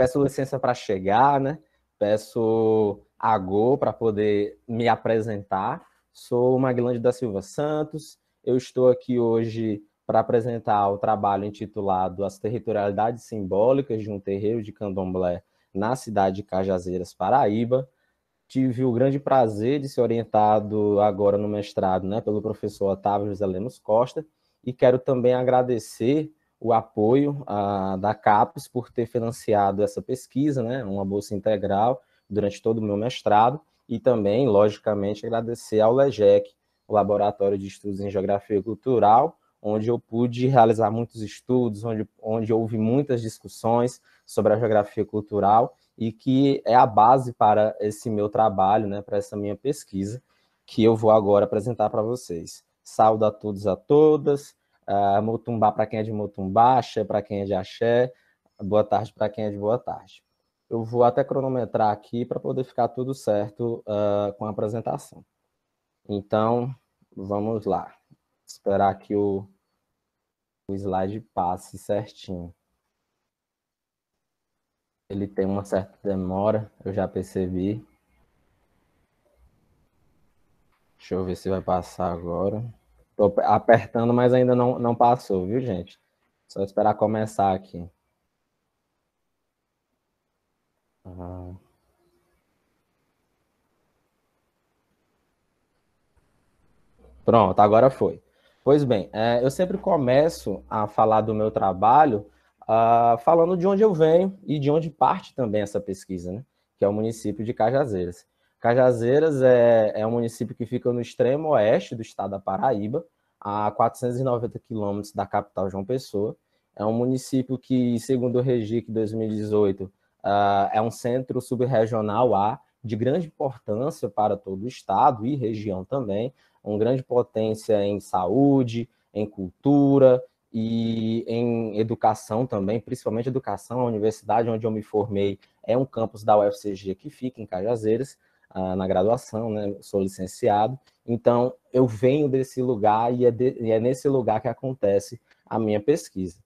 peço licença para chegar, né? Peço a Go para poder me apresentar. Sou Maguilândia da Silva Santos. Eu estou aqui hoje para apresentar o trabalho intitulado As Territorialidades Simbólicas de um Terreiro de Candomblé na cidade de Cajazeiras, Paraíba. Tive o grande prazer de ser orientado agora no mestrado né, pelo professor Otávio José Lemos Costa e quero também agradecer o apoio a, da CAPES por ter financiado essa pesquisa, né, uma bolsa integral durante todo o meu mestrado, e também, logicamente, agradecer ao LEGEC, o Laboratório de Estudos em Geografia Cultural, onde eu pude realizar muitos estudos, onde, onde houve muitas discussões sobre a geografia cultural e que é a base para esse meu trabalho, né, para essa minha pesquisa, que eu vou agora apresentar para vocês. Saúdo a todos a todas, uh, Motumbá para quem é de Motumbá, Axé para quem é de Axé, boa tarde para quem é de boa tarde. Eu vou até cronometrar aqui para poder ficar tudo certo uh, com a apresentação. Então, vamos lá. Esperar que o, o slide passe certinho. Ele tem uma certa demora, eu já percebi. Deixa eu ver se vai passar agora. Estou apertando, mas ainda não, não passou, viu, gente? Só esperar começar aqui. Ah. Pronto, agora foi. Pois bem, é, eu sempre começo a falar do meu trabalho uh, falando de onde eu venho e de onde parte também essa pesquisa, né? que é o município de Cajazeiras. Cajazeiras é, é um município que fica no extremo oeste do estado da Paraíba, a 490 quilômetros da capital João Pessoa. É um município que, segundo o REGIC 2018, uh, é um centro subregional A de grande importância para todo o estado e região também, uma grande potência em saúde, em cultura e em educação também, principalmente educação. A universidade onde eu me formei é um campus da UFCG que fica em Cajazeiras, uh, na graduação, né? sou licenciado. Então, eu venho desse lugar e é, de, e é nesse lugar que acontece a minha pesquisa.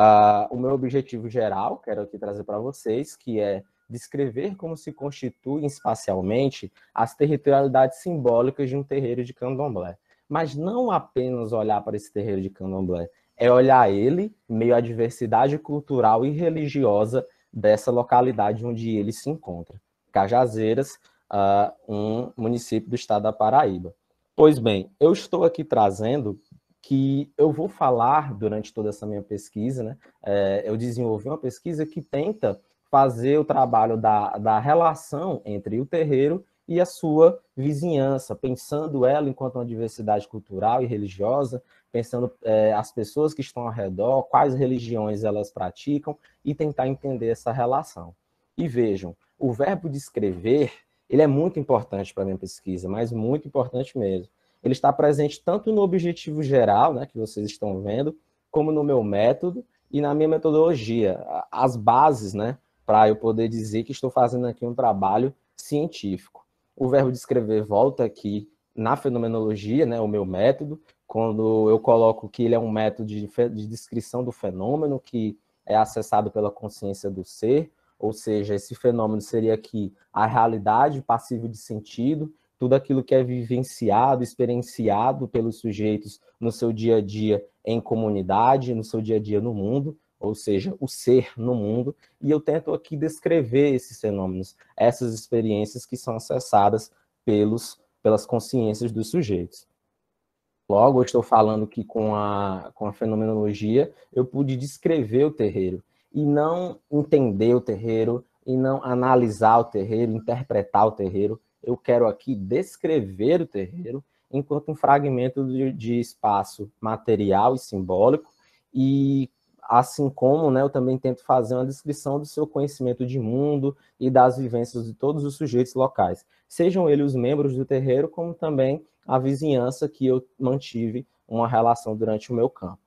Uh, o meu objetivo geral, quero aqui trazer para vocês, que é descrever como se constituem espacialmente as territorialidades simbólicas de um terreiro de candomblé. Mas não apenas olhar para esse terreiro de candomblé, é olhar ele meio à diversidade cultural e religiosa dessa localidade onde ele se encontra. Cajazeiras uh, um município do estado da Paraíba. Pois bem, eu estou aqui trazendo que eu vou falar durante toda essa minha pesquisa, né? É, eu desenvolvi uma pesquisa que tenta fazer o trabalho da, da relação entre o terreiro e a sua vizinhança, pensando ela enquanto uma diversidade cultural e religiosa, pensando é, as pessoas que estão ao redor, quais religiões elas praticam e tentar entender essa relação. E vejam, o verbo descrever ele é muito importante para a minha pesquisa, mas muito importante mesmo. Ele está presente tanto no objetivo geral, né, que vocês estão vendo, como no meu método e na minha metodologia, as bases, né, para eu poder dizer que estou fazendo aqui um trabalho científico. O verbo descrever volta aqui na fenomenologia, né, o meu método, quando eu coloco que ele é um método de, de descrição do fenômeno que é acessado pela consciência do ser, ou seja, esse fenômeno seria aqui a realidade passível de sentido, tudo aquilo que é vivenciado, experienciado pelos sujeitos no seu dia a dia em comunidade, no seu dia a dia no mundo, ou seja, o ser no mundo, e eu tento aqui descrever esses fenômenos, essas experiências que são acessadas pelos, pelas consciências dos sujeitos. Logo, eu estou falando que com a, com a fenomenologia eu pude descrever o terreiro, e não entender o terreiro, e não analisar o terreiro, interpretar o terreiro. Eu quero aqui descrever o terreiro enquanto um fragmento de, de espaço material e simbólico, e assim como né, eu também tento fazer uma descrição do seu conhecimento de mundo e das vivências de todos os sujeitos locais, sejam eles os membros do terreiro, como também a vizinhança que eu mantive uma relação durante o meu campo.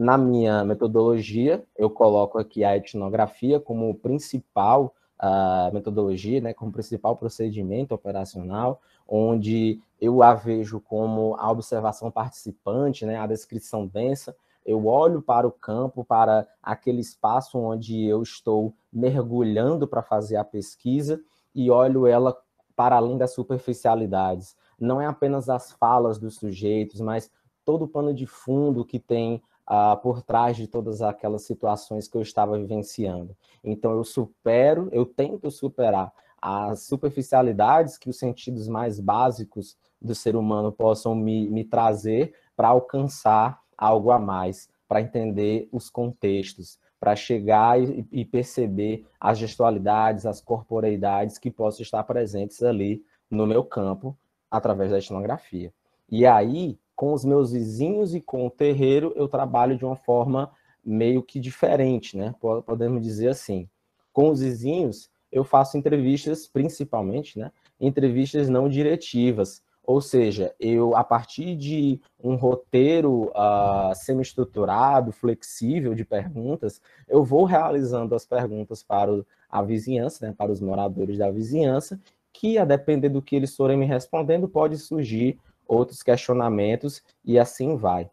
Na minha metodologia, eu coloco aqui a etnografia como principal uh, metodologia, né, como principal procedimento operacional, onde eu a vejo como a observação participante, né, a descrição densa, eu olho para o campo, para aquele espaço onde eu estou mergulhando para fazer a pesquisa e olho ela para além das superficialidades. Não é apenas as falas dos sujeitos, mas todo o pano de fundo que tem uh, por trás de todas aquelas situações que eu estava vivenciando. Então eu supero, eu tento superar as superficialidades que os sentidos mais básicos do ser humano possam me, me trazer para alcançar algo a mais, para entender os contextos, para chegar e, e, perceber as gestualidades, as corporeidades que possam estar presentes ali no meu campo através da etnografia. E aí, com os meus vizinhos e com o terreiro, eu trabalho de uma forma meio que diferente, né? Podemos dizer assim. Com os vizinhos, eu faço entrevistas, principalmente, né? Entrevistas não diretivas, ou seja, eu, a partir de um roteiro uh, semi-estruturado, flexível de perguntas, eu vou realizando as perguntas para a vizinhança, né, para os moradores da vizinhança, que, a depender do que eles forem me respondendo, pode surgir outros questionamentos e assim vai.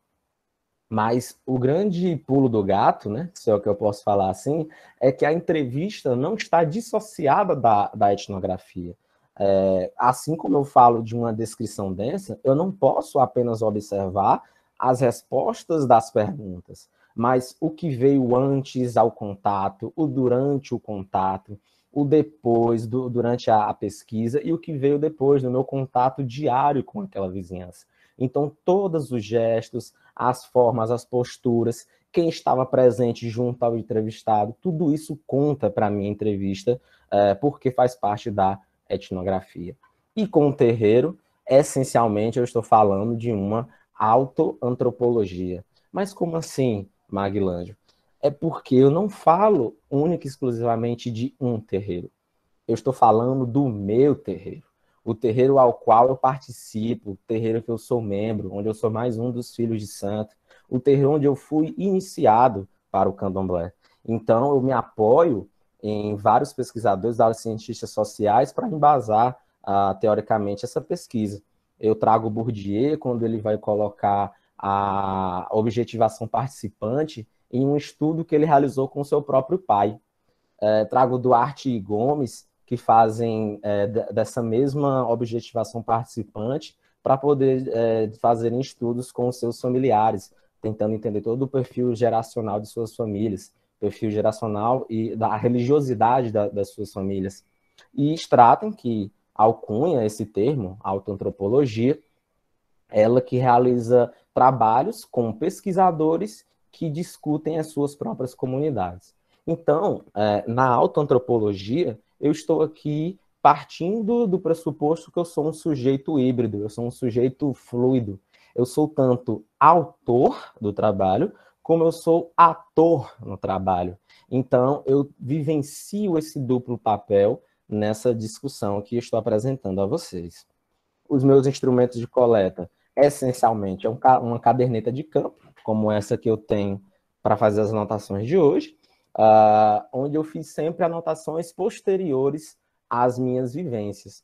Mas o grande pulo do gato, né, se é o que eu posso falar assim, é que a entrevista não está dissociada da, da etnografia. É, assim como eu falo de uma descrição densa, eu não posso apenas observar as respostas das perguntas, mas o que veio antes ao contato, o durante o contato, o depois, do, durante a, a pesquisa e o que veio depois no meu contato diário com aquela vizinhança. Então, todos os gestos, as formas, as posturas, quem estava presente junto ao entrevistado, tudo isso conta para a minha entrevista, é, porque faz parte da etnografia. E com o terreiro, essencialmente, eu estou falando de uma autoantropologia. Mas como assim, Maglândio? É porque eu não falo única e exclusivamente de um terreiro. Eu estou falando do meu terreiro. O terreiro ao qual eu participo, o terreiro que eu sou membro, onde eu sou mais um dos filhos de santo, o terreiro onde eu fui iniciado para o candomblé. Então, eu me apoio em vários pesquisadores, vários cientistas sociais, para embasar uh, teoricamente essa pesquisa. Eu trago Bourdieu quando ele vai colocar a objetivação participante em um estudo que ele realizou com seu próprio pai. É, trago Duarte e Gomes, que fazem é, dessa mesma objetivação participante para poder é, fazerem estudos com seus familiares, tentando entender todo o perfil geracional de suas famílias perfil geracional e da religiosidade da, das suas famílias. E Stratton, que alcunha esse termo, autoantropologia, ela que realiza trabalhos com pesquisadores que discutem as suas próprias comunidades. Então, é, na autoantropologia, eu estou aqui partindo do pressuposto que eu sou um sujeito híbrido, eu sou um sujeito fluido. Eu sou tanto autor do trabalho, como eu sou ator no trabalho. Então, eu vivencio esse duplo papel nessa discussão que estou apresentando a vocês. Os meus instrumentos de coleta, essencialmente, é uma caderneta de campo, como essa que eu tenho para fazer as anotações de hoje, uh, onde eu fiz sempre anotações posteriores às minhas vivências,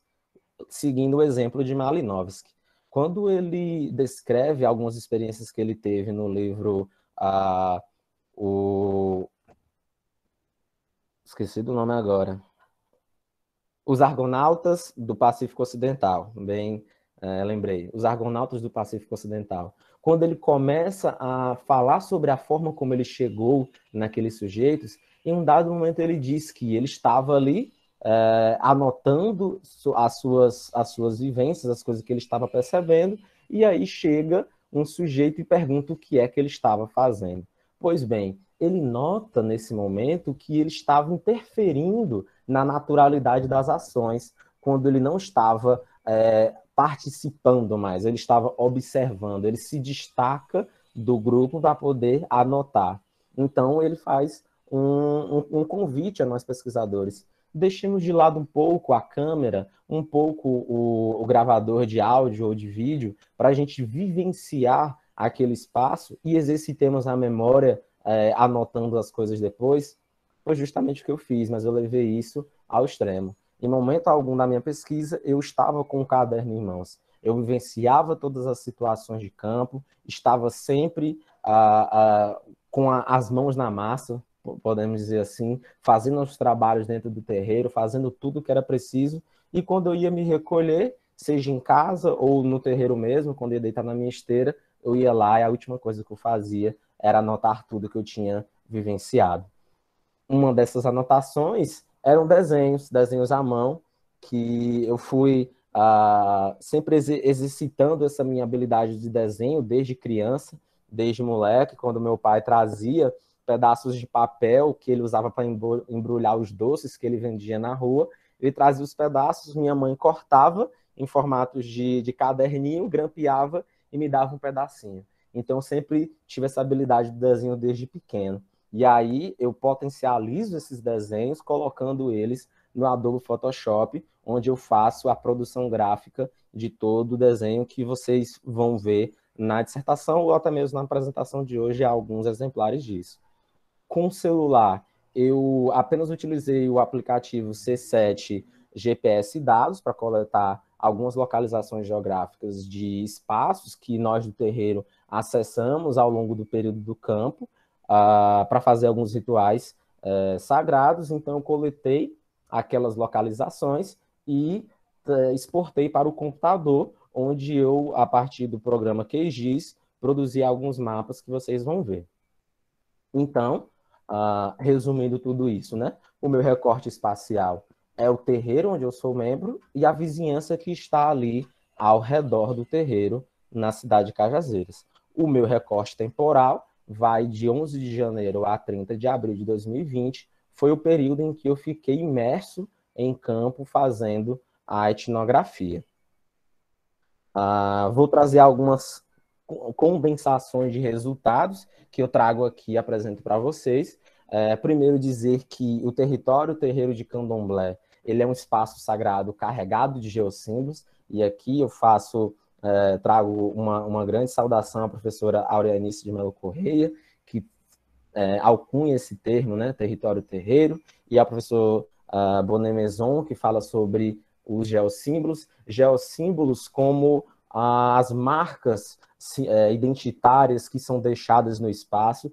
seguindo o exemplo de Malinowski. Quando ele descreve algumas experiências que ele teve no livro a, o. Esqueci do nome agora. Os Argonautas do Pacífico Ocidental, bem é, lembrei. Os Argonautas do Pacífico Ocidental. Quando ele começa a falar sobre a forma como ele chegou naqueles sujeitos, em um dado momento ele diz que ele estava ali é, anotando as suas, as suas vivências, as coisas que ele estava percebendo, e aí chega um sujeito e pergunta o que é que ele estava fazendo. Pois bem, ele nota nesse momento que ele estava interferindo na naturalidade das ações, quando ele não estava é, participando mais, ele estava observando, ele se destaca do grupo para poder anotar. Então, ele faz um, um, um convite a nós pesquisadores deixemos de lado um pouco a câmera, um pouco o, o gravador de áudio ou de vídeo, para a gente vivenciar aquele espaço e exercitemos a memória é, anotando as coisas depois. Foi justamente o que eu fiz, mas eu levei isso ao extremo. Em momento algum da minha pesquisa, eu estava com o caderno em mãos. Eu vivenciava todas as situações de campo, estava sempre uh, uh, com a, as mãos na massa, podemos dizer assim, fazendo os trabalhos dentro do terreiro, fazendo tudo que era preciso. E quando eu ia me recolher, seja em casa ou no terreiro mesmo, quando eu ia deitar na minha esteira, eu ia lá e a última coisa que eu fazia era anotar tudo que eu tinha vivenciado. Uma dessas anotações eram desenhos, desenhos à mão, que eu fui uh, sempre ex exercitando essa minha habilidade de desenho desde criança, desde moleque, quando meu pai trazia pedaços de papel que ele usava para embrulhar os doces que ele vendia na rua. Ele trazia os pedaços, minha mãe cortava em formatos de, de caderninho, grampeava e me dava um pedacinho. Então, sempre tive essa habilidade de desenho desde pequeno. E aí, eu potencializo esses desenhos colocando eles no Adobe Photoshop, onde eu faço a produção gráfica de todo o desenho que vocês vão ver na dissertação ou até mesmo na apresentação de hoje, há alguns exemplares disso. Com o celular, eu apenas utilizei o aplicativo C7 GPS Dados para coletar algumas localizações geográficas de espaços que nós do terreiro acessamos ao longo do período do campo uh, para fazer alguns rituais uh, sagrados. Então, eu coletei aquelas localizações e uh, exportei para o computador, onde eu, a partir do programa QGIS, produzi alguns mapas que vocês vão ver. Então, resumindo tudo isso, né? O meu recorte espacial é o terreiro onde eu sou membro e a vizinhança que está ali ao redor do terreiro na cidade de Cajazeiras. O meu recorte temporal vai de 11 de janeiro a 30 de abril de 2020, foi o período em que eu fiquei imerso em campo fazendo a etnografia. Uh, vou trazer algumas condensações de resultados que eu trago aqui e apresento para vocês. É, primeiro dizer que o território terreiro de Candomblé ele é um espaço sagrado carregado de geossímbolos, e aqui eu faço, é, trago uma, uma grande saudação à professora Aurelianice de Melo Correia, que é, alcunha esse termo, né, território terreiro, e a professora uh, Bonet Maison, que fala sobre os geossímbolos, geossímbolos como uh, as marcas é, identitárias que são deixadas no espaço,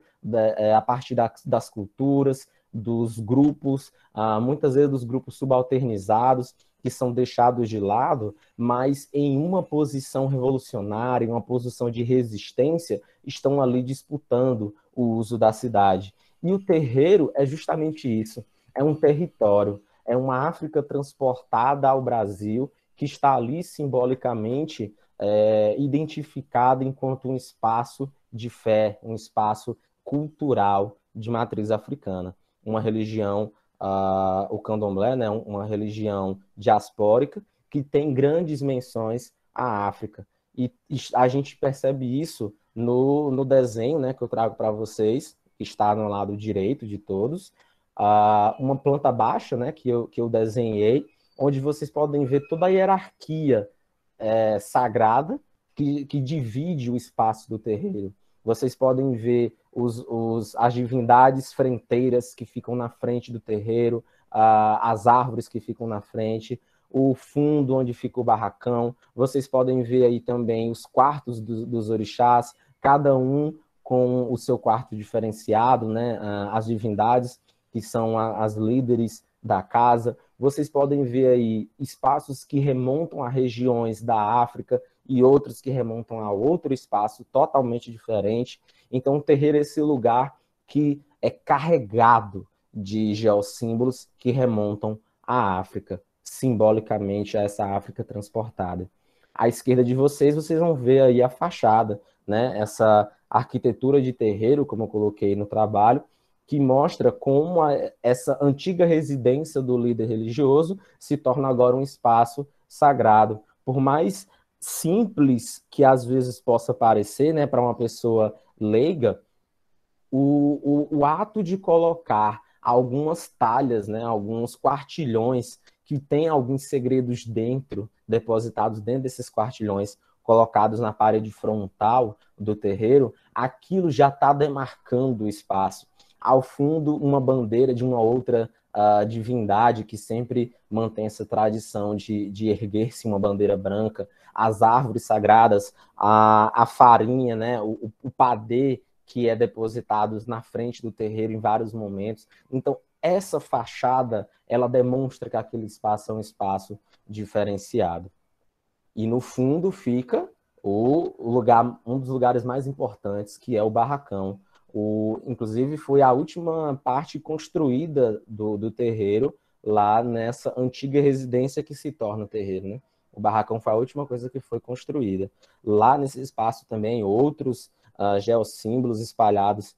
é, a partir da, das culturas, dos grupos, ah, muitas vezes dos grupos subalternizados, que são deixados de lado, mas em uma posição revolucionária, em uma posição de resistência, estão ali disputando o uso da cidade. E o terreiro é justamente isso: é um território, é uma África transportada ao Brasil, que está ali simbolicamente é, identificada enquanto um espaço de fé, um espaço cultural de matriz africana uma religião, o candomblé, né, uma religião diaspórica, que tem grandes menções à África. E a gente percebe isso no, no desenho né, que eu trago para vocês, que está no lado direito de todos, uh, uma planta baixa né, que, eu, que eu desenhei, onde vocês podem ver toda a hierarquia é, sagrada que, que divide o espaço do terreiro. Vocês podem ver os, os, as divindades frenteiras que ficam na frente do terreiro, uh, as árvores que ficam na frente, o fundo onde fica o barracão. Vocês podem ver aí também os quartos do, dos orixás, cada um com o seu quarto diferenciado, né? Uh, as divindades que são a, as líderes da casa. Vocês podem ver aí espaços que remontam a regiões da África e outros que remontam a outro espaço totalmente diferente. Então, o terreiro é esse lugar que é carregado de geossímbolos que remontam à África, simbolicamente a essa África transportada. À esquerda de vocês, vocês vão ver aí a fachada, né? Essa arquitetura de terreiro, como eu coloquei no trabalho, que mostra como a, essa antiga residência do líder religioso se torna agora um espaço sagrado. Por mais simples que às vezes possa parecer, né, para uma pessoa leiga, o, o, o ato de colocar algumas talhas, né, alguns quartilhões que tem alguns segredos dentro, depositados dentro desses quartilhões, colocados na parede frontal do terreiro, aquilo já está demarcando o espaço. Ao fundo, uma bandeira de uma outra uh, divindade que sempre mantém essa tradição de, de erguer-se uma bandeira branca, as árvores sagradas, a, a farinha, né, o, o padê que é depositado na frente do terreiro em vários momentos. Então, essa fachada, ela demonstra que aquele espaço é um espaço diferenciado. E no fundo fica o lugar, um dos lugares mais importantes, que é o barracão. O, inclusive, foi a última parte construída do, do terreiro lá nessa antiga residência que se torna o terreiro, né? O barracão foi a última coisa que foi construída. Lá nesse espaço também, outros uh, geossímbolos espalhados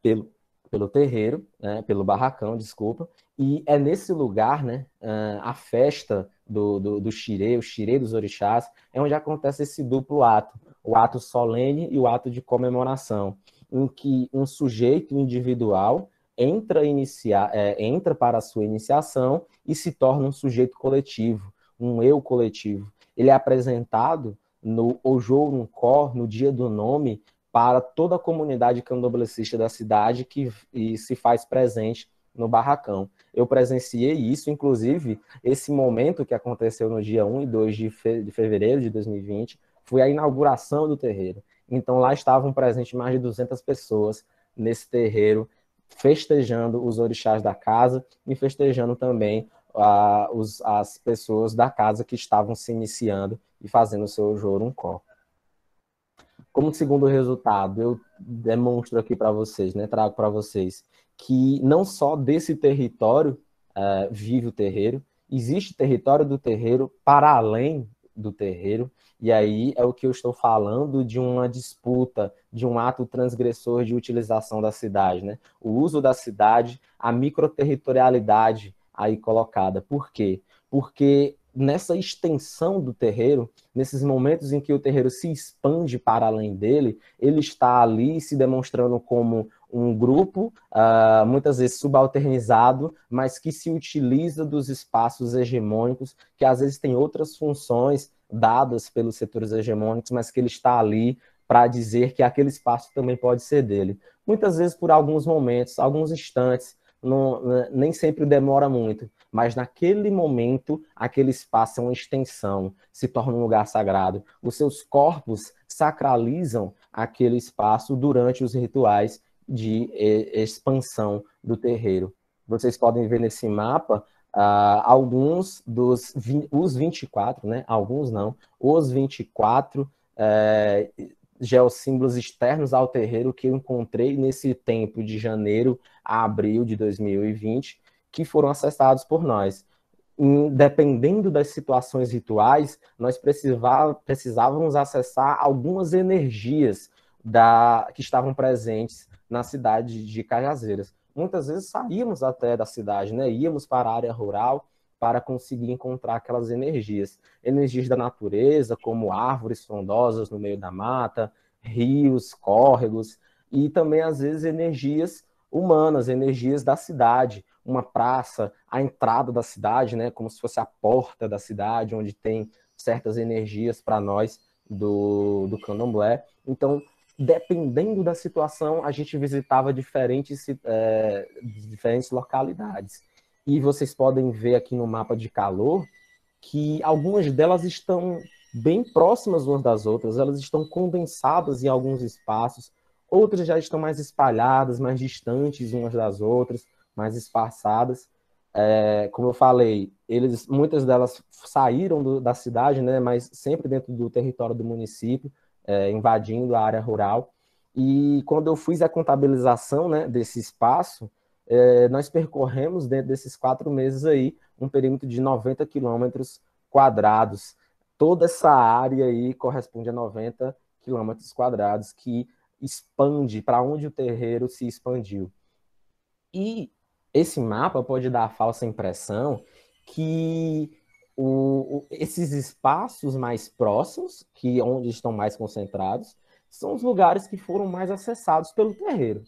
pelo, pelo terreiro, né, pelo barracão, desculpa, e é nesse lugar, né, uh, a festa do, do, do xirê, o xirê dos orixás, é onde acontece esse duplo ato, o ato solene e o ato de comemoração, em que um sujeito individual entra, iniciar, é, entra para a sua iniciação e se torna um sujeito coletivo, um eu coletivo. Ele é apresentado no Ojo Cor, no dia do nome, para toda a comunidade candomblessista da cidade que se faz presente no barracão. Eu presenciei isso, inclusive, esse momento que aconteceu no dia 1 e 2 de, fe de fevereiro de 2020, foi a inauguração do terreiro. Então lá estavam presentes mais de 200 pessoas nesse terreiro, festejando os orixás da casa e festejando também uh, os, as pessoas da casa que estavam se iniciando e fazendo o seu Joruncó. Como segundo resultado, eu demonstro aqui para vocês, né, trago para vocês, que não só desse território uh, vive o terreiro, existe território do terreiro para além do terreiro, e aí é o que eu estou falando de uma disputa, de um ato transgressor de utilização da cidade, né? O uso da cidade, a microterritorialidade aí colocada. Por quê? Porque nessa extensão do terreiro, nesses momentos em que o terreiro se expande para além dele, ele está ali se demonstrando como um grupo, uh, muitas vezes subalternizado, mas que se utiliza dos espaços hegemônicos, que às vezes tem outras funções dadas pelos setores hegemônicos, mas que ele está ali para dizer que aquele espaço também pode ser dele. Muitas vezes por alguns momentos, alguns instantes, não, né, nem sempre demora muito, mas naquele momento, aquele espaço é uma extensão, se torna um lugar sagrado. Os seus corpos sacralizam aquele espaço durante os rituais de expansão do terreiro. Vocês podem ver nesse mapa Uh, alguns dos os 24, né? Alguns não, os 24 é, geossímbolos externos ao terreiro que eu encontrei nesse tempo de janeiro a abril de 2020, que foram acessados por nós. Dependendo das situações rituais, nós precisávamos acessar algumas energias da, que estavam presentes na cidade de Cajazeiras muitas vezes saímos até da cidade, né? Íamos para a área rural para conseguir encontrar aquelas energias. Energias da natureza, como árvores frondosas no meio da mata, rios, córregos, e também, às vezes, energias humanas, energias da cidade, uma praça, a entrada da cidade, né, como se fosse a porta da cidade, onde tem certas energias para nós do, do candomblé. Então, dependendo da situação, a gente visitava diferentes, é, diferentes localidades. E vocês podem ver aqui no mapa de calor que algumas delas estão bem próximas umas das outras, elas estão condensadas em alguns espaços, outras já estão mais espalhadas, mais distantes umas das outras, mais espaçadas. É, como eu falei, eles, muitas delas saíram do, da cidade, né, mas sempre dentro do território do município, é, invadindo a área rural. E quando eu fiz a contabilização né, desse espaço, é, nós percorremos dentro desses quatro meses aí um perímetro de 90 quilômetros quadrados. Toda essa área aí corresponde a 90 quilômetros quadrados que expande para onde o terreiro se expandiu. E esse mapa pode dar a falsa impressão que o, esses espaços mais próximos, que é onde estão mais concentrados, são os lugares que foram mais acessados pelo terreiro.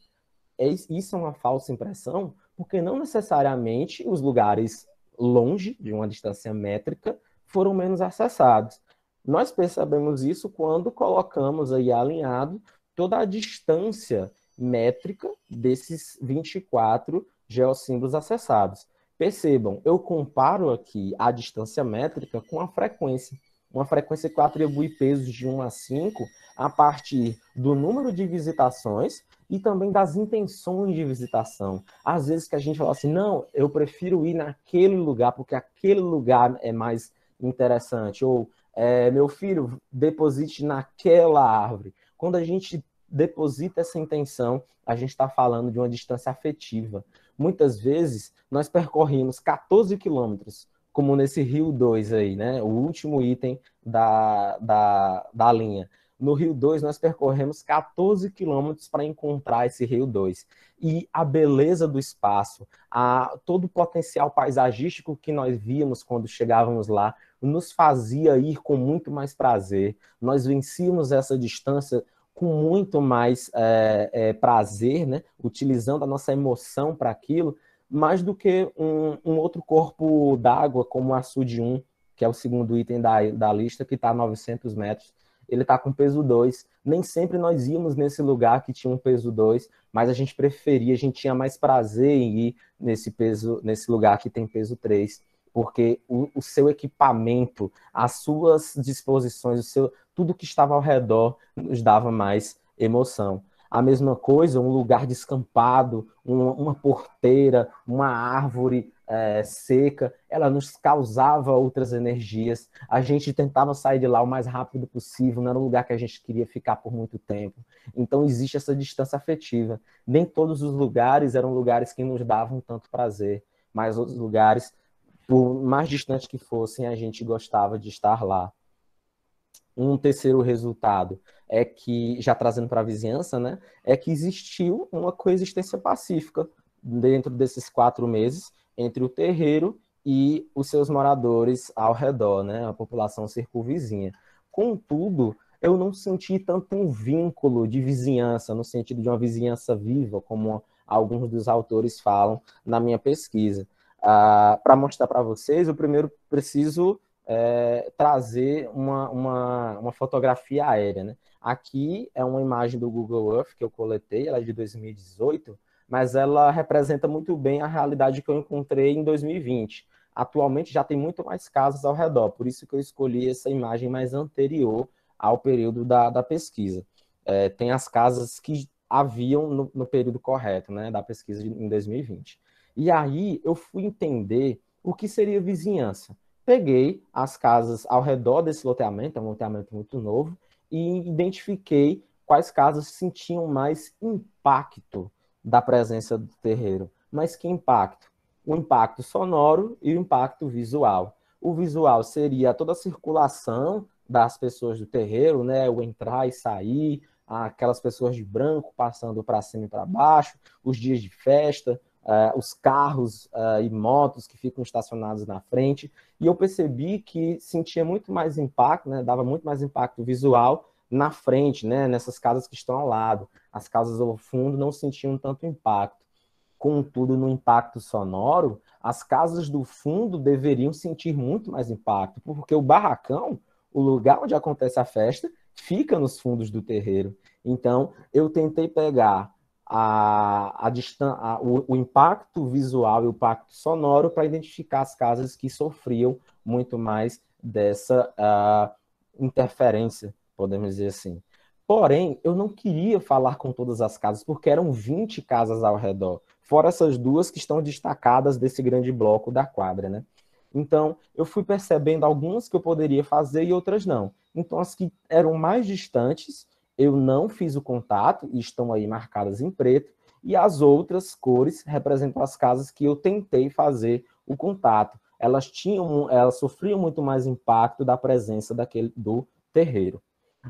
É, isso é uma falsa impressão, porque não necessariamente os lugares longe de uma distância métrica foram menos acessados. Nós percebemos isso quando colocamos aí alinhado toda a distância métrica desses 24 geossímbolos acessados. Percebam, eu comparo aqui a distância métrica com a frequência. uma frequência que atribui pesos de 1 a 5 a partir do número de visitações e também das intenções de visitação. Às vezes que a gente fala assim, não, eu prefiro ir naquele lugar porque aquele lugar é mais interessante, ou é, meu filho, deposite naquela árvore. Quando a gente deposita essa intenção, a gente está falando de uma distância afetiva. Muitas vezes nós percorremos 14 quilômetros, como nesse Rio 2 aí, né? O último item da, da, da linha. No Rio 2, nós percorremos 14 quilômetros para encontrar esse Rio 2. E a beleza do espaço, a, todo o potencial paisagístico que nós víamos quando chegávamos lá, nos fazia ir com muito mais prazer. Nós vencíamos essa distância com muito mais é, é, prazer, né? utilizando a nossa emoção para aquilo, mais do que um, um outro corpo d'água, como o açude 1, que é o segundo item da, da lista, que está a 900 metros. Ele está com peso 2. Nem sempre nós íamos nesse lugar que tinha um peso 2, mas a gente preferia, a gente tinha mais prazer em ir nesse peso, nesse lugar que tem peso 3 porque o, o, seu equipamento, as suas disposições, o seu, tudo que estava ao redor nos dava mais emoção. A mesma coisa, um lugar descampado, uma, uma porteira, uma árvore é, seca, ela nos causava outras energias. A gente tentava sair de lá o mais rápido possível, não era um lugar que a gente queria ficar por muito tempo. Então existe essa distância afetiva. Nem todos os lugares eram lugares que nos davam tanto prazer, mas outros lugares por mais distante que fossem, a gente gostava de estar lá. Um terceiro resultado é que, já trazendo para a vizinhança, né, é que existiu uma coexistência pacífica dentro desses quatro meses entre o terreiro e os seus moradores ao redor, né, a população circunvizinha. Contudo, eu não senti tanto um vínculo de vizinhança, no sentido de uma vizinhança viva, como alguns dos autores falam na minha pesquisa. Ah, para mostrar para vocês, eu primeiro preciso é, trazer uma, uma, uma, fotografia aérea. Né? Aqui é uma imagem do Google Earth que eu coletei, ela é de 2018, mas ela representa muito bem a realidade que eu encontrei em 2020. Atualmente já tem muito mais casas ao redor, por isso que eu escolhi essa imagem mais anterior ao período da, da pesquisa. É, tem as casas que haviam no, no período correto, né, da pesquisa de, em 2020. E aí eu fui entender o que seria vizinhança. Peguei as casas ao redor desse loteamento, é um loteamento muito novo, e identifiquei quais casas sentiam mais impacto da presença do terreiro. Mas que impacto? O impacto sonoro e o impacto visual. O visual seria toda a circulação das pessoas do terreiro, né? O entrar e sair, aquelas pessoas de branco passando para cima e para baixo, os dias de festa, uh, os carros uh, e motos que ficam estacionados na frente, e eu percebi que sentia muito mais impacto, né, dava muito mais impacto visual na frente, né, nessas casas que estão ao lado. As casas ao fundo não sentiam tanto impacto. Contudo, no impacto sonoro, as casas do fundo deveriam sentir muito mais impacto, porque o barracão, o lugar onde acontece a festa, fica nos fundos do terreiro. Então, eu tentei pegar a, a, a o, o, impacto visual e o impacto sonoro para identificar as casas que sofriam muito mais dessa uh, interferência, podemos dizer assim. Porém, eu não queria falar com todas as casas, porque eram 20 casas ao redor, fora essas duas que estão destacadas desse grande bloco da quadra, né? Então, eu fui percebendo algumas que eu poderia fazer e outras não. Então, as que eram mais distantes, eu não fiz o contato e estão aí marcadas em preto, e as outras cores representam as casas que eu tentei fazer o contato. Elas tinham, elas sofriam muito mais impacto da presença daquele do terreiro.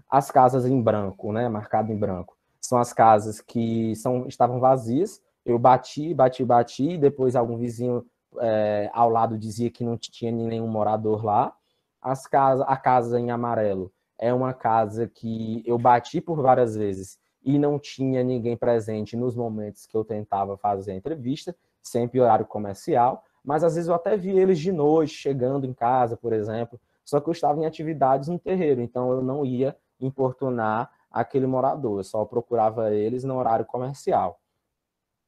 As casas em branco, né, marcado em branco, são as casas que são, estavam vazias. Eu bati, bati, bati, depois algum vizinho é, ao lado dizia que não tinha nenhum morador lá. As casas, a casa em amarelo é uma casa que eu bati por várias vezes e não tinha ninguém presente nos momentos que eu tentava fazer a entrevista, sempre horário comercial, mas às vezes eu até vi eles de noite, chegando em casa, por exemplo, só que eu estava em atividades no terreiro, então eu não ia importunar aquele morador, eu só procurava eles no horário comercial.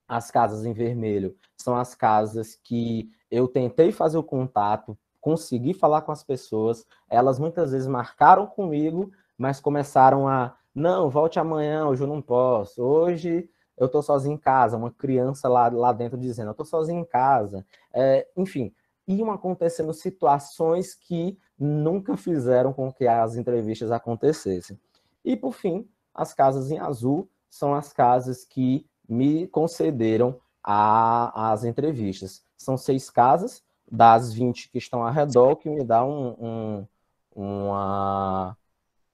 As casas em vermelho são as casas que eu tentei fazer o contato consegui falar com as pessoas. Elas muitas vezes marcaram comigo, mas começaram a, não, volte amanhã, hoje eu não posso. Hoje eu estou sozinho em casa, uma criança lá, lá dentro dizendo, eu estou sozinho em casa. É, enfim, iam acontecendo situações que nunca fizeram com que as entrevistas acontecessem. E, por fim, as casas em azul são as casas que me concederam a, as entrevistas. São seis casas, das 20 que estão ao redor, que me dá um, um, uma,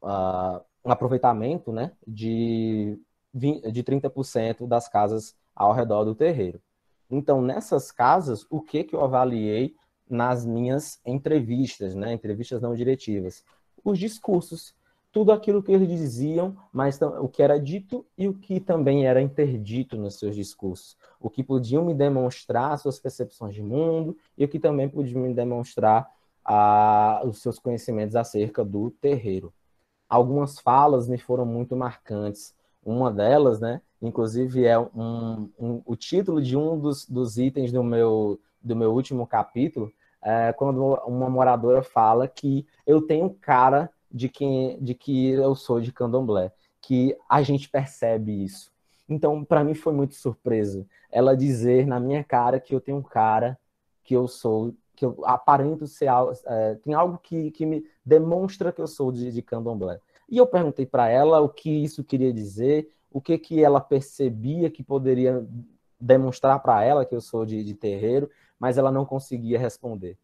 uh, um aproveitamento né, de, 20, de 30% das casas ao redor do terreiro. Então, nessas casas, o que, que eu avaliei nas minhas entrevistas, né, entrevistas não diretivas? Os discursos, tudo aquilo que eles diziam, mas o que era dito e o que também era interdito nos seus discursos. O que podiam me demonstrar suas percepções de mundo e o que também podia me demonstrar os seus conhecimentos acerca do terreiro. Algumas falas me foram muito marcantes. Uma delas, né, inclusive é um, um, o título de um dos, dos itens do meu, do meu último capítulo, é quando uma moradora fala que eu tenho cara de que, de que eu sou de candomblé, que a gente percebe isso. Então, para mim foi muito surpresa ela dizer na minha cara que eu tenho um cara, que eu sou, que eu aparento ser, é, tem algo que, que me demonstra que eu sou de, de candomblé. E eu perguntei para ela o que isso queria dizer, o que que ela percebia que poderia demonstrar para ela que eu sou de, de terreiro, mas ela não conseguia responder.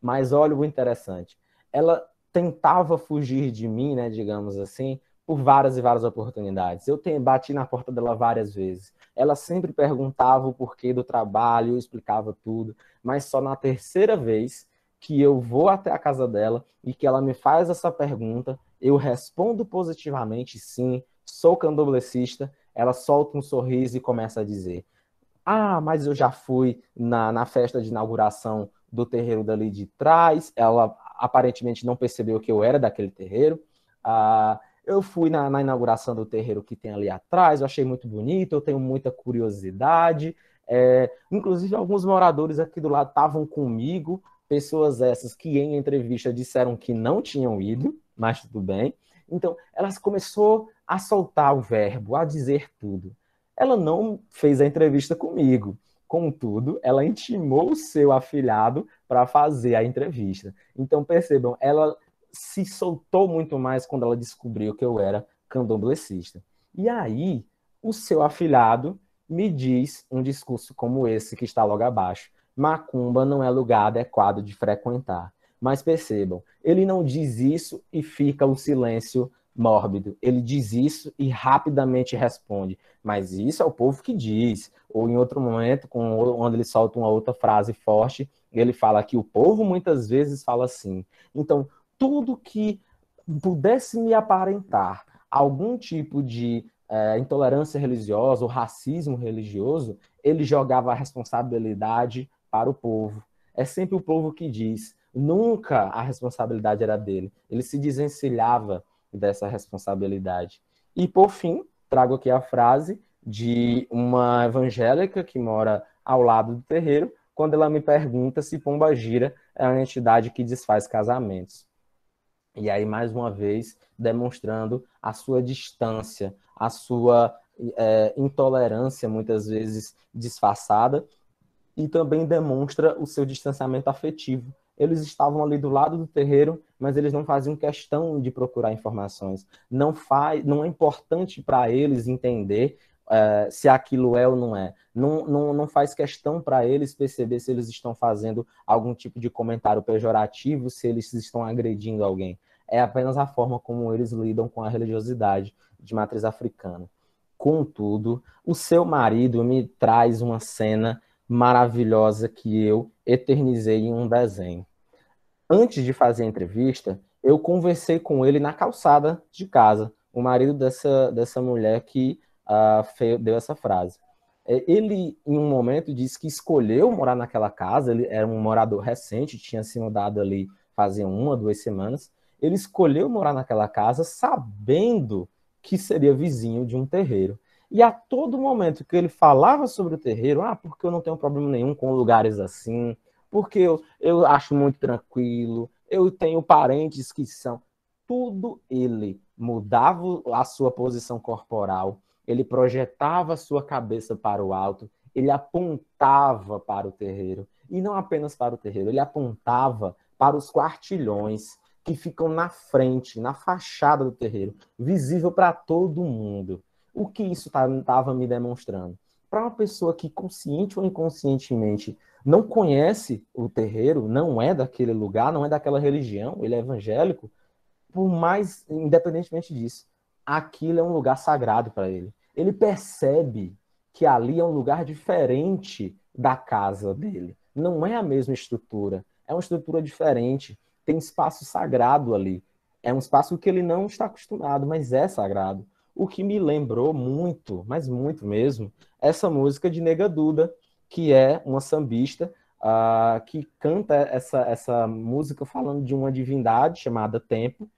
Mas olha o interessante, ela tentava fugir de mim, né, digamos assim, por várias e várias oportunidades. Eu bati na porta dela várias vezes. Ela sempre perguntava o porquê do trabalho, eu explicava tudo, mas só na terceira vez que eu vou até a casa dela e que ela me faz essa pergunta, eu respondo positivamente, sim, sou candomblessista, ela solta um sorriso e começa a dizer: Ah, mas eu já fui na, na festa de inauguração do terreiro dali de trás. Ela aparentemente não percebeu que eu era daquele terreiro. Ah, eu fui na, na, inauguração do terreiro que tem ali atrás, eu achei muito bonito, eu tenho muita curiosidade. É, inclusive, alguns moradores aqui do lado estavam comigo, pessoas essas que em entrevista disseram que não tinham ido, mas tudo bem. Então, elas começou a soltar o verbo, a dizer tudo. Ela não fez a entrevista comigo, Contudo, ela intimou o seu afilhado para fazer a entrevista. Então, percebam, ela se soltou muito mais quando ela descobriu que eu era candomblessista. E aí, o seu afilhado me diz um discurso como esse que está logo abaixo. Macumba não é lugar adequado de frequentar. Mas percebam, ele não diz isso e fica o silêncio mórbido. Ele diz isso e rapidamente responde. Mas isso é o povo que diz. Ou em outro momento, quando ele solta uma outra frase forte, ele fala que o povo muitas vezes fala assim. Então, tudo que pudesse me aparentar algum tipo de é, intolerância religiosa ou racismo religioso, ele jogava a responsabilidade para o povo. É sempre o povo que diz. Nunca a responsabilidade era dele. Ele se desencilhava dessa responsabilidade. E, por fim, trago aqui a frase de uma evangélica que mora ao lado do terreiro, quando ela me pergunta se Pomba Gira é uma entidade que desfaz casamentos. E aí, mais uma vez, demonstrando a sua distância, a sua é, intolerância, muitas vezes disfarçada, e também demonstra o seu distanciamento afetivo eles estavam ali do lado do terreiro, mas eles não faziam questão de procurar informações. Não, faz, não é importante para eles entender uh, se aquilo é ou não é. Não, não, não faz questão para eles perceber se eles estão fazendo algum tipo de comentário pejorativo, se eles estão agredindo alguém. É apenas a forma como eles lidam com a religiosidade de matriz africana. Contudo, o seu marido me traz uma cena maravilhosa que eu eternizei em um desenho. Antes de fazer a entrevista, eu conversei com ele na calçada de casa, o marido dessa, dessa mulher que uh, deu essa frase. É, ele, em um momento, disse que escolheu morar naquela casa, ele era um morador recente, tinha se mudado ali fazia uma, duas semanas. Ele escolheu morar naquela casa sabendo que seria vizinho de um terreiro. E a todo momento que ele falava sobre o terreiro, ah, porque eu não tenho problema nenhum com lugares assim, porque eu, eu acho muito tranquilo, eu tenho parentes que são. Tudo ele mudava a sua posição corporal, ele projetava sua cabeça para o alto, ele apontava para o terreiro. E não apenas para o terreiro, ele apontava para os quartilhões que ficam na frente, na fachada do terreiro, visível para todo mundo. O que isso estava tá, me demonstrando? Para uma pessoa que, consciente ou inconscientemente, não conhece o terreiro, não é daquele lugar, não é daquela religião, ele é evangélico, por mais, independentemente disso, aquilo é um lugar sagrado para ele. Ele percebe que ali é um lugar diferente da casa dele. Não é a mesma estrutura, é uma estrutura diferente. Tem espaço sagrado ali. É um espaço que ele não está acostumado, mas é sagrado. O que me lembrou muito, mas muito mesmo, essa música de Nega Duda, que é uma sambista uh, que canta essa, essa música falando de uma divindade chamada Tempo,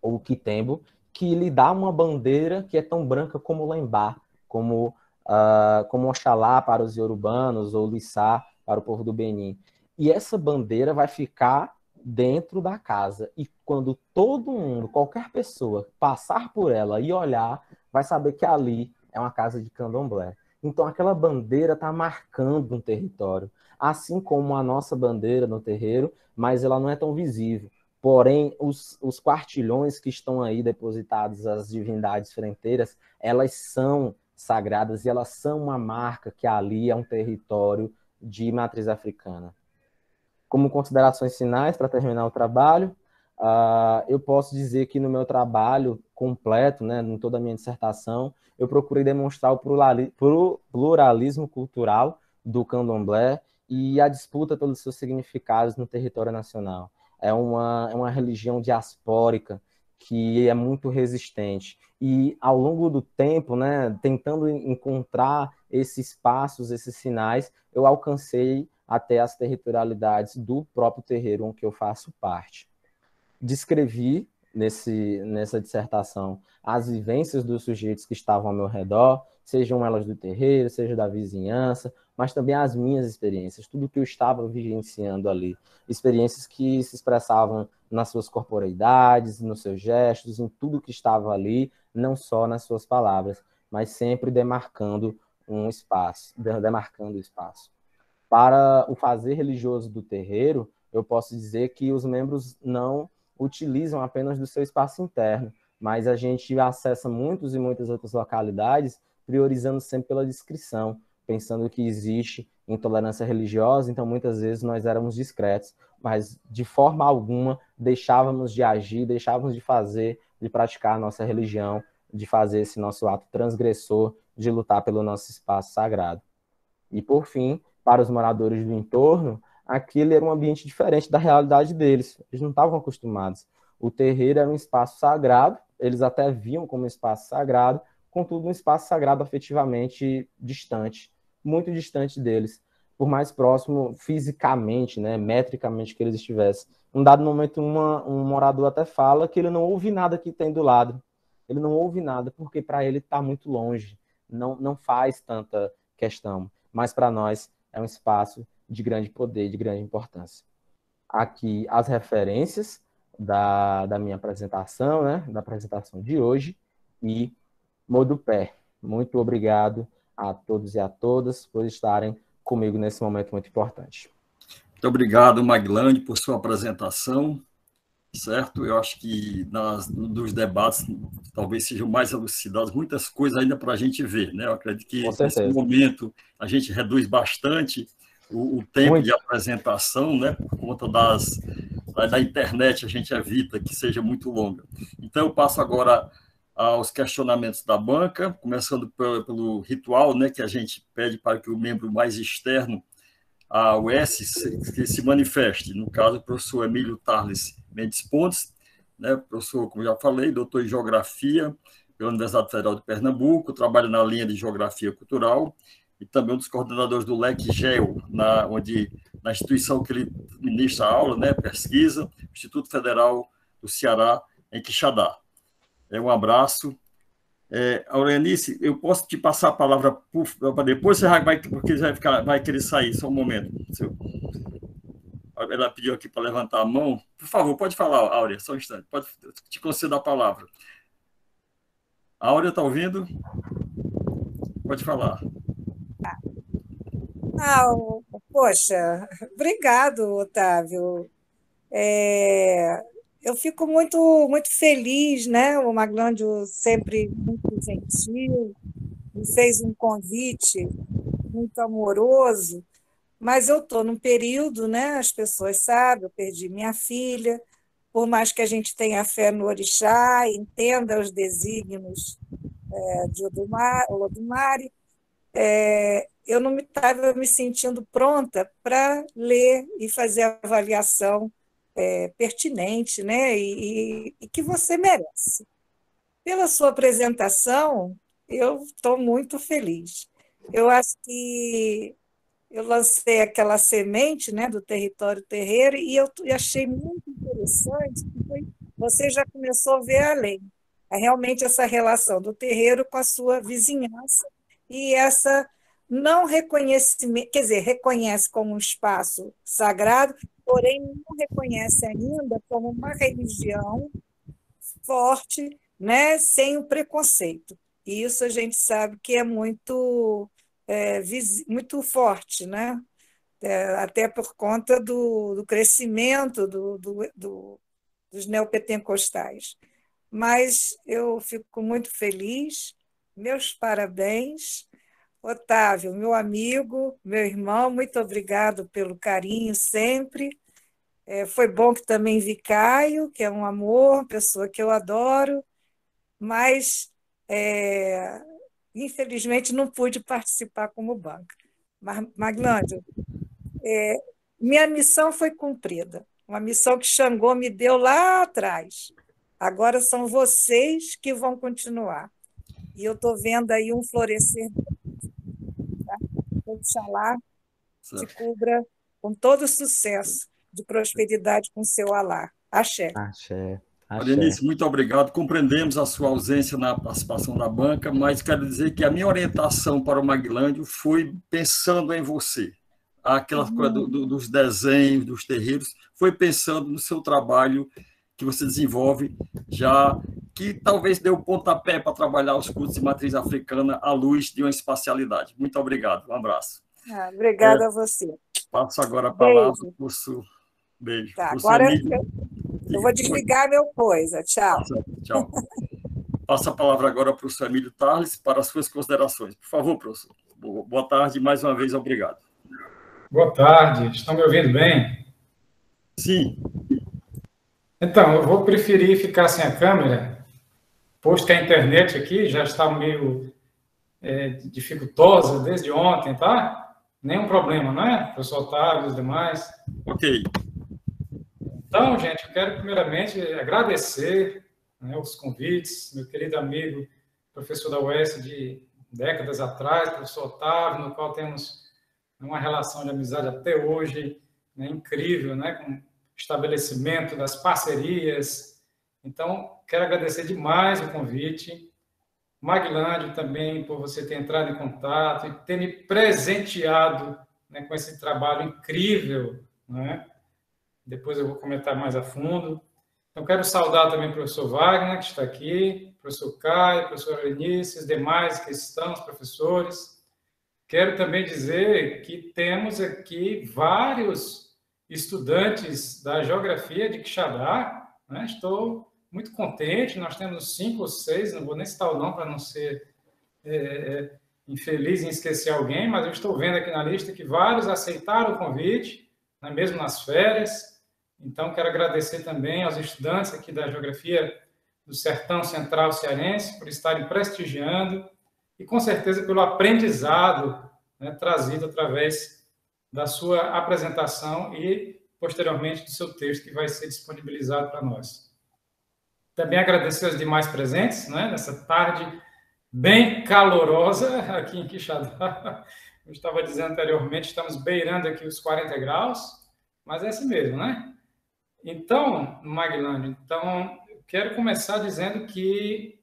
ou Quitembo, que lhe dá uma bandeira que é tão branca como Lembá, como, uh, como Oxalá para os iorubanos, ou Lissá para o povo do Benin. E essa bandeira vai ficar dentro da casa. E quando todo mundo, qualquer pessoa, passar por ela e olhar, vai saber que ali é uma casa de candomblé. Então aquela bandeira está marcando um território, assim como a nossa bandeira no terreiro, mas ela não é tão visível. Porém, os, os quartilhões que estão aí depositados, as divindades frenteiras, elas são sagradas e elas são uma marca que ali é um território de matriz africana. Como considerações finais, para terminar o trabalho, uh, eu posso dizer que no meu trabalho completo, né, em toda a minha dissertação, eu procurei demonstrar o pluralismo cultural do candomblé e a disputa pelos seus significados no território nacional. É uma, é uma religião diaspórica que é muito resistente. E ao longo do tempo, né, tentando encontrar esses passos, esses sinais, eu alcancei até as territorialidades do próprio terreiro em que eu faço parte. Descrevi nesse, nessa dissertação as vivências dos sujeitos que estavam ao meu redor, sejam elas do terreiro, seja da vizinhança, mas também as minhas experiências, tudo que eu estava vivenciando ali. Experiências que se expressavam nas suas corporeidades, nos seus gestos, em tudo que estava ali, não só nas suas palavras, mas sempre demarcando um espaço, demarcando o espaço. Para o fazer religioso do terreiro, eu posso dizer que os membros não utilizam apenas do seu espaço interno, mas a gente acessa muitas e muitas outras localidades, priorizando sempre pela descrição, pensando que existe intolerância religiosa, então muitas vezes nós éramos discretos, mas de forma alguma deixávamos de agir, deixávamos de fazer, de praticar a nossa religião, de fazer esse nosso ato transgressor, de lutar pelo nosso espaço sagrado. E por fim, para os moradores do entorno, aquele era um ambiente diferente da realidade deles. Eles não estavam acostumados. O terreiro era um espaço sagrado, eles até viam como espaço sagrado, contudo, um espaço sagrado afetivamente distante, muito distante deles, por mais próximo fisicamente, né, metricamente que eles estivessem. Um dado momento, uma, um morador até fala que ele não ouve nada que tem do lado. Ele não ouve nada porque para ele está muito longe, não, não faz tanta questão. Mas para nós é um espaço de grande poder, de grande importância. Aqui as referências da, da minha apresentação, né, da apresentação de hoje, e Modupé. Muito obrigado a todos e a todas por estarem comigo nesse momento muito importante. Muito obrigado, Maglande, por sua apresentação, certo? Eu acho que nas, nos debates talvez sejam mais elucidadas muitas coisas ainda para a gente ver, né? Eu acredito que nesse momento a gente reduz bastante o, o tempo muito. de apresentação, né? Por conta das da, internet a gente evita que seja muito longa. Então eu passo agora aos questionamentos da banca, começando pelo, pelo ritual, né? Que a gente pede para que o membro mais externo a UES se, se manifeste. No caso, o professor Emílio Tarles Mendes Pontes, né, professor, como já falei, doutor em Geografia pela Universidade Federal de Pernambuco, trabalha na linha de Geografia Cultural e também um dos coordenadores do LEC GEO, na, onde, na instituição que ele ministra aula, né, pesquisa, Instituto Federal do Ceará, em Quixadá. É, um abraço é, Aurelice, eu posso te passar a palavra para depois, você vai, porque vai, ficar, vai querer sair, só um momento. Seu... ela pediu aqui para levantar a mão. Por favor, pode falar, Áurea, só um instante. Pode te conceder a palavra. Áurea, está ouvindo? Pode falar. Ah, poxa, obrigado, Otávio. É, eu fico muito, muito feliz, né? O Maglândio sempre muito gentil, me fez um convite muito amoroso, mas eu estou num período, né? As pessoas sabem, eu perdi minha filha, por mais que a gente tenha fé no orixá, entenda os desígnios é, de Olodumare, é, eu não estava me, me sentindo pronta para ler e fazer avaliação é, pertinente né? E, e, que você merece. Pela sua apresentação, eu estou muito feliz. Eu acho que eu lancei aquela semente né, do território terreiro e eu achei muito interessante você já começou a ver além. É realmente essa relação do terreiro com a sua vizinhança e essa não reconhecimento, quer dizer, reconhece como um espaço sagrado, porém não reconhece ainda como uma religião forte, né, sem o preconceito. E isso a gente sabe que é muito, é, muito forte, né? É, até por conta do, do crescimento do, do, do, dos neopentecostais. Mas eu fico muito feliz, meus parabéns. Otávio, meu amigo, meu irmão, muito obrigado pelo carinho sempre. É, foi bom que também vi Caio, que é um amor, pessoa que eu adoro, mas é, infelizmente não pude participar como banca. Mas, Maglândio, é, minha missão foi cumprida, uma missão que Xangô me deu lá atrás. Agora são vocês que vão continuar. E eu estou vendo aí um florescer. Oxalá te cubra com todo sucesso de prosperidade com seu alá. Axé. Axé. Denise, muito obrigado. Compreendemos a sua ausência na participação da banca, mas quero dizer que a minha orientação para o Maglândio foi pensando em você. Aquela coisa do, do, dos desenhos, dos terreiros, foi pensando no seu trabalho que você desenvolve já, que talvez deu pontapé para trabalhar os cursos de matriz africana à luz de uma espacialidade. Muito obrigado. Um abraço. Ah, obrigada é, a você. Passo agora a palavra para o curso Beijo. Tá, agora eu, eu, vou desligar meu coisa. Tchau. Tchau. Passa a palavra agora para o professor Emílio Tarles para as suas considerações. Por favor, professor. Boa tarde, mais uma vez, obrigado. Boa tarde, estão me ouvindo bem? Sim. Então, eu vou preferir ficar sem a câmera, posto que a internet aqui já está meio é, dificultosa desde ontem, tá? Nenhum problema, não é? Professor Otávio e os demais. Ok. Então, gente, eu quero primeiramente agradecer né, os convites, meu querido amigo, professor da UES de décadas atrás, professor Otávio, no qual temos uma relação de amizade até hoje né, incrível, né, com estabelecimento das parcerias. Então, quero agradecer demais o convite. Maglândio também por você ter entrado em contato e ter me presenteado né, com esse trabalho incrível, né? depois eu vou comentar mais a fundo. Então, quero saudar também o professor Wagner, que está aqui, o professor Caio, professor Lenice, os demais que estão, os professores. Quero também dizer que temos aqui vários estudantes da geografia de Quixadá. Né? Estou muito contente, nós temos cinco ou seis, não vou nem citar o nome para não ser é, é, infeliz em esquecer alguém, mas eu estou vendo aqui na lista que vários aceitaram o convite, né? mesmo nas férias, então, quero agradecer também aos estudantes aqui da Geografia do Sertão Central Cearense por estarem prestigiando e, com certeza, pelo aprendizado né, trazido através da sua apresentação e, posteriormente, do seu texto que vai ser disponibilizado para nós. Também agradecer aos demais presentes né, nessa tarde bem calorosa aqui em Quixadá. Eu estava dizendo anteriormente, estamos beirando aqui os 40 graus, mas é assim mesmo, né? Então, Maglândio, então, quero começar dizendo que,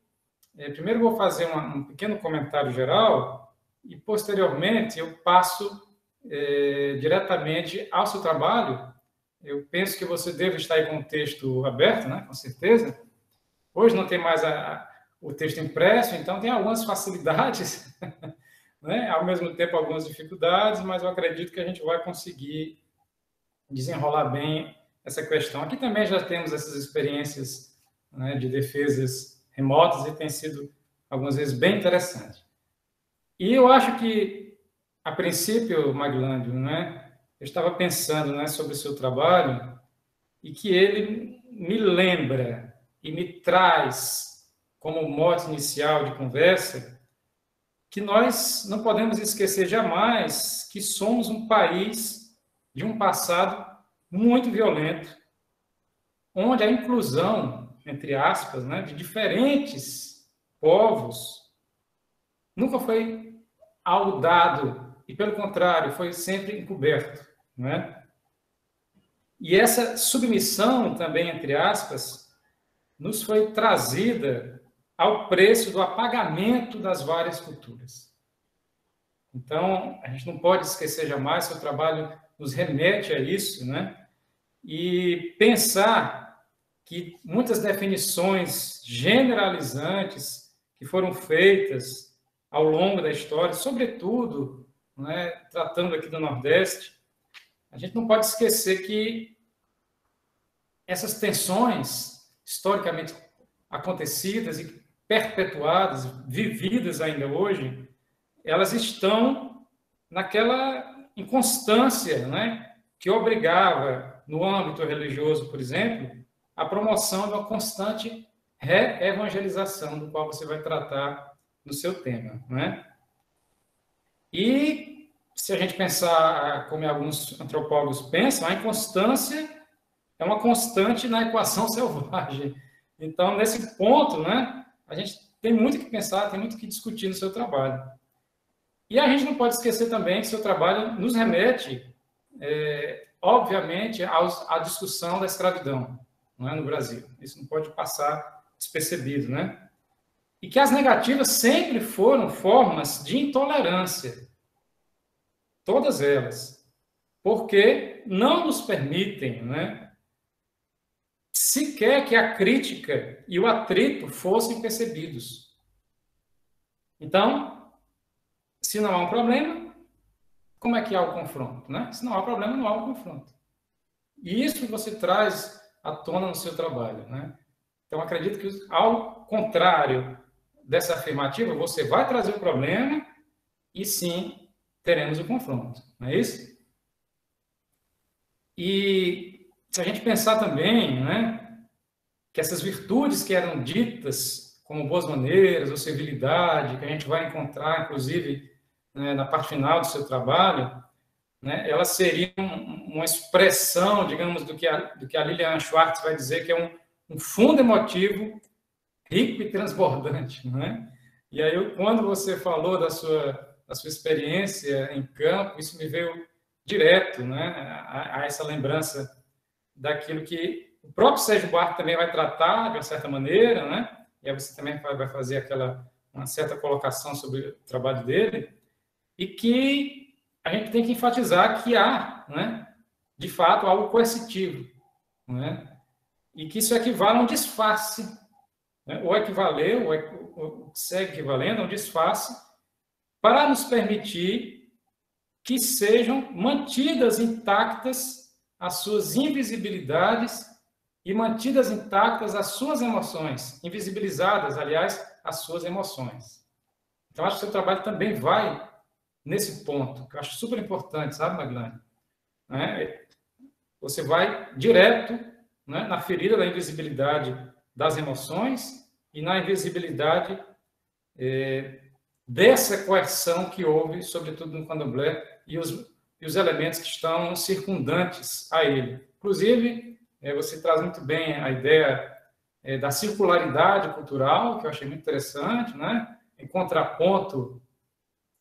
é, primeiro vou fazer uma, um pequeno comentário geral e, posteriormente, eu passo é, diretamente ao seu trabalho, eu penso que você deve estar aí com o texto aberto, né? com certeza. Hoje não tem mais a, o texto impresso, então tem algumas facilidades, né? ao mesmo tempo algumas dificuldades, mas eu acredito que a gente vai conseguir desenrolar bem essa questão. Aqui também já temos essas experiências né, de defesas remotas e tem sido algumas vezes bem interessante. E eu acho que, a princípio, Maglândio, né, eu estava pensando né, sobre o seu trabalho e que ele me lembra e me traz como mote inicial de conversa que nós não podemos esquecer jamais que somos um país de um passado muito violento, onde a inclusão, entre aspas, né, de diferentes povos nunca foi algo dado, e pelo contrário, foi sempre encoberto. Né? E essa submissão também, entre aspas, nos foi trazida ao preço do apagamento das várias culturas. Então, a gente não pode esquecer jamais, seu trabalho nos remete a isso, né? e pensar que muitas definições generalizantes que foram feitas ao longo da história, sobretudo né, tratando aqui do Nordeste, a gente não pode esquecer que essas tensões historicamente acontecidas e perpetuadas, vividas ainda hoje, elas estão naquela inconstância né, que obrigava no âmbito religioso, por exemplo, a promoção de uma constante re-evangelização, do qual você vai tratar no seu tema. Né? E se a gente pensar como alguns antropólogos pensam, a inconstância é uma constante na equação selvagem. Então, nesse ponto, né, a gente tem muito que pensar, tem muito que discutir no seu trabalho. E a gente não pode esquecer também que seu trabalho nos remete é, obviamente, à discussão da escravidão é, no Brasil. Isso não pode passar despercebido, né? E que as negativas sempre foram formas de intolerância. Todas elas. Porque não nos permitem, né? Sequer que a crítica e o atrito fossem percebidos. Então, se não há um problema, como é que há o confronto? Né? Se não há problema, não há o confronto. E isso você traz à tona no seu trabalho. Né? Então, acredito que, ao contrário dessa afirmativa, você vai trazer o problema e sim teremos o confronto. Não é isso? E se a gente pensar também né, que essas virtudes que eram ditas como boas maneiras ou civilidade, que a gente vai encontrar, inclusive, né, na parte final do seu trabalho, né, elas seriam uma expressão, digamos, do que a, do que a Lilian Schwartz vai dizer que é um, um fundo emotivo rico e transbordante, né? E aí, quando você falou da sua, da sua experiência em campo, isso me veio direto, né, a, a essa lembrança daquilo que o próprio Sérgio Buarque também vai tratar de uma certa maneira, né? E aí você também vai fazer aquela uma certa colocação sobre o trabalho dele e que a gente tem que enfatizar que há, né, de fato, algo coercitivo, né, e que isso equivale a um disfarce, né, ou equivaleu, ou segue equivalendo a um disfarce, para nos permitir que sejam mantidas intactas as suas invisibilidades e mantidas intactas as suas emoções, invisibilizadas, aliás, as suas emoções. Então, acho que o seu trabalho também vai nesse ponto, que eu acho super importante, sabe, Maglani? Né? Você vai direto né, na ferida da invisibilidade das emoções e na invisibilidade é, dessa coerção que houve, sobretudo no candomblé, e os, e os elementos que estão circundantes a ele. Inclusive, é, você traz muito bem a ideia é, da circularidade cultural, que eu achei muito interessante, né? em contraponto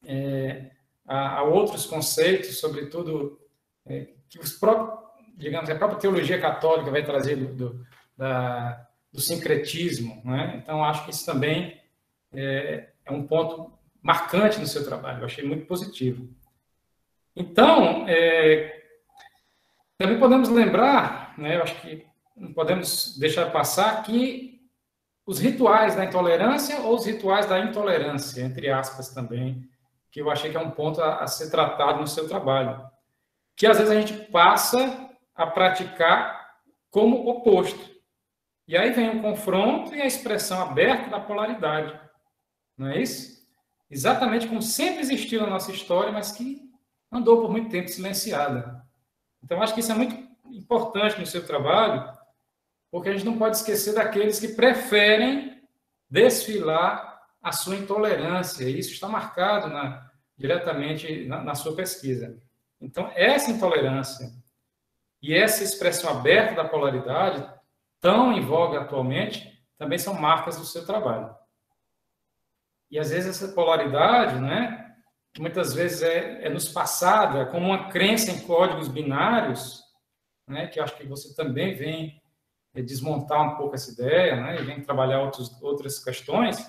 é, a, a, outros conceitos, sobretudo é, que os próprios, digamos, a própria teologia católica vai trazer do, do, da, do sincretismo. Né? Então, acho que isso também é, é, um ponto marcante no seu trabalho, eu achei muito positivo. Então, é, Também podemos lembrar, né, eu acho que não podemos deixar passar que os rituais da intolerância ou os rituais da intolerância, entre aspas também, que eu achei que é um ponto a, a ser tratado no seu trabalho, que às vezes a gente passa a praticar como oposto. E aí vem o confronto e a expressão aberta da polaridade. Não é isso? Exatamente como sempre existiu na nossa história, mas que andou por muito tempo silenciada. Então, acho que isso é muito importante no seu trabalho, porque a gente não pode esquecer daqueles que preferem desfilar a sua intolerância. Isso está marcado na, diretamente na, na sua pesquisa. Então, essa intolerância e essa expressão aberta da polaridade, tão em voga atualmente, também são marcas do seu trabalho. E às vezes essa polaridade, né, que muitas vezes é, é nos passada como uma crença em códigos binários, né, que acho que você também vem é, desmontar um pouco essa ideia, né, e vem trabalhar outros, outras questões,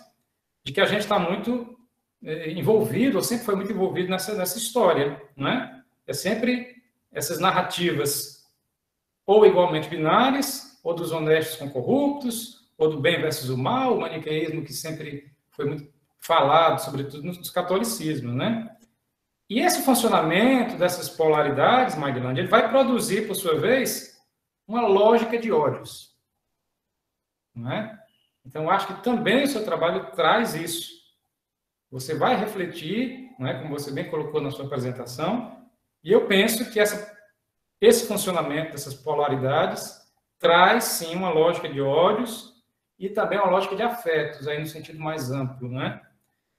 de que a gente está muito é, envolvido, ou sempre foi muito envolvido nessa, nessa história, né? É sempre essas narrativas ou igualmente binárias, ou dos honestos com corruptos, ou do bem versus o mal, o maniqueísmo que sempre foi muito falado, sobretudo no catolicismo, né? E esse funcionamento dessas polaridades, Magdalene, ele vai produzir, por sua vez, uma lógica de ódios. Não é? Então, acho que também o seu trabalho traz isso. Você vai refletir, não é? como você bem colocou na sua apresentação, e eu penso que essa, esse funcionamento dessas polaridades traz, sim, uma lógica de ódios e também uma lógica de afetos, aí no sentido mais amplo, não é?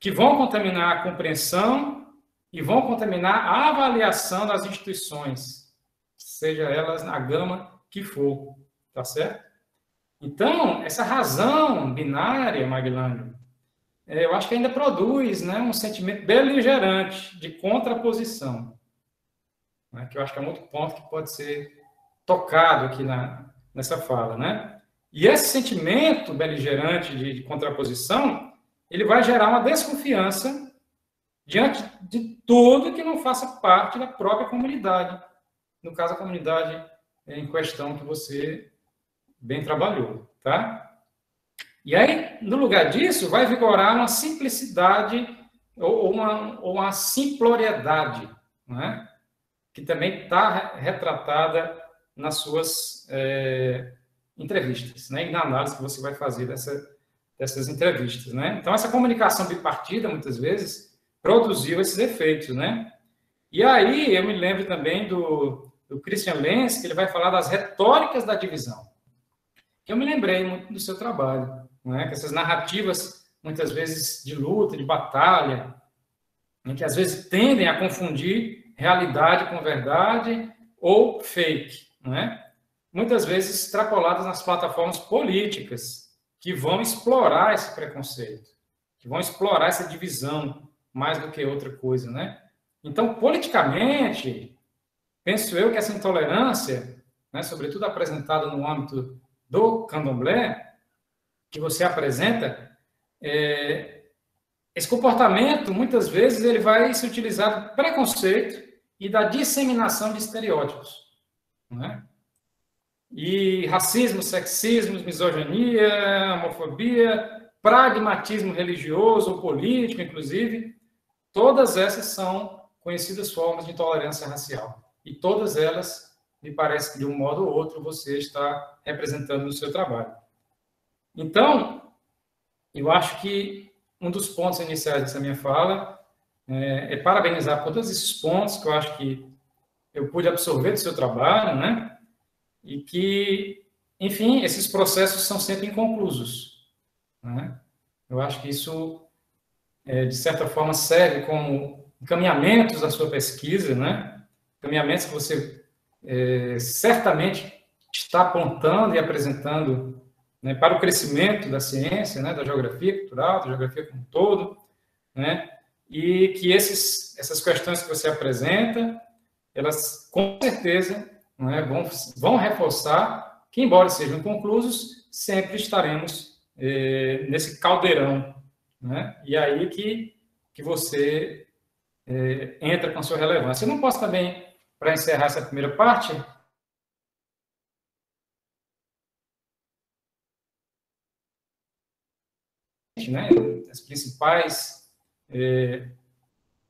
que vão contaminar a compreensão e vão contaminar a avaliação das instituições, seja elas na gama que for, tá certo? Então, essa razão binária, Maglânio, é, eu acho que ainda produz né, um sentimento beligerante de contraposição, né, que eu acho que é um outro ponto que pode ser tocado aqui na, nessa fala, né? E esse sentimento beligerante de, de contraposição ele vai gerar uma desconfiança diante de tudo que não faça parte da própria comunidade. No caso, a comunidade em questão que você bem trabalhou, tá? E aí, no lugar disso, vai vigorar uma simplicidade ou uma, ou uma simploriedade, né? que também está retratada nas suas é, entrevistas, né? e na análise que você vai fazer dessa, dessas entrevistas, né? Então, essa comunicação bipartida, muitas vezes, produziu esses efeitos, né? E aí, eu me lembro também do, do Christian Lenz, que ele vai falar das retóricas da divisão, que eu me lembrei muito do seu trabalho, né? Que essas narrativas, muitas vezes, de luta, de batalha, né? que às vezes tendem a confundir realidade com verdade ou fake, né? Muitas vezes extrapoladas nas plataformas políticas, que vão explorar esse preconceito, que vão explorar essa divisão mais do que outra coisa, né? Então, politicamente, penso eu que essa intolerância, né, sobretudo apresentada no âmbito do candomblé, que você apresenta, é, esse comportamento, muitas vezes, ele vai se utilizar do preconceito e da disseminação de estereótipos. Né? E racismo, sexismo, misoginia, homofobia, pragmatismo religioso ou político, inclusive, todas essas são conhecidas formas de intolerância racial. E todas elas, me parece que de um modo ou outro, você está representando no seu trabalho. Então, eu acho que um dos pontos iniciais dessa minha fala é, é parabenizar por todos esses pontos que eu acho que eu pude absorver do seu trabalho, né? e que, enfim, esses processos são sempre inconclusos. Né? Eu acho que isso, é, de certa forma, serve como encaminhamentos da sua pesquisa, né? encaminhamentos que você é, certamente está apontando e apresentando né, para o crescimento da ciência, né, da geografia cultural, da geografia como um todo, né, e que esses, essas questões que você apresenta, elas com certeza é, vão, vão reforçar que, embora sejam conclusos, sempre estaremos é, nesse caldeirão. Né? E aí que, que você é, entra com sua relevância. Eu não posso também, para encerrar essa primeira parte, né, as principais eh,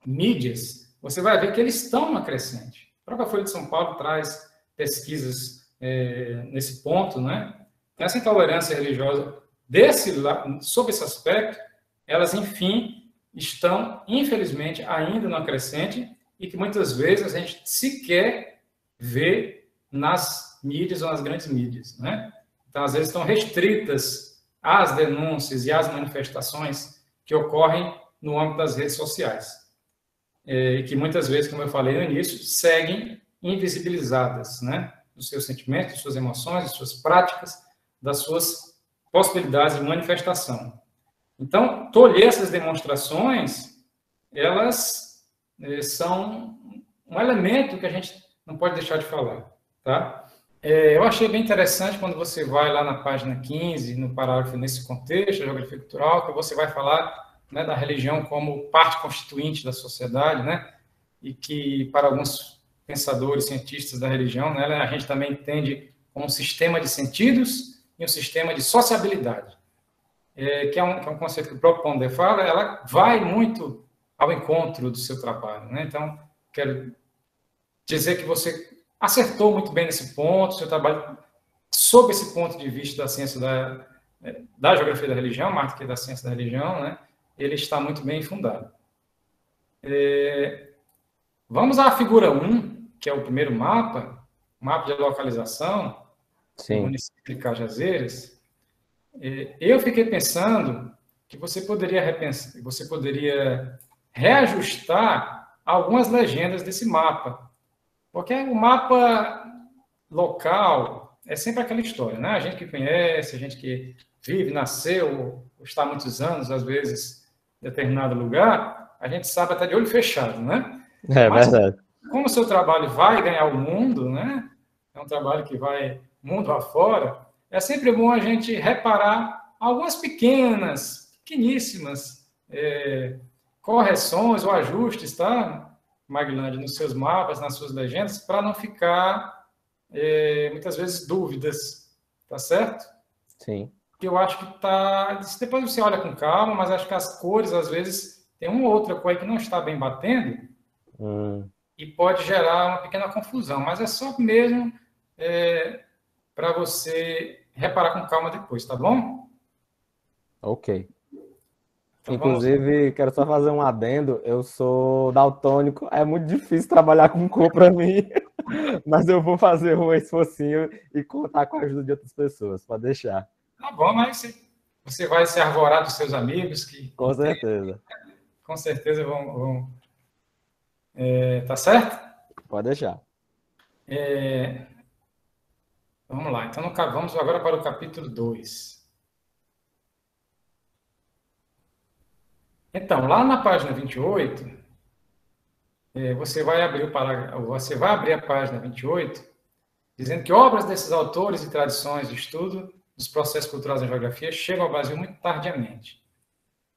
mídias você vai ver que eles estão na crescente. A própria Folha de São Paulo traz pesquisas é, nesse ponto, né? Essa intolerância religiosa, desse, sob esse aspecto, elas, enfim, estão, infelizmente, ainda na crescente e que muitas vezes a gente sequer vê nas mídias ou nas grandes mídias, né? Então, às vezes, estão restritas às denúncias e às manifestações que ocorrem no âmbito das redes sociais. É, e que muitas vezes, como eu falei no início, seguem invisibilizadas, né? Dos seus sentimentos, das suas emoções, das suas práticas, das suas possibilidades de manifestação. Então, tolher essas demonstrações, elas é, são um elemento que a gente não pode deixar de falar, tá? É, eu achei bem interessante quando você vai lá na página 15, no parágrafo nesse contexto, a geografia cultural, que você vai falar né, da religião como parte constituinte da sociedade, né? E que para alguns pensadores, cientistas da religião, né, a gente também entende como um sistema de sentidos e um sistema de sociabilidade, é, que, é um, que, é um, conceito que o próprio Ponder fala, ela vai muito ao encontro do seu trabalho, né? Então, quero dizer que você acertou muito bem nesse ponto, seu trabalho, sob esse ponto de vista da ciência da, da geografia da religião, mais do que da ciência da religião, né, ele está muito bem fundado. É, vamos à figura 1, que é o primeiro mapa, mapa de localização Sim. do município de Cajazeiras. É, eu fiquei pensando que você poderia repensar, você poderia reajustar algumas legendas desse mapa porque o mapa local é sempre aquela história, né? A gente que conhece, a gente que vive, nasceu, está há muitos anos, às vezes, determinado lugar, a gente sabe até de olho fechado, né? É Mas, verdade. Como o seu trabalho vai ganhar o mundo, né? É um trabalho que vai mundo afora, é sempre bom a gente reparar algumas pequenas, pequeníssimas é, correções ou ajustes, tá? Maglande nos seus mapas, nas suas legendas, para não ficar, é, muitas vezes, dúvidas, tá certo? Sim. Que eu acho que tá. Depois você olha com calma, mas acho que as cores, às vezes, tem uma ou outra cor que não está bem batendo hum. e pode gerar uma pequena confusão, mas é só mesmo é, para você reparar com calma depois, tá bom? Ok. Então, Inclusive, vamos... quero só fazer um adendo. Eu sou daltônico, é muito difícil trabalhar com cor para mim, mas eu vou fazer um esforcinho e contar com a ajuda de outras pessoas, pode deixar. Tá bom, mas você vai se arvorar dos seus amigos que. Com certeza. Com certeza vão. vão é, tá certo? Pode deixar. É, vamos lá, então vamos agora para o capítulo 2. Então, lá na página 28, é, você vai abrir o parágrafo, você vai abrir a página 28, dizendo que obras desses autores e tradições de estudo dos processos culturais da geografia chegam ao Brasil muito tardiamente.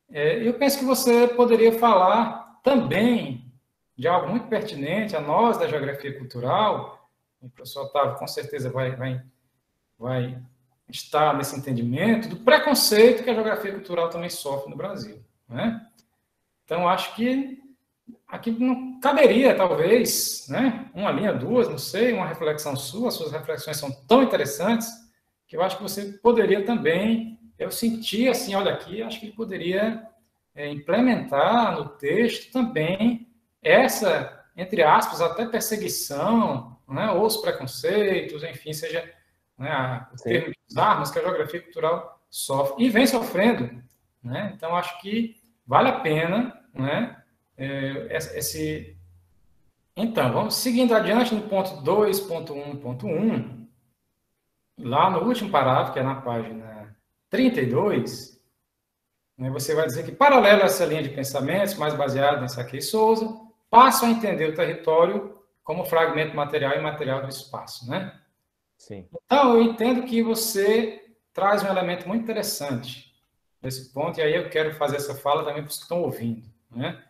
É, eu penso que você poderia falar também de algo muito pertinente a nós da geografia cultural, o professor Otávio com certeza vai, vai, vai estar nesse entendimento do preconceito que a geografia cultural também sofre no Brasil. Né? Então, acho que aqui não caberia, talvez, né? uma linha, duas, não sei, uma reflexão sua, suas reflexões são tão interessantes que eu acho que você poderia também, eu senti assim, olha aqui, acho que ele poderia é, implementar no texto também essa, entre aspas, até perseguição, né? ou os preconceitos, enfim, seja né, o termo de armas que a geografia cultural sofre e vem sofrendo né? Então, acho que vale a pena né, é, esse. Então, vamos seguindo adiante no ponto 2.1.1, lá no último parágrafo, que é na página 32, né, você vai dizer que, paralelo a essa linha de pensamentos, mais baseada em Saquei Souza, passam a entender o território como fragmento material e material do espaço, né? Sim. Então, eu entendo que você traz um elemento muito interessante, nesse ponto, e aí eu quero fazer essa fala também para os que estão ouvindo, né?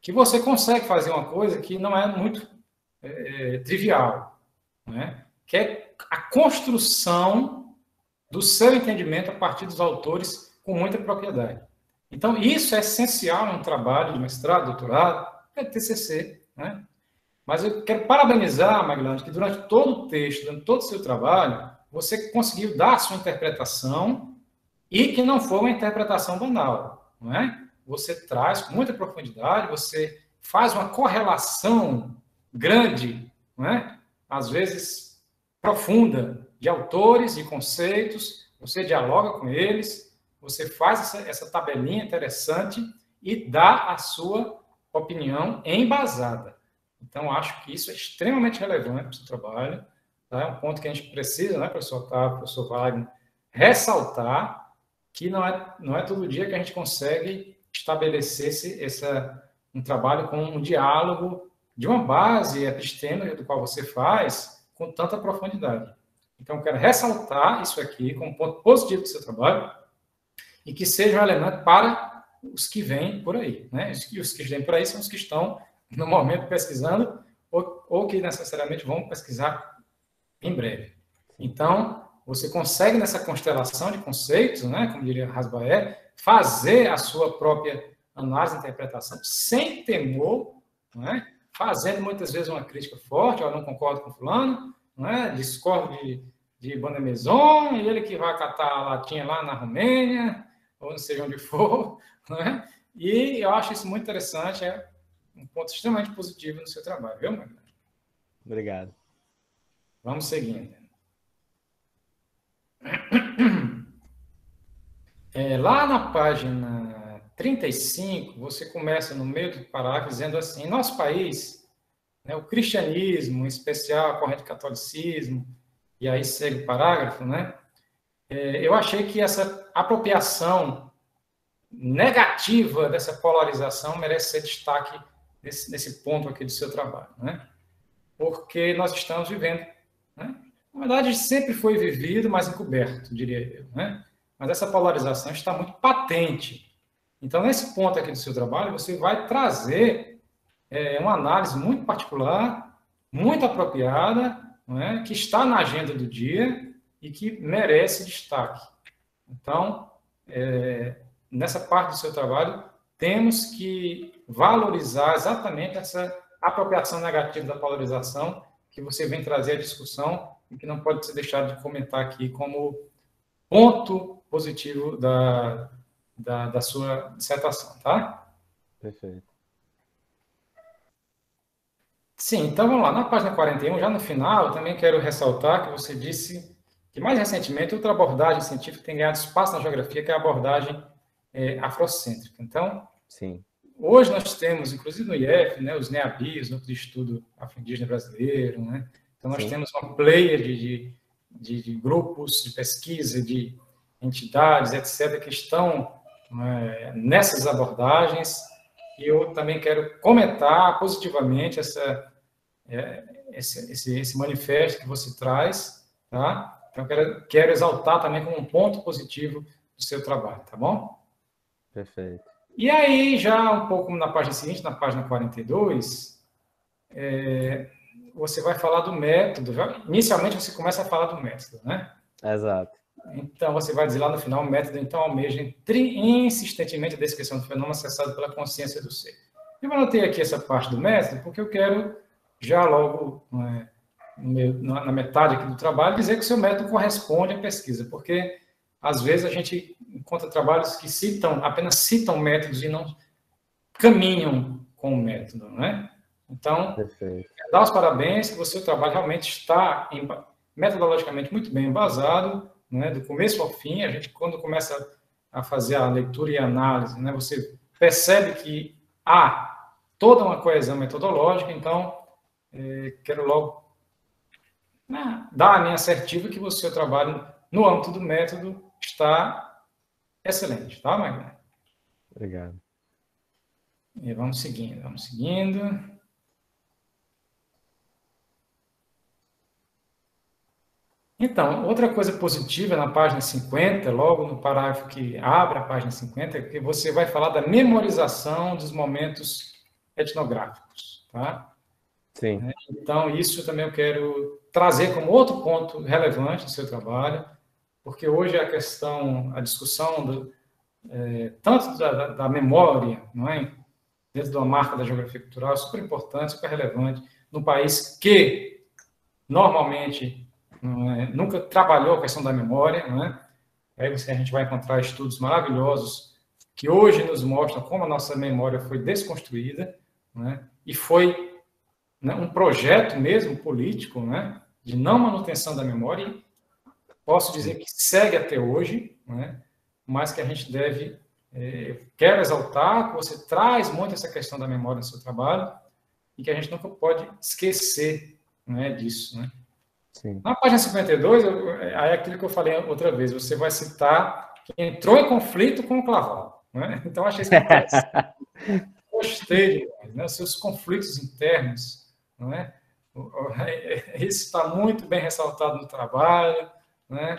que você consegue fazer uma coisa que não é muito é, é, trivial, né? Que é a construção do seu entendimento a partir dos autores com muita propriedade. Então, isso é essencial no trabalho de mestrado, doutorado, é TCC, né? Mas eu quero parabenizar, Maglante, que durante todo o texto, durante todo o seu trabalho, você conseguiu dar a sua interpretação e que não foi uma interpretação banal, não é? Você traz com muita profundidade, você faz uma correlação grande, não é? Às vezes profunda, de autores e conceitos, você dialoga com eles, você faz essa, essa tabelinha interessante e dá a sua opinião embasada. Então, acho que isso é extremamente relevante para o seu trabalho. Tá? É um ponto que a gente precisa, né, professor Otávio, professor Wagner, ressaltar que não é, não é todo dia que a gente consegue estabelecer esse, essa, um trabalho com um diálogo de uma base epistêmica do qual você faz com tanta profundidade. Então, quero ressaltar isso aqui como ponto positivo do seu trabalho e que seja um elemento para os que vêm por aí. Né? Os, que, vêm por aí são os que estão, no momento, pesquisando ou, ou que necessariamente vão pesquisar em breve. Então, você consegue, nessa constelação de conceitos, né, como diria Rasbaer, fazer a sua própria análise e interpretação sem temor, né, fazendo muitas vezes uma crítica forte, eu não concordo com fulano, né, discordo de, de Bonnemeson, e ele que vai catar a latinha lá na Romênia, ou não sei onde for, né, e eu acho isso muito interessante, é um ponto extremamente positivo no seu trabalho, viu, Magna? Obrigado. Vamos seguindo. É, lá na página 35, você começa no meio do parágrafo dizendo assim: em nosso país, né, o cristianismo, em especial a corrente catolicismo, e aí segue o parágrafo, né? É, eu achei que essa apropriação negativa dessa polarização merece ser destaque nesse, nesse ponto aqui do seu trabalho, né? Porque nós estamos vivendo, né? Na verdade, sempre foi vivido, mas encoberto, diria eu, né? Mas essa polarização está muito patente. Então, nesse ponto aqui do seu trabalho, você vai trazer é, uma análise muito particular, muito apropriada, é? que está na agenda do dia e que merece destaque. Então, é, nessa parte do seu trabalho, temos que valorizar exatamente essa apropriação negativa da polarização que você vem trazer à discussão e que não pode ser deixado de comentar aqui como ponto positivo da, da, da sua dissertação, tá? Perfeito. Sim, então vamos lá. Na página 41, já no final, eu também quero ressaltar que você disse que mais recentemente outra abordagem científica tem ganhado espaço na geografia, que é a abordagem é, afrocêntrica. Então, Sim. hoje nós temos, inclusive no IEF, né, os NEABIs, Núcleo de Estudo Afro-Indígena Brasileiro, né, então, nós Sim. temos uma player de, de, de, grupos de pesquisa, de entidades, etc., que estão é, nessas abordagens, e eu também quero comentar positivamente essa, é, esse, esse, esse, manifesto que você traz, tá? Então, quero, quero exaltar também como um ponto positivo do seu trabalho, tá bom? Perfeito. E aí, já um pouco na página seguinte, na página 42, é, você vai falar do método. Inicialmente você começa a falar do método, né? Exato. Então você vai dizer lá no final o método então almeja insistentemente a descrição do fenômeno acessado pela consciência do ser. Eu anotei aqui essa parte do método porque eu quero já logo é, na metade aqui do trabalho dizer que o seu método corresponde à pesquisa, porque às vezes a gente encontra trabalhos que citam apenas citam métodos e não caminham com o método, não é? Então, Perfeito. dar os parabéns que o seu trabalho realmente está em, metodologicamente muito bem embasado, né, do começo ao fim. A gente, quando começa a fazer a leitura e a análise, né, você percebe que há toda uma coesão metodológica. Então, é, quero logo né, dar a minha assertiva que o seu trabalho, no âmbito do método, está excelente, tá, Magna? Obrigado. E vamos seguindo, vamos seguindo. Então, outra coisa positiva na página 50, logo no parágrafo que abre a página 50, é que você vai falar da memorização dos momentos etnográficos, tá? Sim. É, então, isso também eu quero trazer como outro ponto relevante do seu trabalho, porque hoje a questão, a discussão do, é, tanto da, da, memória, não é? dentro da marca da geografia cultural, é super importante, super relevante, num país que normalmente é, nunca trabalhou a questão da memória, é? Aí você, a gente vai encontrar estudos maravilhosos que hoje nos mostram como a nossa memória foi desconstruída, né? e foi né, um projeto mesmo político né, de não manutenção da memória, posso dizer que segue até hoje, né, mas que a gente deve, é, quero exaltar, que você traz muito essa questão da memória no seu trabalho, e que a gente nunca pode esquecer né, disso. Né? Sim. Na página 52, eu, é aquilo que eu falei outra vez, você vai citar que entrou em conflito com o Clavado. Né? Então, achei isso Gostei demais, né? Seus conflitos internos, não é? Isso está muito bem ressaltado no trabalho, né?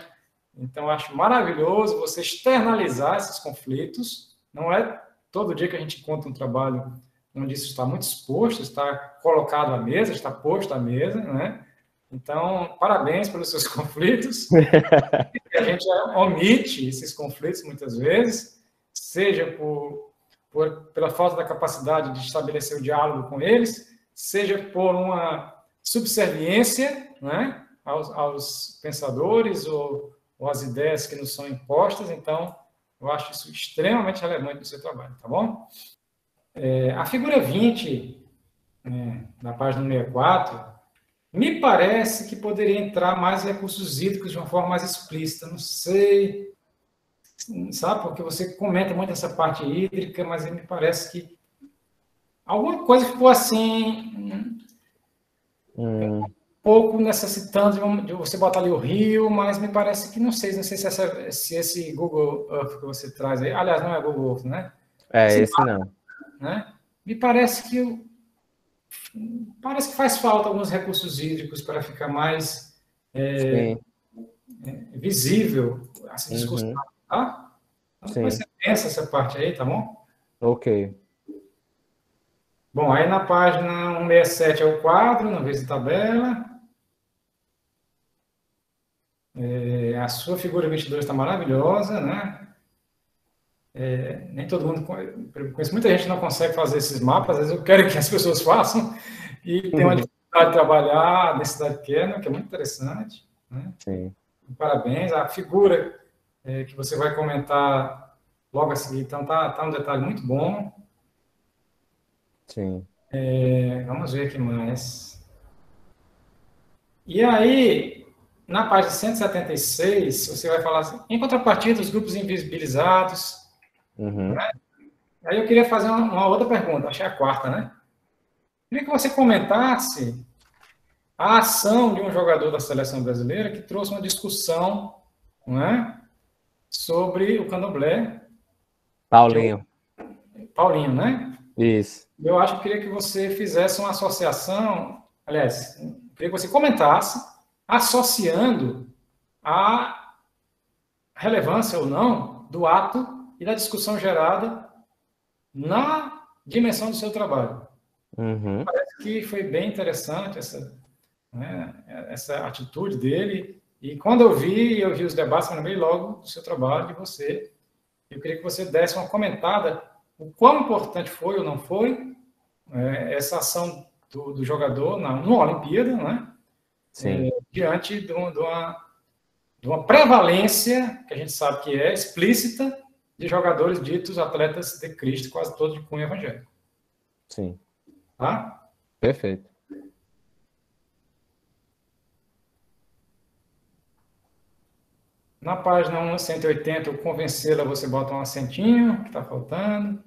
Então, acho maravilhoso você externalizar esses conflitos. Não é todo dia que a gente conta um trabalho onde isso está muito exposto, está colocado à mesa, está posto à mesa, né? Então, parabéns pelos seus conflitos. a gente omite esses conflitos muitas vezes, seja por, por, pela falta da capacidade de estabelecer o diálogo com eles, seja por uma subserviência né, aos, aos pensadores ou, ou às ideias que nos são impostas. Então, eu acho isso extremamente relevante no seu trabalho, tá bom? É, a figura 20, né, na página 64, me parece que poderia entrar mais recursos hídricos de uma forma mais explícita. Não sei, sabe? Porque você comenta muito essa parte hídrica, mas me parece que alguma coisa ficou assim. Hum. Um pouco necessitando de, você botar ali o rio, mas me parece que não sei, não sei se, essa, se esse Google Earth que você traz aí, aliás, não é Google Earth, né? É, esse, esse não. Né? Me parece que parece que faz falta alguns recursos hídricos para ficar mais é, é, visível essa discussão, uhum. tá? Então, depois você pensa essa parte aí, tá bom? Ok. Bom, aí na página 167 é o quadro, na vez de tabela. É, a sua figura 22 está maravilhosa, né? É, nem todo mundo, conheço muita gente que não consegue fazer esses mapas, às vezes eu quero que as pessoas façam, e tem uma dificuldade de trabalhar nessa cidade pequena, que é muito interessante. Né? Sim. Parabéns. A figura é, que você vai comentar logo a seguir, então tá, tá um detalhe muito bom. Sim. É, vamos ver aqui mais. E aí, na página 176, você vai falar assim, em contrapartida, os grupos invisibilizados, Uhum. Né? Aí eu queria fazer uma, uma, outra pergunta, achei a quarta, né? Queria que você comentasse a ação de um jogador da seleção brasileira que trouxe uma discussão né, sobre o candomblé. Paulinho. Eu, Paulinho, né? Isso. Eu acho que queria que você fizesse uma associação, aliás, queria que você comentasse, associando a relevância ou não do ato e da discussão gerada na dimensão do seu trabalho. Uhum. Parece que foi bem interessante essa, né, essa atitude dele. E quando eu vi, eu vi os debates, eu lembrei logo do seu trabalho, de você. Eu queria que você desse uma comentada o quão importante foi ou não foi é, essa ação do, do jogador na, numa Olimpíada, né? Sim. É, diante de, de, uma, de uma prevalência, que a gente sabe que é explícita, de jogadores ditos atletas de Cristo, quase todos de cunho evangélico. Sim. Tá? Perfeito. Na página 180, o convencê-la, você bota um acentinho, que está faltando.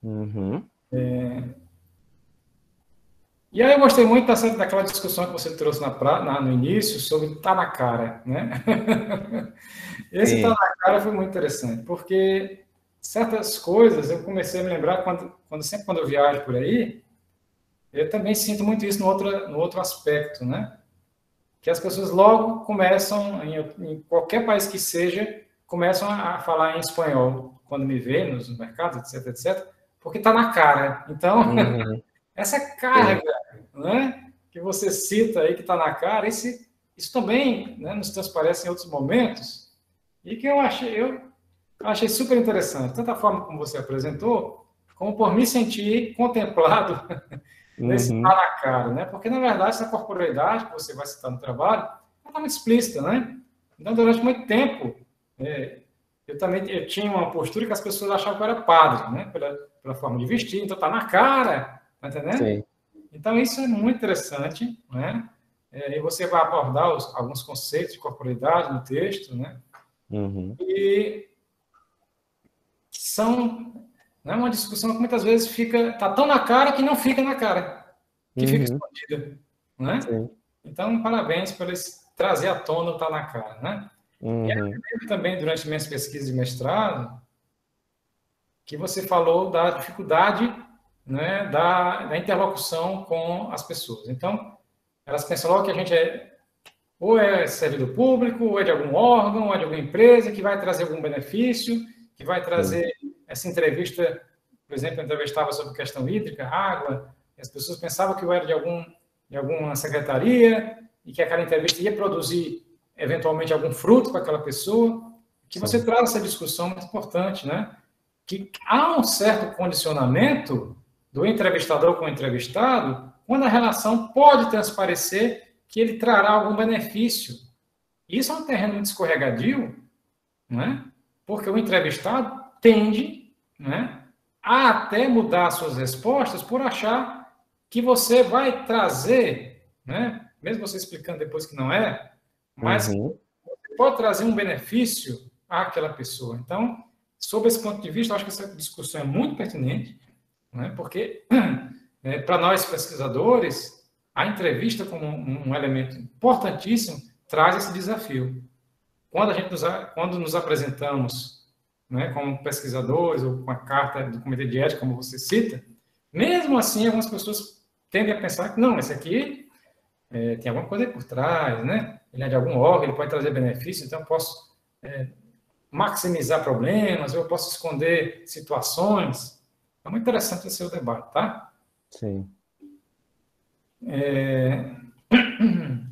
Uhum. É... E aí eu gostei muito dessa, daquela discussão que você trouxe na, na, no início sobre tá na cara, né? Esse Sim. tá na cara foi muito interessante, porque certas coisas eu comecei a me lembrar quando, quando sempre quando eu viajo por aí, eu também sinto muito isso no outro, no outro aspecto, né? Que as pessoas logo começam, em, em qualquer país que seja, começam a, falar em espanhol quando me vê nos mercados, etc, etc, porque tá na cara. Então, uhum. essa carga né, que você cita aí, que está na cara, esse, isso também né, nos transparece em outros momentos, e que eu achei, eu, achei super interessante, tanto a forma como você apresentou, como por me sentir contemplado nesse uhum. tá na cara, né? Porque, na verdade, essa corporeidade que você vai citar no trabalho, está muito explícita, né? Então, durante muito tempo, é, eu também eu tinha uma postura que as pessoas achavam que eu era padre, né? Pela, pela forma de vestir, então tá na cara, tá entendendo? Sim. Então, isso é muito interessante, né? É, e você vai abordar os, alguns conceitos de corporeidade no texto, né? Uhum. E são né, uma discussão que muitas vezes fica tá tão na cara que não fica na cara, que uhum. fica escondida, né? Sim. Então, parabéns por esse trazer à tona o tá na cara, né? Uhum. E eu também, durante minhas pesquisas de mestrado, que você falou da dificuldade né, da, da interlocução com as pessoas. Então, elas pensam logo que a gente é ou é servidor público, ou é de algum órgão, ou é de alguma empresa que vai trazer algum benefício, que vai trazer essa entrevista, por exemplo, eu entrevistava sobre questão hídrica, água, e as pessoas pensavam que eu era de, algum, de alguma secretaria e que aquela entrevista ia produzir eventualmente algum fruto para aquela pessoa, que você traz essa discussão muito importante, né? Que há um certo condicionamento do entrevistador com o entrevistado, quando a relação pode transparecer que ele trará algum benefício. Isso é um terreno muito escorregadio, né? porque o entrevistado tende né, a até mudar suas respostas por achar que você vai trazer, né, mesmo você explicando depois que não é, mas uhum. pode trazer um benefício àquela pessoa. Então, sob esse ponto de vista, acho que essa discussão é muito pertinente, né? porque, é, para nós pesquisadores, a entrevista como um, elemento importantíssimo traz esse desafio. Quando, a gente nos, quando nos apresentamos né, como pesquisadores ou com a carta do Comitê de Ética, como você cita, mesmo assim, algumas pessoas tendem a pensar que não, esse aqui é, tem alguma coisa por trás, né? ele é de algum órgão, ele pode trazer benefício, então eu posso é, maximizar problemas, eu posso esconder situações. É muito interessante esse seu debate, tá? Sim. É...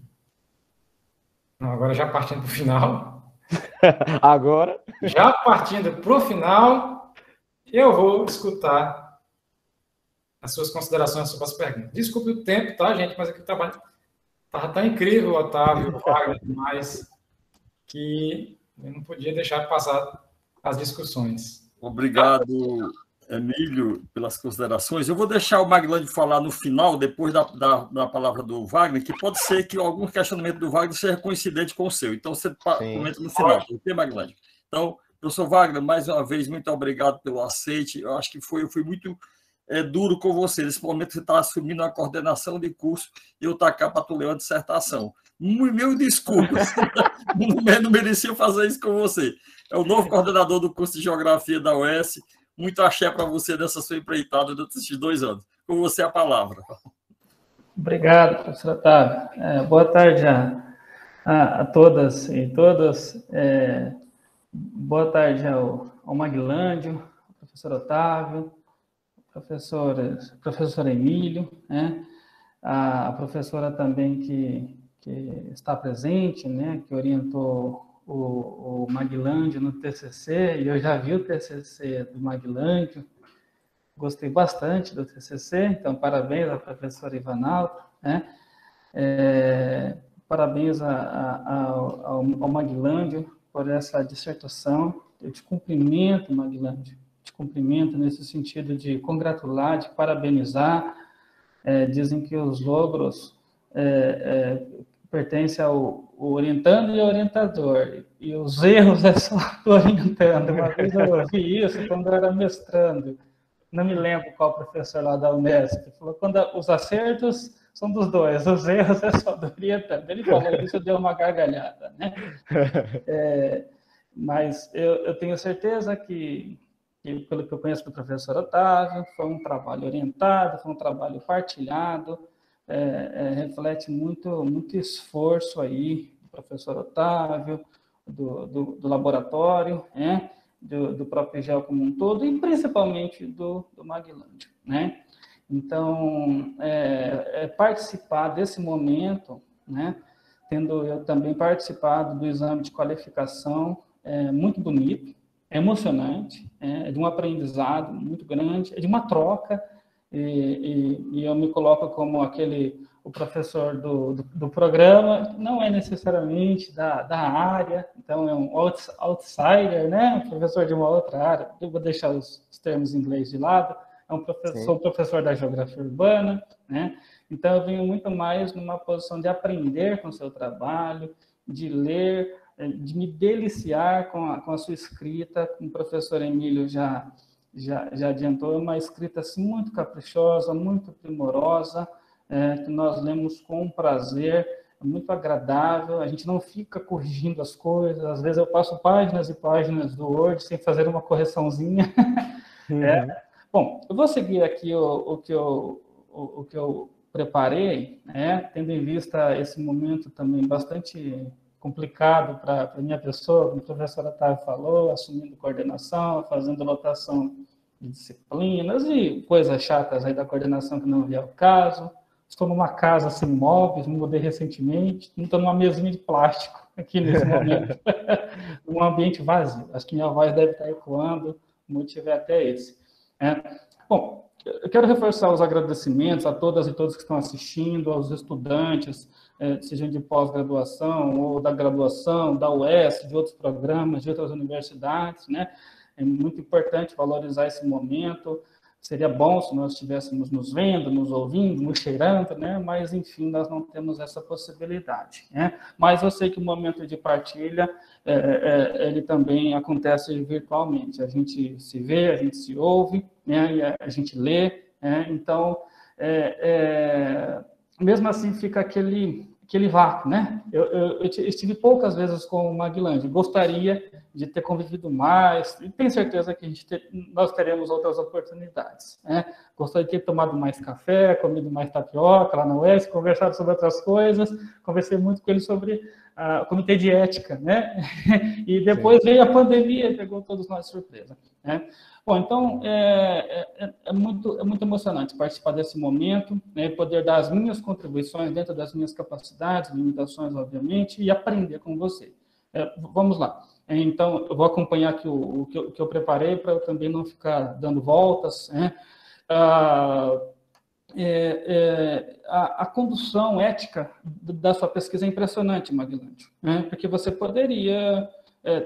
Não, agora já partindo para o final. agora? Já partindo para o final, eu vou escutar as suas considerações sobre as perguntas. Desculpe o tempo, tá, gente? Mas aqui o trabalho Estava tão incrível, Otávio, Wagner, mas que eu não podia deixar passar as discussões. Obrigado, Emílio, pelas considerações. Eu vou deixar o Maglande falar no final, depois da, da, da, palavra do Wagner, que pode ser que algum questionamento do Wagner seja coincidente com o seu. Então, você Sim. comenta no final, ok, Maglande? Então, professor Wagner, mais uma vez, muito obrigado pelo aceite. Eu acho que foi, eu fui muito é duro com você. Nesse momento você está assumindo a coordenação de curso e eu estou cá para tu ler uma dissertação. Mil desculpas. não merecia fazer isso com você. É o novo coordenador do curso de Geografia da UES. Muito axé para você nessa sua empreitada durante esses dois anos. Com você a palavra. Obrigado, professor Otávio. É, boa tarde a, a, a, todas e todas. É, boa tarde ao, ao Maglândio, ao professor Otávio, professora, professor Emílio, né? a, a professora também que, que está presente, né? que orientou o, o no TCC, e eu já vi o TCC do Maglândio, gostei bastante do TCC, então parabéns à professora Ivanaldo, né? É, parabéns a, a, ao, ao por essa dissertação, eu te cumprimento, Maglândio, te cumprimento nesse sentido de congratular, de parabenizar. É, dizem que os logros é, pertencem ao, orientando e orientador, e os erros é só do orientando. Uma vez eu ouvi isso quando eu era mestrando, não me lembro qual professor lá da Unesp, falou quando os acertos são dos dois, os erros é só do orientando. Ele falou isso, eu dei uma gargalhada, né? É, mas eu, eu tenho certeza que que, pelo que eu conheço do professor Otávio, foi um trabalho orientado, foi um trabalho partilhado, é, é, reflete muito, muito esforço aí do professor Otávio, do, do, do laboratório, né, do, do próprio GEL como um todo, e principalmente do, do Maglândia, né? Então, é, é participar desse momento, né, tendo eu também participado do exame de qualificação, é muito bonito, é emocionante, é, é de um aprendizado muito grande, é de uma troca, e, e, e eu me coloco como aquele o professor do, do, do, programa, não é necessariamente da, da área, então é um outsider, né? um professor de uma outra área, eu vou deixar os, os termos em inglês de lado, é um professor, professor da geografia urbana, né? então eu venho muito mais numa posição de aprender com o seu trabalho, de ler, eh, de me deliciar com a, com a sua escrita, como o professor Emílio já, já, já adiantou, é uma escrita assim, muito caprichosa, muito primorosa, é, que nós lemos com prazer, é muito agradável, a gente não fica corrigindo as coisas, às vezes eu passo páginas e páginas do Word sem fazer uma correçãozinha. Uhum. É, bom, eu vou seguir aqui o, o, que, eu, o, o que eu preparei, né, tendo em vista esse momento também bastante complicado para a minha pessoa, como a professora Otávio falou, assumindo coordenação, fazendo lotação de disciplinas e coisas chatas aí da coordenação que não via o caso, Estou numa casa sem móveis, me mudei recentemente, estou numa mesinha de plástico aqui nesse momento, num ambiente vazio. Acho que minha voz deve estar ecoando, o motivo é até esse. É. Bom, eu quero reforçar os agradecimentos a todas e todos que estão assistindo, aos estudantes, sejam de pós-graduação ou da graduação, da UES, de outros programas, de outras universidades, né? É muito importante valorizar esse momento, Seria bom se nós estivéssemos nos vendo, nos ouvindo, nos cheirando, né? Mas, enfim, nós não temos essa possibilidade, né? Mas eu sei que o momento de partilha, é, é, é ele também acontece virtualmente. A gente se vê, a gente se ouve, né? a gente lê, né? Então, é, é, mesmo assim fica aquele aquele vácuo, né? Eu, eu, eu, estive poucas vezes com o Maguilande, gostaria de ter convivido mais, e tenho certeza que a gente ter, nós teremos outras oportunidades, né? Gostaria de ter tomado mais café, comido mais tapioca lá na UES, conversado sobre outras coisas, conversei muito com ele sobre uh, o comitê de ética, né? e depois Sim. veio a pandemia e pegou todos nós de surpresa, né? Bom, então é, é, é, muito, é muito emocionante participar desse momento, né, poder dar as minhas contribuições dentro das minhas capacidades, limitações, obviamente, e aprender com você. É, vamos lá. É, então, eu vou acompanhar aqui o, o, que, eu, o que, eu, preparei para eu também não ficar dando voltas. Né? Ah, é, é, a, a, condução ética da sua pesquisa é impressionante, Maguilante, né? porque você poderia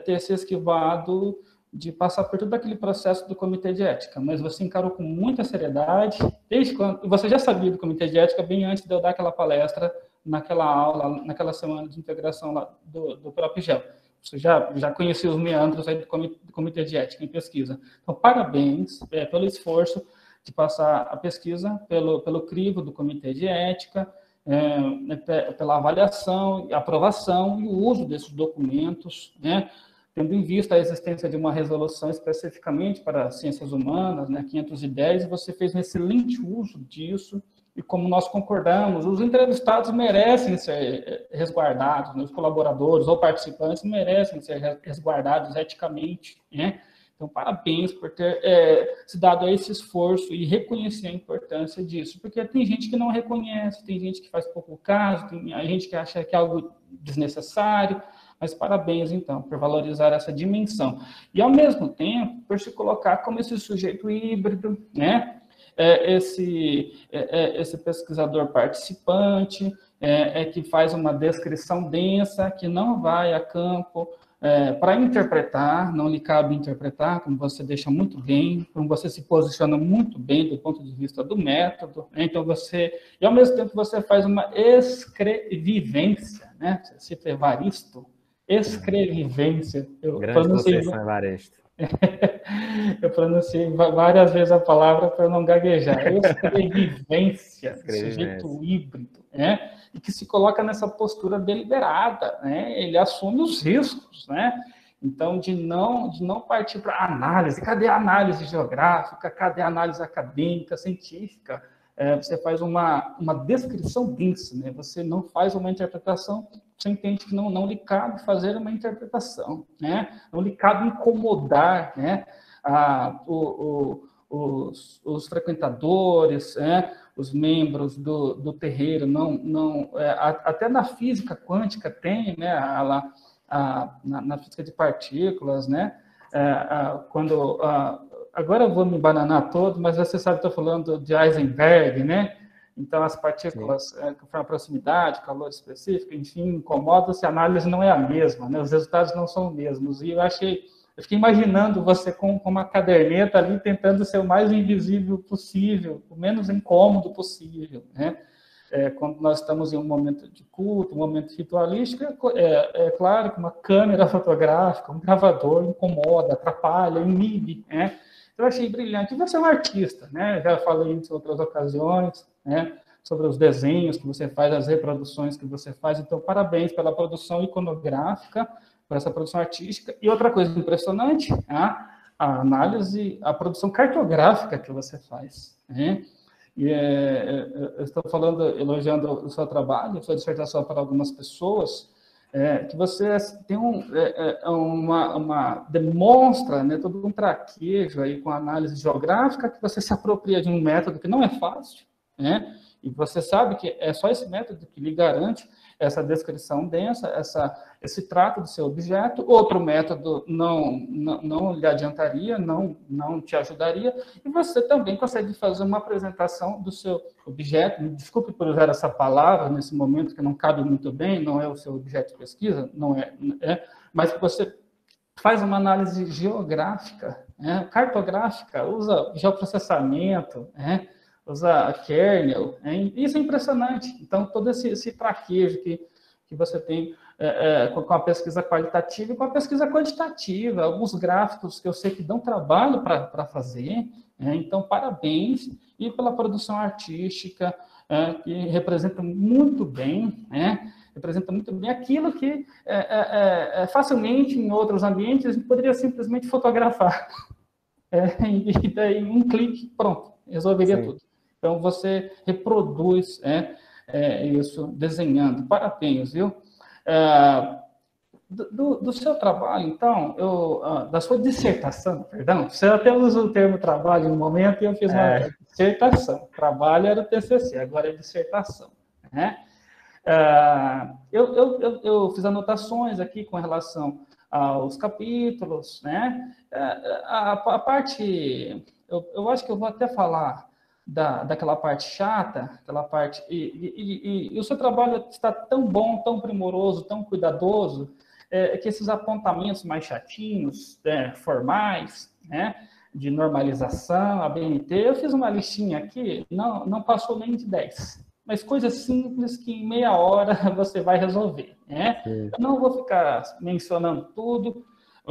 ter se esquivado de passar por todo aquele processo do comitê de ética, mas você encarou com muita seriedade, desde quando você já sabia do comitê de ética bem antes de eu dar aquela palestra, naquela aula, naquela semana de integração lá do, do próprio GEL. Você já, já conhecia os meandros aí do comitê, de ética em pesquisa. Então, parabéns é, pelo esforço de passar a pesquisa pelo, pelo crivo do comitê de ética, é, pela avaliação, aprovação e o uso desses documentos, né, tendo em vista a existência de uma resolução especificamente para ciências humanas, né, 510, você fez um excelente uso disso, e como nós concordamos, os entrevistados merecem ser eh, resguardados, né, os colaboradores ou participantes merecem ser resguardados eticamente, né? Então, parabéns por ter é, se dado esse esforço e reconhecer a importância disso, porque tem gente que não reconhece, tem gente que faz pouco caso, tem a gente que acha que é algo desnecessário, mas parabéns, então, por valorizar essa dimensão. E, ao mesmo tempo, por se colocar como esse sujeito híbrido, né? É, esse, é, é esse pesquisador participante, é, é, que faz uma descrição densa, que não vai a campo é, para interpretar, não lhe cabe interpretar, como você deixa muito bem, como você se posiciona muito bem do ponto de vista do método, né? então você, e ao mesmo tempo você faz uma escrevivência, né? Você cita Evaristo, Escrevivência. Eu Grande pronunciei... Evaristo. eu pronunciei várias vezes a palavra para não gaguejar. Escrevivência, sujeito híbrido, né? E que se coloca nessa postura deliberada, né? Ele assume os riscos, né? Então, de não, de não partir para análise. Cadê a análise geográfica? Cadê a análise acadêmica, científica? É, você faz uma, uma descrição densa, né? Você não faz uma interpretação você entende que não, não lhe cabe fazer uma interpretação, né? Não lhe cabe incomodar, né? Ah, o, o, os, os, frequentadores, né? os membros do, do terreiro, não, não, é, até na física quântica tem, né? A, a, na, na, física de partículas, né? é, quando agora eu vou me bananar todo, mas você sabe, estou falando de Heisenberg, né? Então, as partículas é, conforme a proximidade, calor específico, enfim, incomodam-se, a análise não é a mesma, né? os resultados não são os mesmos. E eu achei, eu fiquei imaginando você com, com uma caderneta ali, tentando ser o mais invisível possível, o menos incômodo possível, né? É, quando nós estamos em um momento de culto, um momento ritualístico, é, é, é, claro que uma câmera fotográfica, um gravador incomoda, atrapalha, inibe, né? Eu achei brilhante. Você é um artista, né? Já falei em outras ocasiões, né? Sobre os desenhos que você faz, as reproduções que você faz. Então, parabéns pela produção iconográfica, por essa produção artística. E outra coisa impressionante, a, a análise, a produção cartográfica que você faz, né? E é, é eu estou falando, elogiando o seu trabalho, sua dissertação para algumas pessoas, é, que você tem um, é, é, uma, uma, demonstra né, todo um traquejo aí com análise geográfica, que você se apropria de um método que não é fácil, né? E você sabe que é só esse método que lhe garante essa descrição densa, essa, esse trato do seu objeto. Outro método não, não, não lhe adiantaria, não, não te ajudaria. E você também consegue fazer uma apresentação do seu objeto. Me desculpe por usar essa palavra nesse momento que não cabe muito bem, não é o seu objeto de pesquisa, não é, é mas você faz uma análise geográfica, é, cartográfica, usa geoprocessamento, é, usa kernel. É, isso é impressionante. Então, todo esse, esse traquejo que, que você tem é, é, com a pesquisa qualitativa e com a pesquisa quantitativa, alguns gráficos que eu sei que dão trabalho para fazer. É, então, parabéns. E pela produção artística, é, que representa muito bem, né? representa muito bem aquilo que é, facilmente em outros ambientes poderia simplesmente fotografar. e daí um clique, pronto, resolveria Sim. tudo. Então, você reproduz é, é, isso desenhando. Parabéns, viu? É, do, do, seu trabalho, então, eu, ah, da sua dissertação, perdão, você até usa o termo trabalho no momento e eu fiz uma é. dissertação. Trabalho era o TCC, agora é dissertação. Né? É, eu, eu, eu, eu, fiz anotações aqui com relação aos capítulos, né? É, a, a parte, eu, eu acho que eu vou até falar da, daquela parte chata, aquela parte. E, e, e, e, o seu trabalho está tão bom, tão primoroso, tão cuidadoso, é, que esses apontamentos mais chatinhos, é, formais, né, de normalização, ABNT, eu fiz uma listinha aqui, não, não passou nem de 10. Mas coisas simples que em meia hora você vai resolver. Né? Eu não vou ficar mencionando tudo,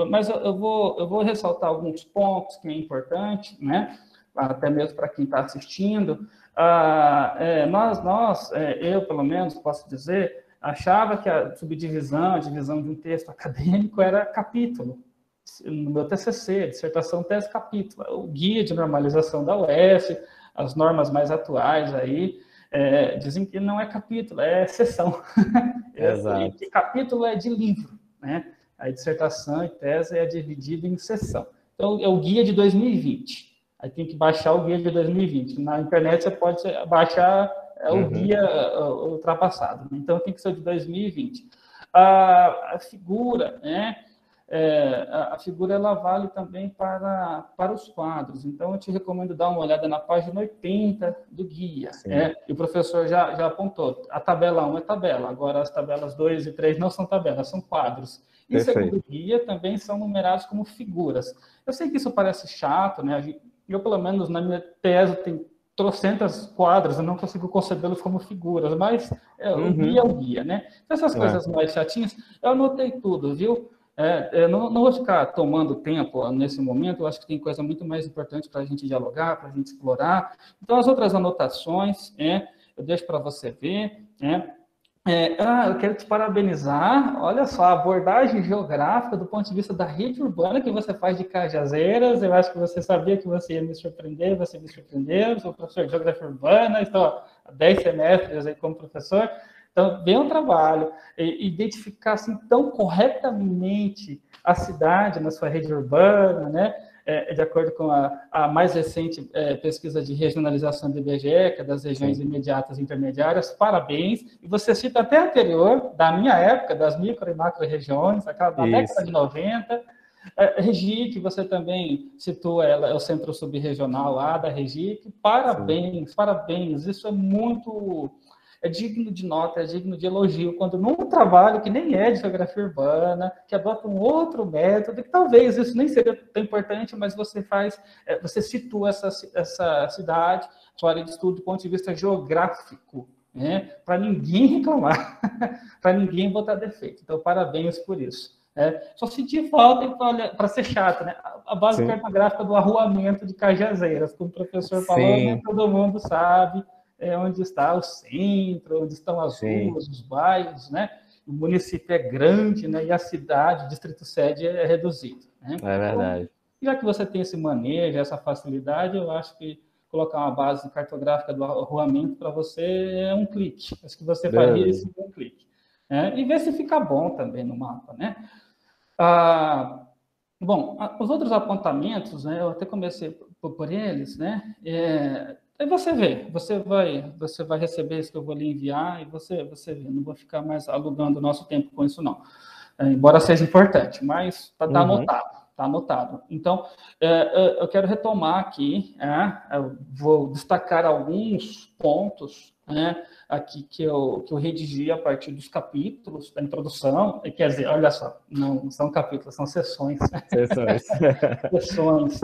mas eu, eu, vou, eu vou ressaltar alguns pontos que é importante, né? Até mesmo para quem está assistindo, ah, é, nós, nós é, eu pelo menos posso dizer, achava que a subdivisão, a divisão de um texto acadêmico era capítulo. No meu TCC, dissertação, tese, capítulo. O guia de normalização da UES, as normas mais atuais aí, é, dizem que não é capítulo, é sessão. Exato. e capítulo é de livro, né? A dissertação e tese é dividida em sessão. Então, é o guia de 2020. Aí tem que baixar o guia de 2020. Na internet você pode baixar é, o uhum. guia ultrapassado. Né? Então tem que ser de 2020. A, a figura, né? É, a figura ela vale também para, para os quadros. Então, eu te recomendo dar uma olhada na página 80 do guia. Né? E o professor já, já apontou. A tabela 1 é tabela, agora as tabelas 2 e 3 não são tabelas, são quadros. E Perfeito. segundo guia também são numerados como figuras. Eu sei que isso parece chato, né? Eu, pelo menos, na minha tese, tem trocentas quadras, eu não consigo concebê-los como figuras, mas é, o uhum. guia é o guia, né? Então, essas é. coisas mais chatinhas, eu anotei tudo, viu? É, é não, não, vou ficar tomando tempo nesse momento, eu acho que tem coisa muito mais importante para a gente dialogar, para a gente explorar. Então, as outras anotações, é, eu deixo para você ver, né? É, ah, eu quero te parabenizar. Olha só, a abordagem geográfica do ponto de vista da rede urbana que você faz de Cajazeiras. Eu acho que você sabia que você ia me surpreender, você me surpreendeu. Sou professor de geografia urbana, estou há 10 semestres aí como professor. Então, bem um trabalho. identificar assim, tão corretamente a cidade na sua rede urbana, né? É, de acordo com a, a mais recente é, pesquisa de regionalização do IBGE, que é das regiões imediatas e intermediárias, parabéns. E você cita até anterior, da minha época, das micro e macro regiões, aquela da Isso. década de 90. É, Regic, você também citou ela, é o centro subregional lá da Regic. Parabéns, Sim. parabéns. Isso é muito é digno de nota, é digno de elogio, quando num trabalho que nem é de geografia urbana, que adota um outro método, que talvez isso nem seria tão importante, mas você faz, é, você situa essa, essa cidade, sua área de estudo do ponto de vista geográfico, né, para ninguém reclamar, para ninguém botar defeito. Então, parabéns por isso. É, só senti falta para ser chato, né? A base Sim. cartográfica do arruamento de Cajazeiras, como o professor falou, né? todo mundo sabe é onde está o centro, onde estão as Sim. ruas, os bairros, né? O município é grande, né? E a cidade, o distrito sede é reduzido. Né? É verdade. Então, já que você tem esse manejo, essa facilidade, eu acho que colocar uma base cartográfica do arruamento para você é um clique. Acho que você faria isso com um clique. Né? E ver se fica bom também no mapa, né? Ah, bom, os outros apontamentos, né? Eu até comecei por, por eles, né? É, Aí você vê, você vai, você vai receber isso que eu vou lhe enviar e você, você vê. Não vou ficar mais alugando o nosso tempo com isso, não. É, embora seja importante, mas está tá uhum. anotado, está anotado. Então, é, é, eu quero retomar aqui, é, vou destacar alguns pontos né, aqui que eu, que eu redigi a partir dos capítulos da introdução, quer dizer, olha só, não são capítulos, são sessões. Sessões. sessões.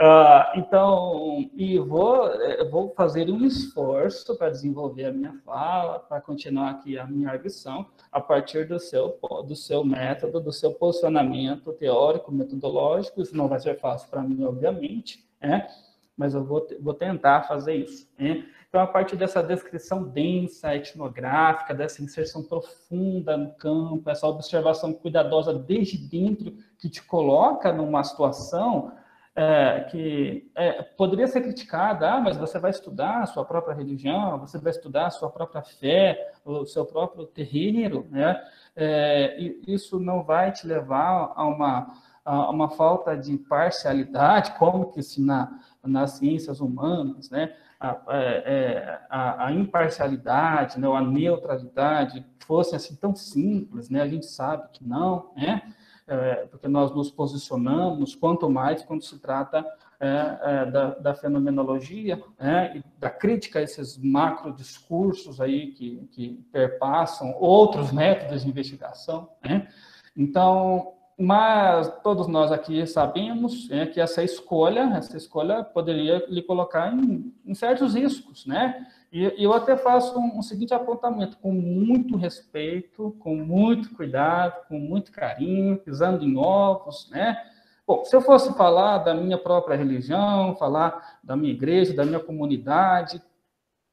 Uh, então, e vou, eh, vou fazer um esforço para desenvolver a minha fala, para continuar aqui a minha arguição, a partir do seu, do seu método, do seu posicionamento teórico, metodológico. Isso não vai ser fácil para mim, obviamente, né? mas eu vou, vou tentar fazer isso. Né? Então, a partir dessa descrição densa, etnográfica, dessa inserção profunda no campo, essa observação cuidadosa desde dentro, que te coloca numa situação é, que é, poderia ser criticada, ah, mas você vai estudar a sua própria religião, você vai estudar a sua própria fé, o seu próprio terreiro, né? É, isso não vai te levar a uma, a uma falta de parcialidade, como que se na, nas ciências humanas, né? A, é, é, a, a, imparcialidade, né, a neutralidade fossem assim tão simples, né? A gente sabe que não, né? É, porque nós nos posicionamos, quanto mais quando se trata é, é, da, da, fenomenologia né, e da crítica a esses macro discursos aí que, que perpassam outros métodos de investigação. Né? Então, mas todos nós aqui sabemos é, que essa escolha, essa escolha poderia lhe colocar em, em certos riscos, né? E eu até faço um, um, seguinte apontamento, com muito respeito, com muito cuidado, com muito carinho, pisando em ovos, né? Bom, se eu fosse falar da minha própria religião, falar da minha igreja, da minha comunidade,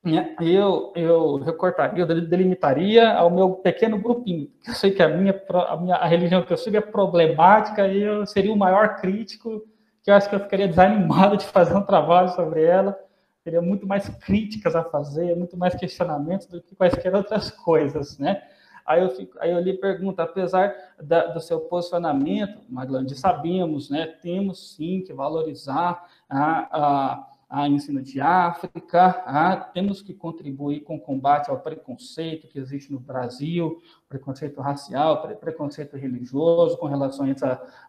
né, eu, eu recortaria, eu delimitaria ao meu pequeno grupinho. Eu sei que a minha, a minha a religião que eu sigo é problemática e eu seria o maior crítico, que eu acho que eu ficaria desanimado de fazer um trabalho sobre ela teria muito mais críticas a fazer, muito mais questionamentos do que quaisquer outras coisas, né? Aí eu, fico, aí eu lhe pergunto, apesar da, do seu posicionamento, Maglande, sabemos, né, temos sim que valorizar a, a, a ensino de África, a, temos que contribuir com o combate ao preconceito que existe no Brasil, preconceito racial, pre, preconceito religioso com relação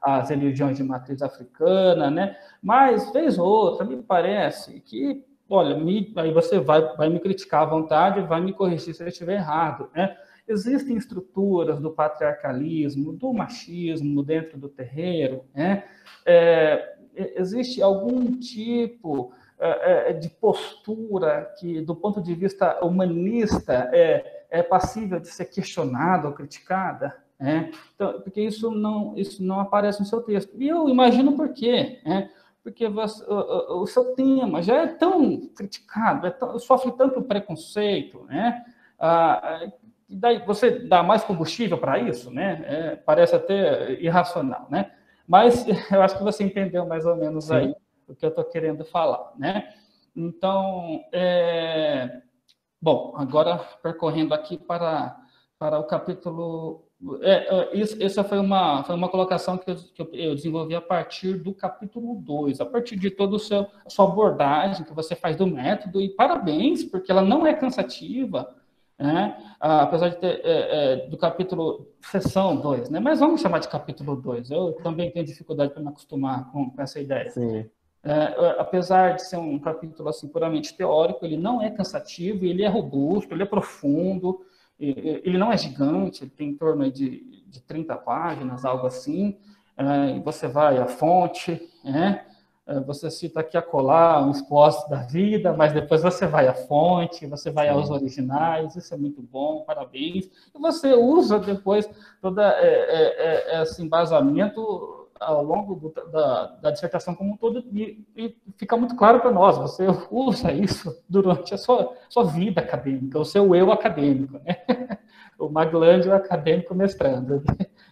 às religiões de matriz africana, né? Mas, vez ou outra, me parece que olha, me, aí você vai, vai me criticar à vontade, vai me corrigir se eu estiver errado, né? Existem estruturas do patriarcalismo, do machismo dentro do terreiro, né? É, existe algum tipo é, é, de postura que, do ponto de vista humanista, é, é passível de ser questionada ou criticada? Né? Então, porque isso não, isso não aparece no seu texto. E eu imagino por quê. Né? Porque você, o, o, seu tema já é tão criticado, é tão, sofre tanto preconceito, né? Ah, e daí você dá mais combustível para isso, né? É, parece até irracional, né? Mas eu acho que você entendeu mais ou menos Sim. aí o que eu estou querendo falar, né? Então, é... bom, agora percorrendo aqui para, para o capítulo é, é, isso, essa foi uma, foi uma colocação que eu, que eu desenvolvi a partir do capítulo 2, a partir de toda a sua abordagem que você faz do método, e parabéns, porque ela não é cansativa, né? Ah, apesar de ter é, é, do capítulo sessão 2, né? mas vamos chamar de capítulo 2. Eu também tenho dificuldade para me acostumar com, com essa ideia. Sim. É, apesar de ser um capítulo assim puramente teórico, ele não é cansativo, ele é robusto, ele é profundo, ele não é gigante, ele tem em torno de, de 30 páginas, algo assim, é, você vai à fonte, né? É, você cita aqui a colar uns postos da vida, mas depois você vai à fonte, você vai aos originais, isso é muito bom, parabéns. E você usa depois todo é, é, é, esse embasamento ao longo do, da, da, dissertação como um todo e, e fica muito claro para nós, você usa isso durante a sua, sua vida acadêmica, o seu eu acadêmico, né? o Maglândio acadêmico mestrando.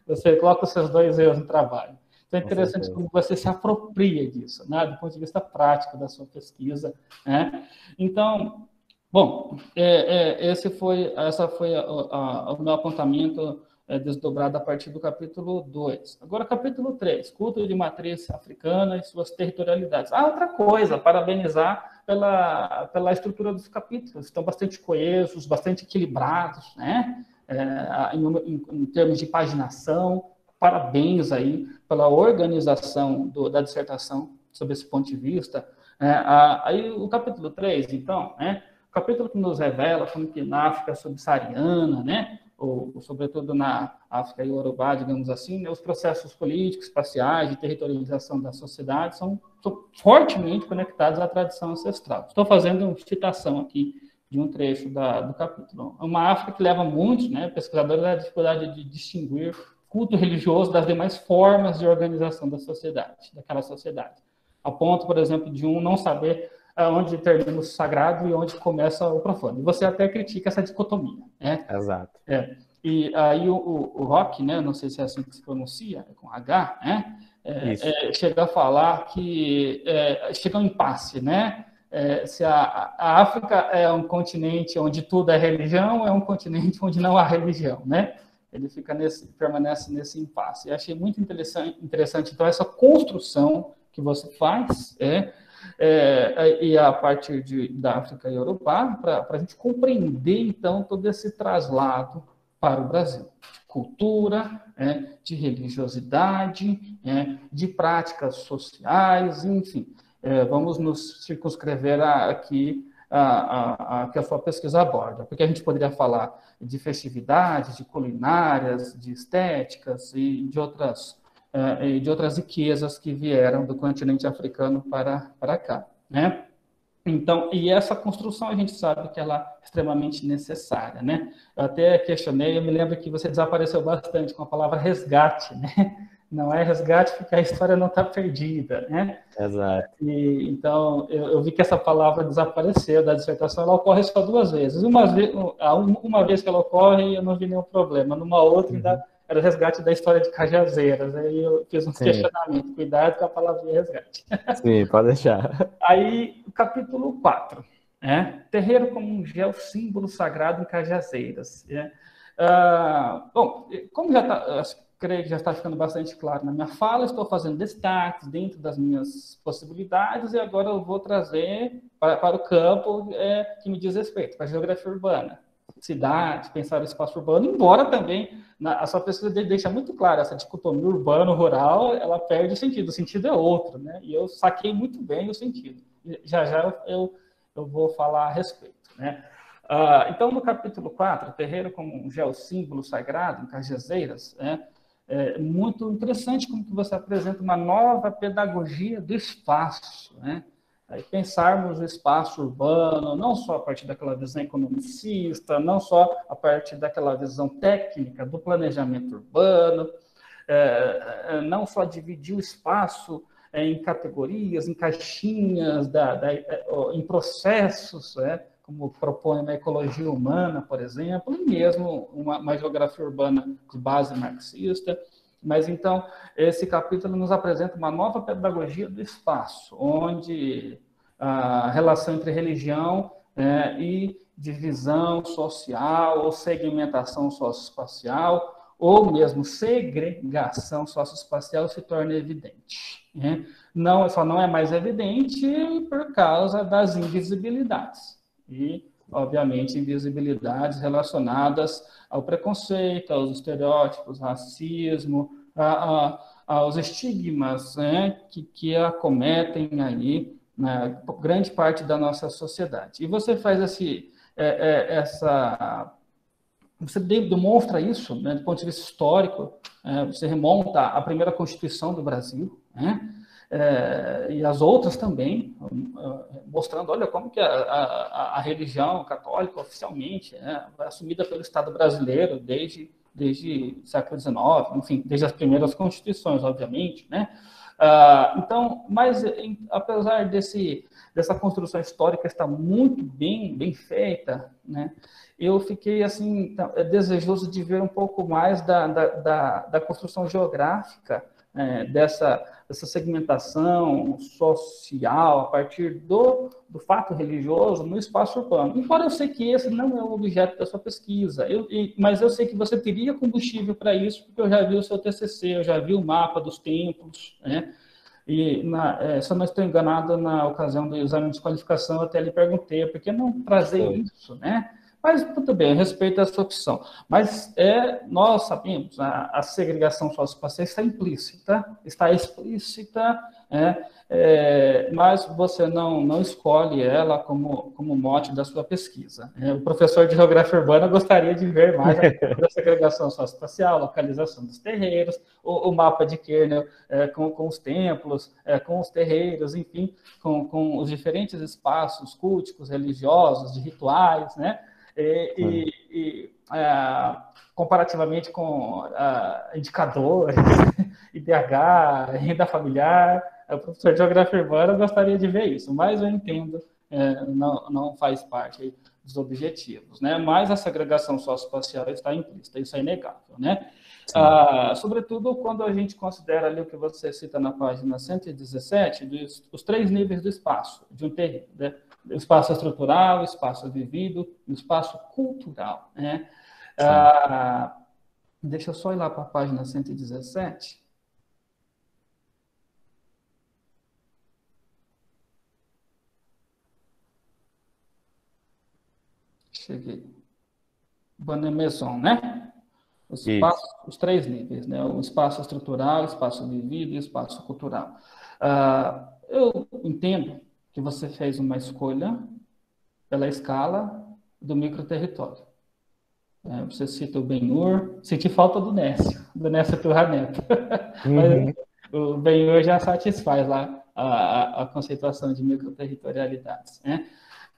Você coloca os seus dois eus no trabalho. Então é interessante como você se apropria disso, né? do ponto de vista prático da sua pesquisa. Né? Então, bom, é, é, esse foi, essa foi a, a, o meu apontamento é, desdobrado a partir do capítulo 2. Agora, capítulo 3, culto de matriz africana e suas territorialidades. Ah, outra coisa, parabenizar pela, pela estrutura dos capítulos, estão bastante coesos, bastante equilibrados, né? É, em, em, termos de paginação, parabéns aí pela organização do, da dissertação sob esse ponto de vista. É, a, aí o capítulo 3, então, né, o capítulo que nos revela como que na África subsaariana, né, ou, sobretudo na África e Urubá, digamos assim, né, os processos políticos, espaciais de territorialização da sociedade são, são fortemente conectados à tradição ancestral. Estou fazendo uma citação aqui de um trecho da, do capítulo. É uma África que leva muitos, né, pesquisadores, à dificuldade de distinguir culto religioso das demais formas de organização da sociedade, daquela sociedade. A ponto, por exemplo, de um não saber onde termina o sagrado e onde começa o profano. E você até critica essa dicotomia, né? Exato. É. E aí o, o, o Rock, né, não sei se é assim que se pronuncia, é com H, né? É, é, chega a falar que é, chega um impasse, né? É, se a, a, África é um continente onde tudo é religião, é um continente onde não há religião, né? ele fica nesse, permanece nesse impasse. E achei muito interessante, interessante, então, essa construção que você faz, é, é e a partir de, da África e Europa, para a gente compreender, então, todo esse traslado para o Brasil. De cultura, é, de religiosidade, é, de práticas sociais, enfim. É, vamos nos circunscrever aqui a, a, a, que a sua pesquisa aborda, porque a gente poderia falar de festividades, de culinárias, de estéticas e de outras, uh, de outras riquezas que vieram do continente africano para, para cá, né? Então, e essa construção a gente sabe que ela é extremamente necessária, né? Eu até questionei, eu me lembro que você desapareceu bastante com a palavra resgate, né? não é resgate porque a história não está perdida, né? Exato. E, então, eu, eu, vi que essa palavra desapareceu da dissertação, ela ocorre só duas vezes. Uma vez, uma vez que ela ocorre, eu não vi nenhum problema. Numa outra, uhum. ainda era o resgate da história de Cajazeiras. Aí eu fiz um Sim. questionamento. Cuidado com a palavra resgate. Sim, pode deixar. Aí, capítulo 4. Né? Terreiro como um gel símbolo sagrado em Cajazeiras. Né? Ah, bom, como já está creio que já está ficando bastante claro na minha fala. Estou fazendo destaques dentro das minhas possibilidades e agora eu vou trazer para, para o campo é, que me diz respeito, para a geografia urbana. Cidade, pensar o espaço urbano, embora também na, a sua pesquisa deixa muito claro essa dicotomia urbano-rural, ela perde o sentido, o sentido é outro, né? E eu saquei muito bem o sentido. Já já eu, eu vou falar a respeito, né? Uh, então, no capítulo 4, terreiro como um geossímbolo sagrado em Cajazeiras, né? é muito interessante como que você apresenta uma nova pedagogia do espaço, né? Aí pensarmos o espaço urbano, não só a partir daquela visão economicista, não só a partir daquela visão técnica do planejamento urbano, é, é não só dividir o espaço é, em categorias, em caixinhas, da, da, em processos, né? como propõe na ecologia humana, por exemplo, e mesmo uma, uma geografia urbana de base marxista. Mas então, esse capítulo nos apresenta uma nova pedagogia do espaço, onde a relação entre religião é, e divisão social ou segmentação socioespacial ou mesmo segregação socioespacial se torna evidente. Né? Não, só não é mais evidente por causa das invisibilidades. E obviamente, invisibilidades relacionadas ao preconceito, aos estereótipos, racismo, a, a, aos estigmas né, que, que acometem aí né, grande parte da nossa sociedade. E você faz esse, é, é, essa você demonstra isso né, do ponto de vista histórico. É, você remonta à primeira Constituição do Brasil, né? É, e as outras também, mostrando, olha, como que a, a, a religião católica oficialmente é assumida pelo Estado brasileiro desde, desde o século XIX, enfim, desde as primeiras constituições, obviamente, né? Ah, então, mas em, apesar desse, dessa construção histórica estar muito bem, bem feita, né? eu fiquei assim é desejoso de ver um pouco mais da, da, da, da construção geográfica é, dessa, dessa segmentação social a partir do, do fato religioso no espaço urbano. Embora eu sei que esse não é o objeto da sua pesquisa, eu, mas eu sei que você teria combustível para isso, porque eu já vi o seu TCC, eu já vi o mapa dos templos, né? E, na, é, se eu não estou enganado, na ocasião do exame de desqualificação, eu até lhe perguntei, por que não trazer isso, né? Mas tudo bem, eu respeito essa opção. Mas é, nós sabemos, a, a segregação socioespacial está implícita, está explícita, é, é, mas você não, não escolhe ela como, como mote da sua pesquisa. É, o professor de geografia urbana gostaria de ver mais a segregação socioespacial, localização dos terreiros, o, o mapa de Kernel é, com, com os templos, é, com os terreiros, enfim, com, com os diferentes espaços culticos, religiosos, de rituais, né? E, e, e é, comparativamente com uh, indicadores, IDH, renda familiar, o professor de geografia urbana gostaria de ver isso, mas eu entendo, é, não, não faz parte dos objetivos, né? Mas a segregação socioespacial está implícita, isso é inegável, né? Ah, sobretudo quando a gente considera ali o que você cita na página 117, dos, os três níveis do espaço de um terreno, né? Espaço estrutural, espaço vivido espaço cultural. Né? Ah, deixa eu só ir lá para a página 117. Cheguei. Maison, né? Os, espaços, os, três níveis, né? O espaço estrutural, o espaço vivido e o espaço cultural. Ah, eu entendo que você fez uma escolha pela escala do microterritório. É, você cita o Benhur, senti falta do Nécio, do Nécio Turra Neto. Uhum. o Benhur já satisfaz lá a, a, a conceituação de microterritorialidades. Né?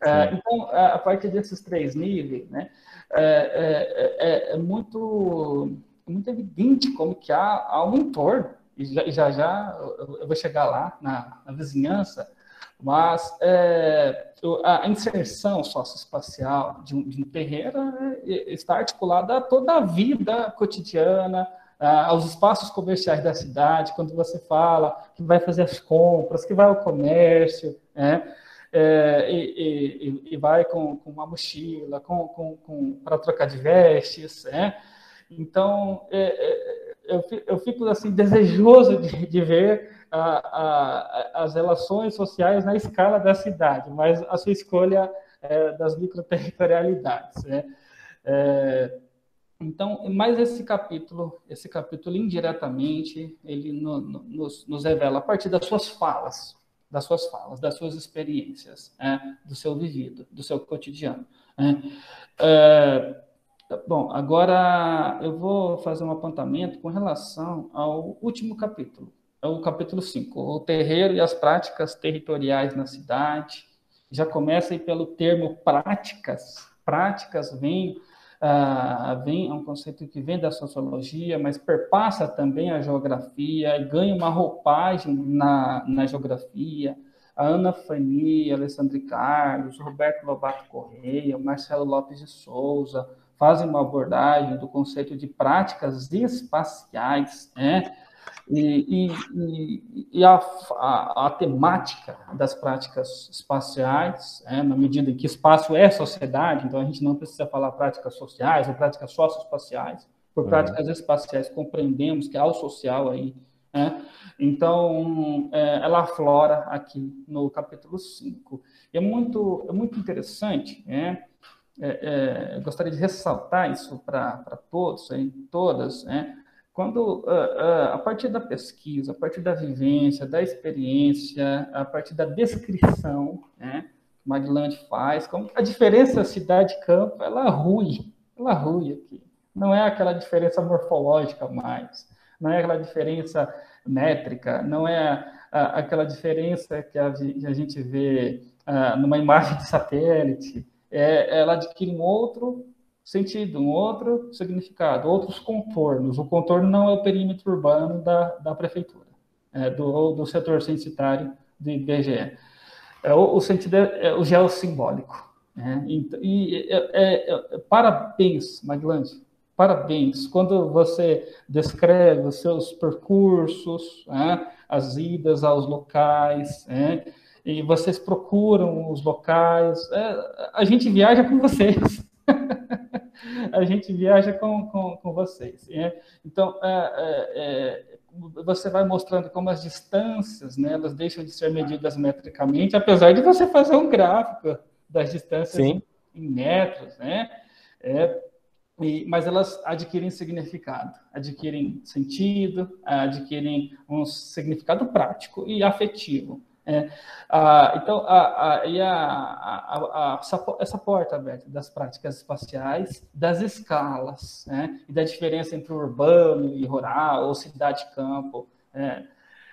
É, então, a partir desses três níveis, né, é, é, é, é muito, muito evidente como que há, há um entorno, e já já, já eu vou chegar lá na, na vizinhança, mas é, a inserção socioespacial de um, de um terreiro é, está articulada a toda a vida cotidiana, aos espaços comerciais da cidade, quando você fala que vai fazer as compras, que vai ao comércio, né? É, e, e, e, vai com, com uma mochila, com, com, com para trocar de vestes, né? Então, é, é, eu, eu fico assim desejoso de, de ver a, a, as relações sociais na escala da cidade, mas a sua escolha é das microterritorialidades. Né? É, então, mais esse capítulo, esse capítulo indiretamente, ele no, no, nos, nos, revela a partir das suas falas, das suas falas, das suas experiências, né? do seu vivido, do seu cotidiano. Né? É, bom, agora eu vou fazer um apontamento com relação ao último capítulo, é o capítulo 5, o terreiro e as práticas territoriais na cidade. Já começa aí pelo termo práticas. Práticas vem, ah, vem é um conceito que vem da sociologia, mas perpassa também a geografia e ganha uma roupagem na, na geografia. A Ana Fani, Alessandro Carlos, Roberto Lobato Correia, Marcelo Lopes de Souza fazem uma abordagem do conceito de práticas espaciais, né? E, e, e a, a, a, temática das práticas espaciais, é, na medida em que espaço é sociedade, então a gente não precisa falar práticas sociais ou práticas socioespaciais, por uhum. práticas espaciais compreendemos que há o social aí. É, então, é, ela aflora aqui no capítulo 5. É muito, é muito interessante, é, é, é, gostaria de ressaltar isso para todos, e todas, né? Quando, uh, uh, a partir da pesquisa, a partir da vivência, da experiência, a partir da descrição, né, que Maglante faz, como a diferença cidade-campo, ela rui, ela rui aqui. Não é aquela diferença morfológica mais, não é aquela diferença métrica, não é a, aquela diferença que a, a gente vê uh, numa imagem de satélite, é, ela adquire um outro sentido, um outro significado, outros contornos. O contorno não é o perímetro urbano da, da prefeitura, é do, do setor censitário do IBGE. É, o, o sentido é, é o geossimbólico. Né? E, e é, é, é, parabéns, Maglante, parabéns. Quando você descreve os seus percursos, né? as idas aos locais, né? e vocês procuram os locais, é, a gente viaja com vocês. A gente viaja com, com, com vocês. Né? Então, é, é, é, você vai mostrando como as distâncias, né, elas deixam de ser medidas metricamente, apesar de você fazer um gráfico das distâncias Sim. em metros, né? É, e, mas elas adquirem significado, adquirem sentido, adquirem um significado prático e afetivo. É, ah, então, a, a, e a, essa porta aberta das práticas espaciais, das escalas, né, e da diferença entre urbano e rural, ou cidade-campo, é,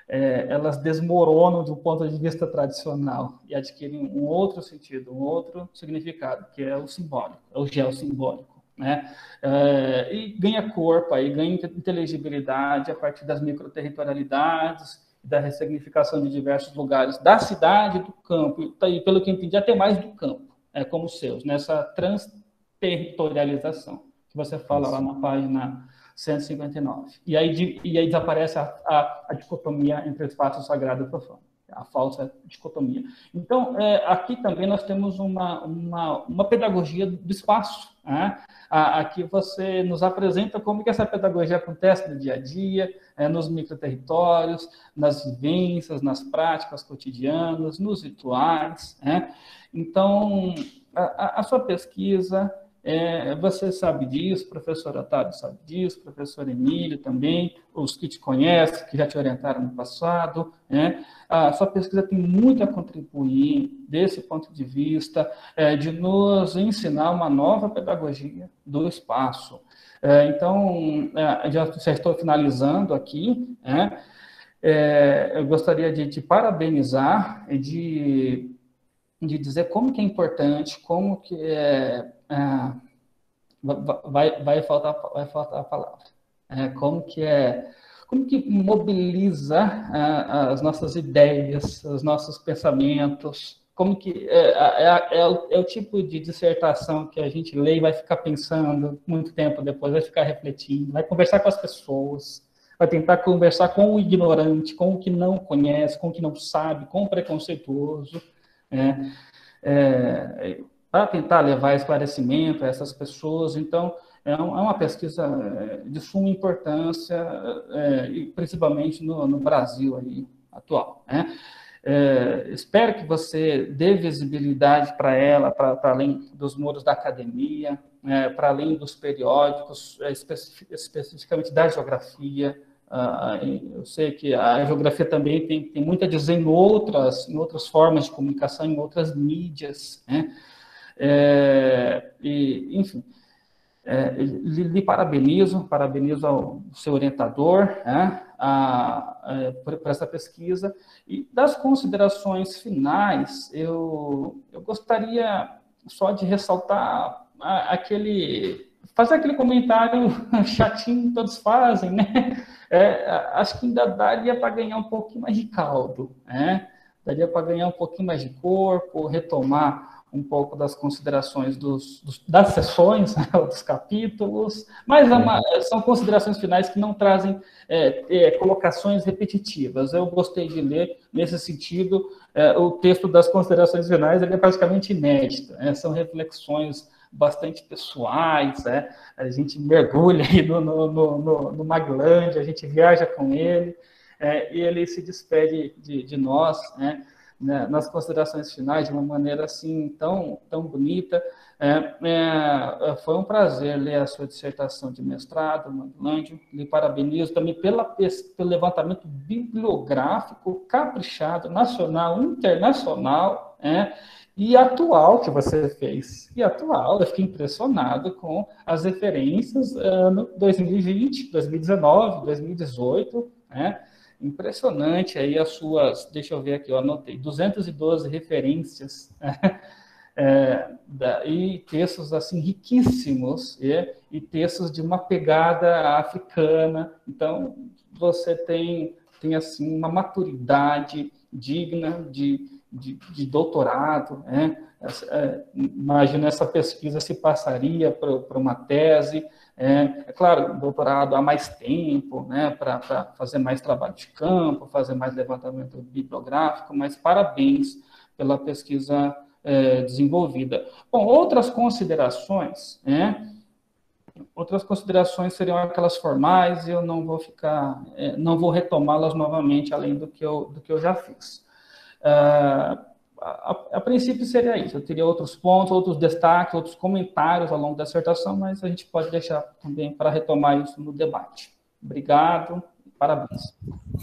é, elas desmoronam do ponto de vista tradicional e adquirem um outro sentido, um outro significado, que é o simbólico, é o geossimbólico. Né? É, e ganha corpo, aí, ganha inteligibilidade a partir das microterritorialidades, da ressignificação de diversos lugares da cidade, do campo, e pelo que entendi, até mais do campo, é, como seus, nessa transterritorialização que você fala lá na página 159. E aí, e aí desaparece a, a, a dicotomia entre espaço sagrado e profano, a falsa dicotomia. Então, é, aqui também nós temos uma, uma, uma pedagogia do espaço, né? Aqui você nos apresenta como que essa pedagogia acontece no dia a dia, é, nos microterritórios, nas vivências, nas práticas cotidianas, nos rituais. Né? Então, a, a, sua pesquisa, é, você sabe disso, professor Otávio sabe disso, professor Emílio também, os que te conhecem, que já te orientaram no passado, né? A sua pesquisa tem muito a contribuir desse ponto de vista, é, de nos ensinar uma nova pedagogia do espaço. É, então, é, já, já, estou finalizando aqui, né? É, eu gostaria de te parabenizar e de, de dizer como que é importante, como que é, é vai, vai, faltar, vai faltar a palavra, é, como que é como que mobiliza uh, as nossas ideias, os nossos pensamentos, como que é, é, é, o, é, o, tipo de dissertação que a gente lê e vai ficar pensando muito tempo depois, vai ficar refletindo, vai conversar com as pessoas, vai tentar conversar com o ignorante, com o que não conhece, com o que não sabe, com o preconceituoso, né? É, para tentar levar esclarecimento a essas pessoas. Então, é uma pesquisa é, de suma importância, é, e principalmente no, no Brasil aí, atual. Né? É, espero que você dê visibilidade para ela, para além dos muros da academia, é, para além dos periódicos, é, especific, especificamente da geografia. Ah, eu sei que a geografia também tem, tem muito a dizer em outras, em outras formas de comunicação, em outras mídias. Né? É, e, enfim, é, lhe, lhe, parabenizo, parabenizo ao seu orientador né, a, a, é, por, por, essa pesquisa. E das considerações finais, eu, eu gostaria só de ressaltar a, aquele. fazer aquele comentário chatinho que todos fazem, né? É, acho que ainda daria para ganhar um pouquinho mais de caldo, né? Daria para ganhar um pouquinho mais de corpo, retomar um pouco das considerações dos, dos, das sessões, né, dos capítulos, mas é uma, são considerações finais que não trazem é, é, colocações repetitivas. Eu gostei de ler, nesse sentido, é, o texto das considerações finais ele é praticamente inédito, né, são reflexões bastante pessoais, né, a gente mergulha no, no, no, no Maglândia, a gente viaja com ele, é, e ele se despede de, de nós, né, né, nas considerações finais de uma maneira assim tão, tão bonita. É, é, foi um prazer ler a sua dissertação de mestrado, Mandlândio. Lhe parabenizo também pela, pelo levantamento bibliográfico caprichado, nacional, internacional, é, e atual que você fez. E atual, eu fiquei impressionado com as referências ano 2020, 2019, 2018, né? Impressionante aí as suas, deixa eu ver aqui, eu anotei, 212 referências é, da, e textos assim riquíssimos e, e textos de uma pegada africana. Então, você tem, tem assim uma maturidade digna de, de, de doutorado, né? É, imagina essa pesquisa se passaria para uma tese, é, é, claro, doutorado há mais tempo, né, para fazer mais trabalho de campo, fazer mais levantamento bibliográfico, mas parabéns pela pesquisa é, desenvolvida. Bom, outras considerações, né, outras considerações seriam aquelas formais, e eu não vou ficar, é, não vou retomá-las novamente, além do que eu, do que eu já fiz. Uh, a, a, princípio seria isso. Eu teria outros pontos, outros destaques, outros comentários ao longo da dissertação, mas a gente pode deixar também para retomar isso no debate. Obrigado, parabéns.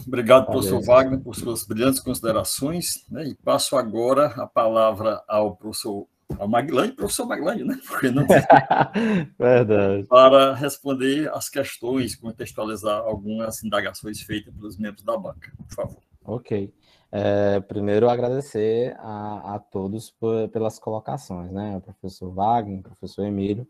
Obrigado, professor Wagner, por suas brilhantes considerações. Né? E passo agora a palavra ao professor ao professor Maglande, né? Porque não Verdade. Para responder as questões, contextualizar algumas indagações feitas pelos membros da banca, por favor. Ok. É, primeiro, agradecer a, a todos por, pelas colocações, né? O professor Wagner, o professor Emílio,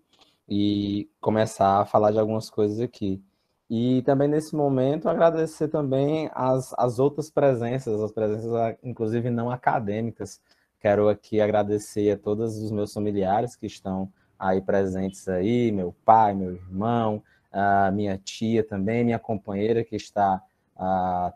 e começar a falar de algumas coisas aqui. E também, nesse momento, agradecer também as, as outras presenças, as presenças, inclusive, não acadêmicas. Quero aqui agradecer a todos os meus familiares que estão aí presentes aí, meu pai, meu irmão, a minha tia também, minha companheira que está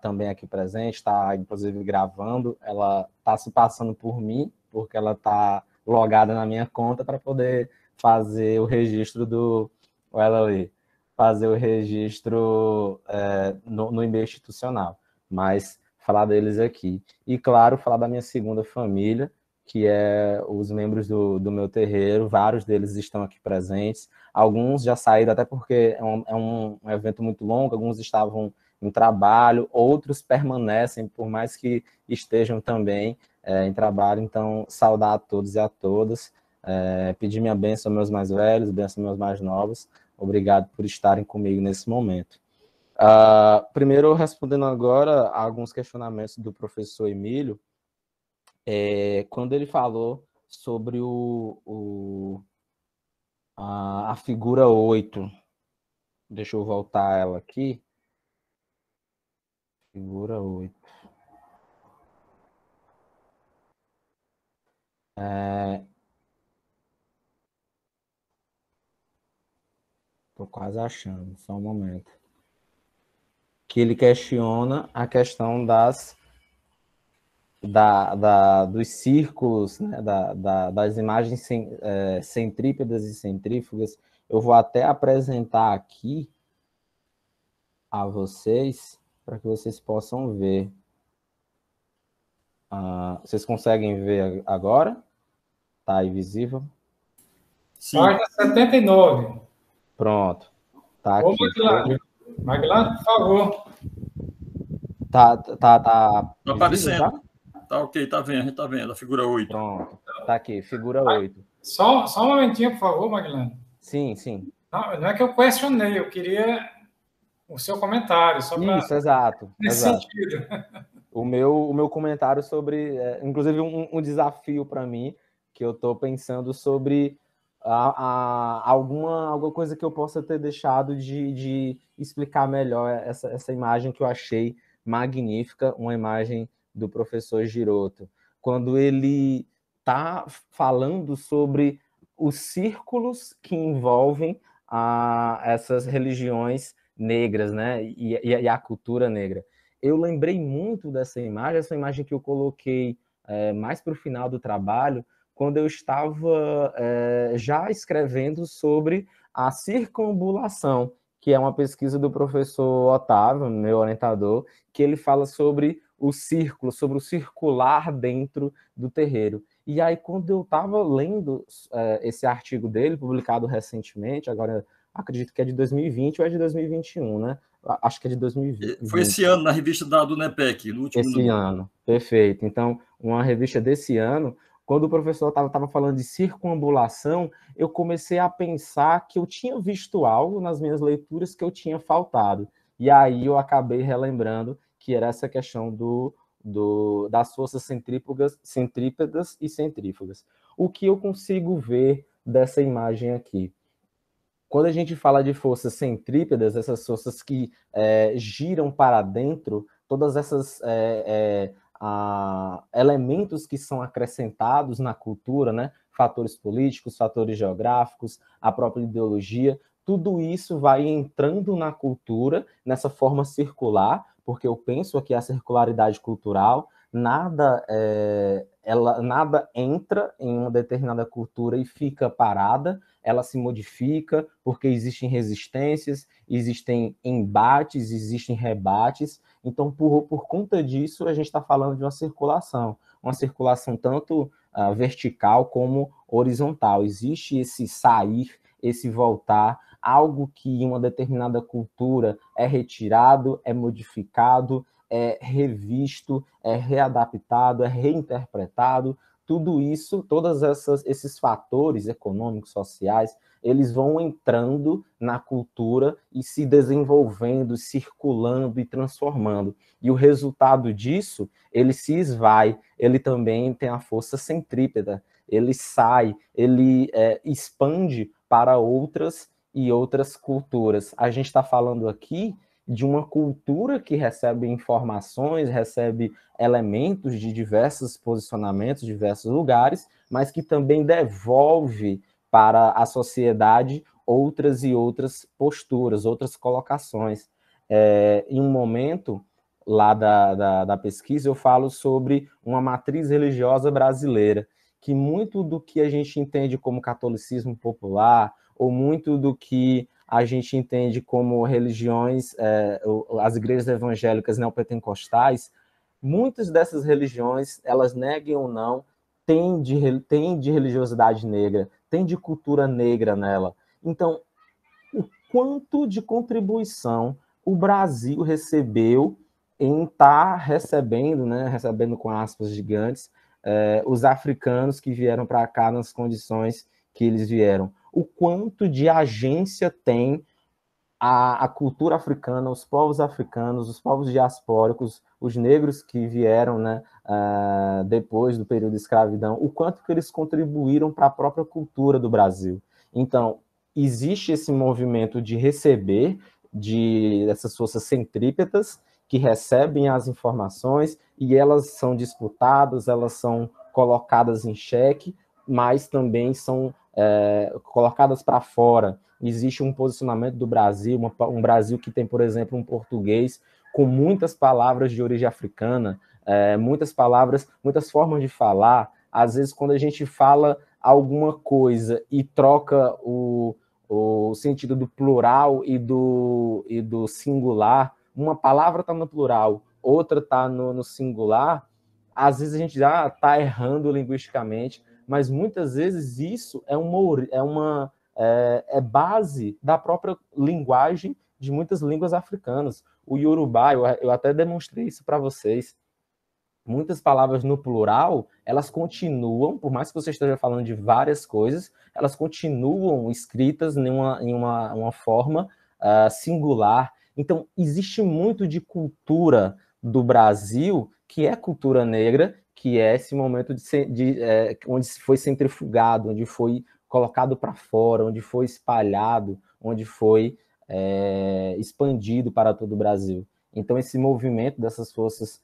também aqui presente, está inclusive gravando. Ela está se passando por mim, porque ela está logada na minha conta para poder fazer o registro do. Ela ali, fazer o registro é, no, no e-mail institucional. Mas falar deles aqui. E, claro, falar da minha segunda família, que é os membros do, do meu terreiro, vários deles estão aqui presentes, alguns já saíram, até porque é um, é um evento muito longo, alguns estavam em trabalho, outros permanecem, por mais que estejam também é, em trabalho. Então, saudar a todos e a todas, é, pedir minha bênção aos meus mais velhos, bênção aos meus mais novos. Obrigado por estarem comigo nesse momento. Uh, primeiro, respondendo agora alguns questionamentos do professor Emílio, é, quando ele falou sobre o, o a, a figura 8, deixa eu voltar ela aqui, Figura oito. É... Tô quase achando, só um momento. Que ele questiona a questão das da, da, dos círculos, né, da, da, das imagens é, centrípedas e centrífugas. Eu vou até apresentar aqui a vocês para que vocês possam ver. Ah, vocês conseguem ver agora? Tá aí visível? Sim. Página 79. Pronto. Tá Ô, aqui. Maguilano, Maguilano, por favor. Tá, tá, tá. Tá aparecendo. Tá? tá ok, tá vendo, a gente tá vendo, a figura 8. Pronto. Tá aqui, figura 8. Só, só um momentinho, por favor, Maguilano. Sim, sim. Não, não é que eu questionei, eu queria o seu comentário. Só Isso, exato. Nesse exato. sentido. O meu, o meu comentário sobre, é, inclusive, um, um desafio para mim, que eu estou pensando sobre a, a, alguma, alguma coisa que eu possa ter deixado de, de explicar melhor essa, essa imagem que eu achei magnífica, uma imagem do professor Giroto, quando ele está falando sobre os círculos que envolvem a, essas religiões negras, né? E, e, e, a cultura negra. Eu lembrei muito dessa imagem, essa imagem que eu coloquei é, mais para o final do trabalho, quando eu estava é, já escrevendo sobre a circunambulação, que é uma pesquisa do professor Otávio, meu orientador, que ele fala sobre o círculo, sobre o circular dentro do terreiro. E aí, quando eu estava lendo é, esse artigo dele, publicado recentemente, agora acredito que é de 2020 ou é de 2021, né? Acho que é de 2020. Foi esse ano, na revista da do NEPEC, no último Esse ano, perfeito. Então, uma revista desse ano, quando o professor estava falando de circunambulação, eu comecei a pensar que eu tinha visto algo nas minhas leituras que eu tinha faltado. E aí eu acabei relembrando que era essa questão do, do, das forças centrífugas, centrípedas e centrífugas. O que eu consigo ver dessa imagem aqui? Quando a gente fala de forças centrípedas, essas forças que é, giram para dentro, todas essas é, é, a, elementos que são acrescentados na cultura, né? fatores políticos, fatores geográficos, a própria ideologia, tudo isso vai entrando na cultura nessa forma circular, porque eu penso aqui a circularidade cultural, nada é, ela nada entra em uma determinada cultura e fica parada, ela se modifica porque existem resistências, existem embates, existem rebates. Então, por, por conta disso, a gente está falando de uma circulação, uma circulação tanto uh, vertical como horizontal. Existe esse sair, esse voltar, algo que em uma determinada cultura é retirado, é modificado, é revisto, é readaptado, é reinterpretado. Tudo isso, todos esses fatores econômicos, sociais, eles vão entrando na cultura e se desenvolvendo, circulando e transformando. E o resultado disso, ele se esvai, ele também tem a força centrípeta, ele sai, ele é, expande para outras e outras culturas. A gente está falando aqui de uma cultura que recebe informações, recebe elementos de diversos posicionamentos, diversos lugares, mas que também devolve para a sociedade outras e outras posturas, outras colocações. É, em um momento lá da, da, da pesquisa, eu falo sobre uma matriz religiosa brasileira, que muito do que a gente entende como catolicismo popular, ou muito do que a gente entende como religiões, é, as igrejas evangélicas neopentecostais, muitas dessas religiões, elas neguem ou não, têm de, têm de religiosidade negra, tem de cultura negra nela. Então, o quanto de contribuição o Brasil recebeu em estar tá recebendo, né, recebendo com aspas gigantes, é, os africanos que vieram para cá nas condições que eles vieram o quanto de agência tem a, a, cultura africana, os povos africanos, os povos diaspóricos, os negros que vieram né, uh, depois do período de escravidão, o quanto que eles contribuíram para a própria cultura do Brasil. Então, existe esse movimento de receber de essas forças centrípetas que recebem as informações e elas são disputadas, elas são colocadas em xeque, mas também são é, colocadas para fora. Existe um posicionamento do Brasil, uma, um Brasil que tem, por exemplo, um português com muitas palavras de origem africana, é, muitas palavras, muitas formas de falar. Às vezes, quando a gente fala alguma coisa e troca o, o sentido do plural e do, e do singular, uma palavra está no plural, outra está no, no, singular, às vezes a gente já está errando linguisticamente, mas muitas vezes isso é uma, é uma é, é base da própria linguagem de muitas línguas africanas. O Yorubá, eu, eu até demonstrei isso para vocês. Muitas palavras no plural, elas continuam, por mais que você esteja falando de várias coisas, elas continuam escritas em uma, em uma, uma forma uh, singular. Então, existe muito de cultura do Brasil que é cultura negra que é esse momento de, de é, onde foi centrifugado, onde foi colocado para fora, onde foi espalhado, onde foi é, expandido para todo o Brasil. Então, esse movimento dessas forças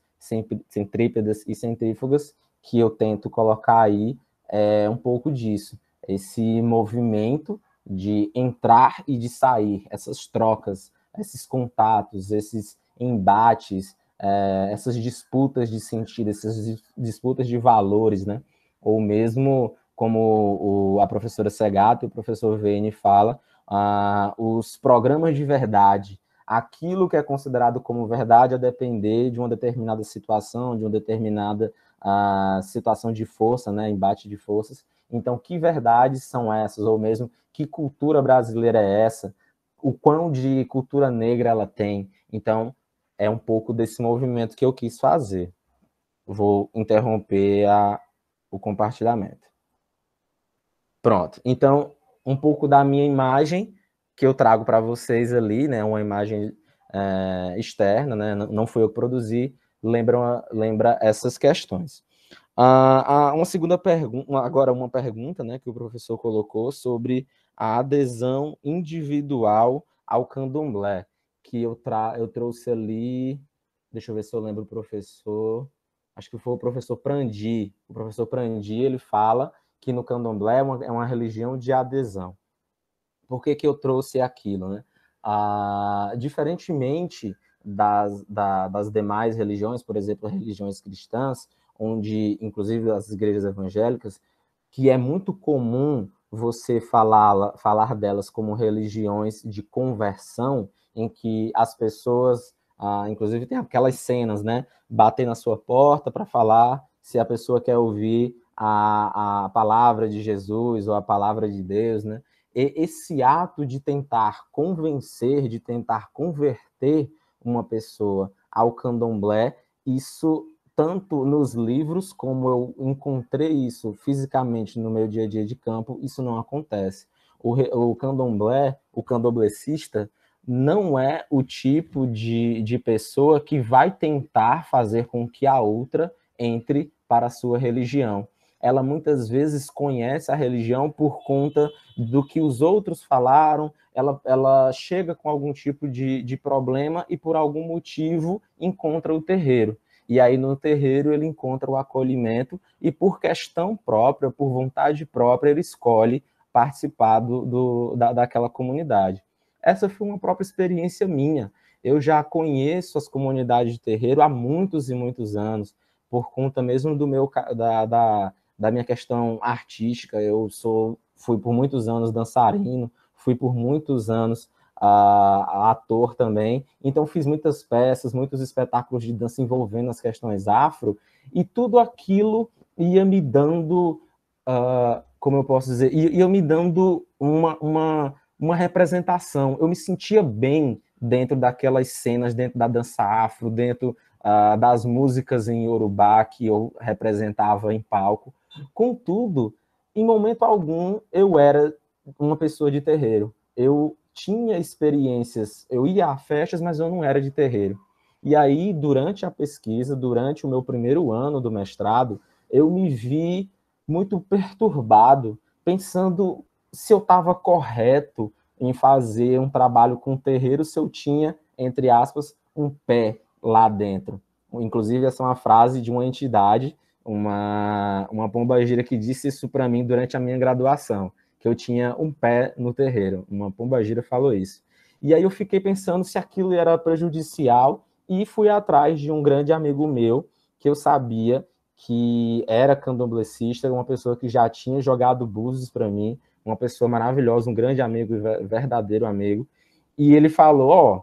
centrípedas e centrífugas que eu tento colocar aí é um pouco disso. Esse movimento de entrar e de sair, essas trocas, esses contatos, esses embates, é, essas disputas de sentido, essas disputas de valores, né? Ou mesmo, como o, a professora Segato e o professor Vene fala, ah, os programas de verdade, aquilo que é considerado como verdade a depender de uma determinada situação, de uma determinada uh, situação de força, né, embate de forças. Então, que verdades são essas, ou mesmo que cultura brasileira é essa? O quão de cultura negra ela tem? Então, é um pouco desse movimento que eu quis fazer. Vou interromper a, o compartilhamento. Pronto. Então, um pouco da minha imagem que eu trago para vocês ali, né? Uma imagem é, externa, né? Não foi eu que produzi, lembra, lembra essas questões. Ah, uma segunda pergunta, agora uma pergunta, né, que o professor colocou sobre a adesão individual ao candomblé, que eu, tra eu trouxe ali, deixa eu ver se eu lembro o professor, acho que foi o professor Prandi, o professor Prandi, ele fala que no candomblé é uma, é uma religião de adesão. Por que, que eu trouxe aquilo, né? Ah, diferentemente das, da, das demais religiões, por exemplo, religiões cristãs, onde, inclusive as igrejas evangélicas, que é muito comum você falar, falar delas como religiões de conversão, em que as pessoas, ah, inclusive tem aquelas cenas, né, batem na sua porta para falar se a pessoa quer ouvir a, a palavra de Jesus ou a palavra de Deus, né? E esse ato de tentar convencer, de tentar converter uma pessoa ao candomblé, isso tanto nos livros como eu encontrei isso fisicamente no meu dia a dia de campo, isso não acontece. O, o candomblé, o candomblecista, não é o tipo de, de pessoa que vai tentar fazer com que a outra entre para a sua religião ela muitas vezes conhece a religião por conta do que os outros falaram, ela, ela chega com algum tipo de, de problema e por algum motivo encontra o terreiro. E aí no terreiro ele encontra o acolhimento e por questão própria, por vontade própria, ele escolhe participar do, do, da, daquela comunidade. Essa foi uma própria experiência minha. Eu já conheço as comunidades de terreiro há muitos e muitos anos, por conta mesmo do meu da, da da minha questão artística. Eu sou, fui por muitos anos dançarino, fui por muitos anos uh, ator também. Então fiz muitas peças, muitos espetáculos de dança envolvendo as questões afro e tudo aquilo ia me dando, uh, como eu posso dizer, ia, ia me dando uma, uma, uma representação. Eu me sentia bem dentro daquelas cenas, dentro da dança afro, dentro uh, das músicas em Yorubá que eu representava em palco. Contudo, em momento algum eu era uma pessoa de terreiro. Eu tinha experiências, eu ia a festas, mas eu não era de terreiro. E aí, durante a pesquisa, durante o meu primeiro ano do mestrado, eu me vi muito perturbado, pensando se eu estava correto em fazer um trabalho com terreiro, se eu tinha, entre aspas, um pé lá dentro. Inclusive, essa é uma frase de uma entidade uma, uma pombagira que disse isso para mim durante a minha graduação, que eu tinha um pé no terreiro. Uma pombagira falou isso. E aí eu fiquei pensando se aquilo era prejudicial e fui atrás de um grande amigo meu que eu sabia que era candomblessista, uma pessoa que já tinha jogado búzios para mim, uma pessoa maravilhosa, um grande amigo, verdadeiro amigo. E ele falou: Ó, oh,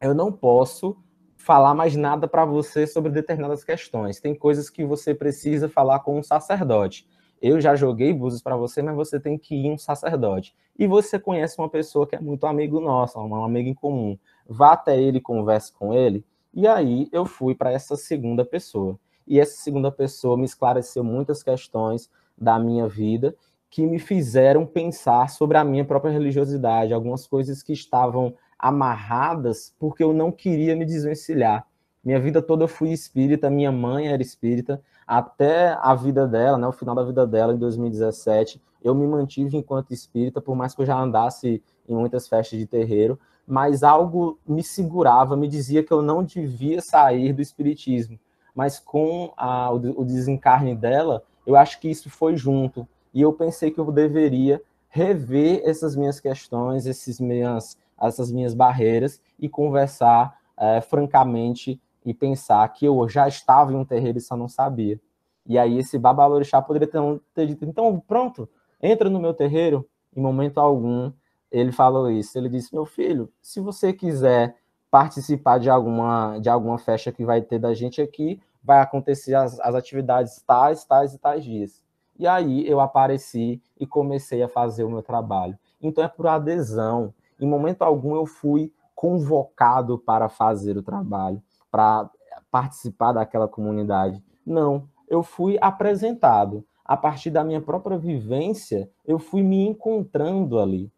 eu não posso falar mais nada para você sobre determinadas questões. Tem coisas que você precisa falar com um sacerdote. Eu já joguei búzios para você, mas você tem que ir um sacerdote. E você conhece uma pessoa que é muito amigo nosso, um amigo em comum. Vá até ele, converse com ele. E aí eu fui para essa segunda pessoa. E essa segunda pessoa me esclareceu muitas questões da minha vida que me fizeram pensar sobre a minha própria religiosidade, algumas coisas que estavam amarradas porque eu não queria me desvencilhar. Minha vida toda eu fui espírita, minha mãe era espírita, até a vida dela, né, o final da vida dela, em 2017, eu me mantive enquanto espírita, por mais que eu já andasse em muitas festas de terreiro, mas algo me segurava, me dizia que eu não devia sair do espiritismo. Mas com a, o, desencarne dela, eu acho que isso foi junto. E eu pensei que eu deveria rever essas minhas questões, esses minhas essas minhas barreiras e conversar é, francamente e pensar que eu já estava em um terreiro e só não sabia. E aí esse babalorixá poderia ter, ter dito, então pronto, entra no meu terreiro. Em momento algum, ele falou isso. Ele disse: Meu filho, se você quiser participar de alguma, de alguma festa que vai ter da gente aqui, vai acontecer as, as atividades tais, tais e tais dias. E aí eu apareci e comecei a fazer o meu trabalho. Então é por adesão. Em momento algum eu fui convocado para fazer o trabalho, para participar daquela comunidade. Não, eu fui apresentado. A partir da minha própria vivência, eu fui me encontrando ali.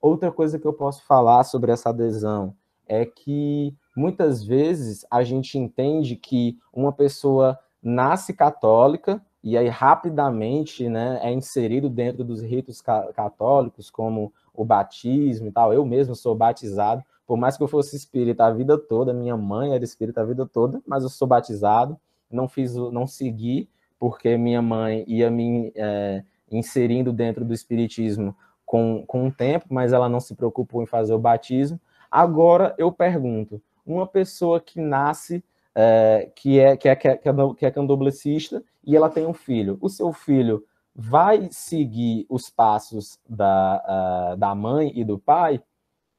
Outra coisa que eu posso falar sobre essa adesão é que muitas vezes a gente entende que uma pessoa nasce católica e aí rapidamente né, é inserido dentro dos ritos católicos, como o batismo e tal. Eu mesmo sou batizado, por mais que eu fosse espírita a vida toda, minha mãe era espírita a vida toda, mas eu sou batizado, não fiz, não segui, porque minha mãe ia me é, inserindo dentro do espiritismo com, com o tempo, mas ela não se preocupou em fazer o batismo. Agora eu pergunto, uma pessoa que nasce, é, que, é, que, é, que, é, que é candomblessista, e ela tem um filho, o seu filho vai seguir os passos da, uh, da mãe e do pai?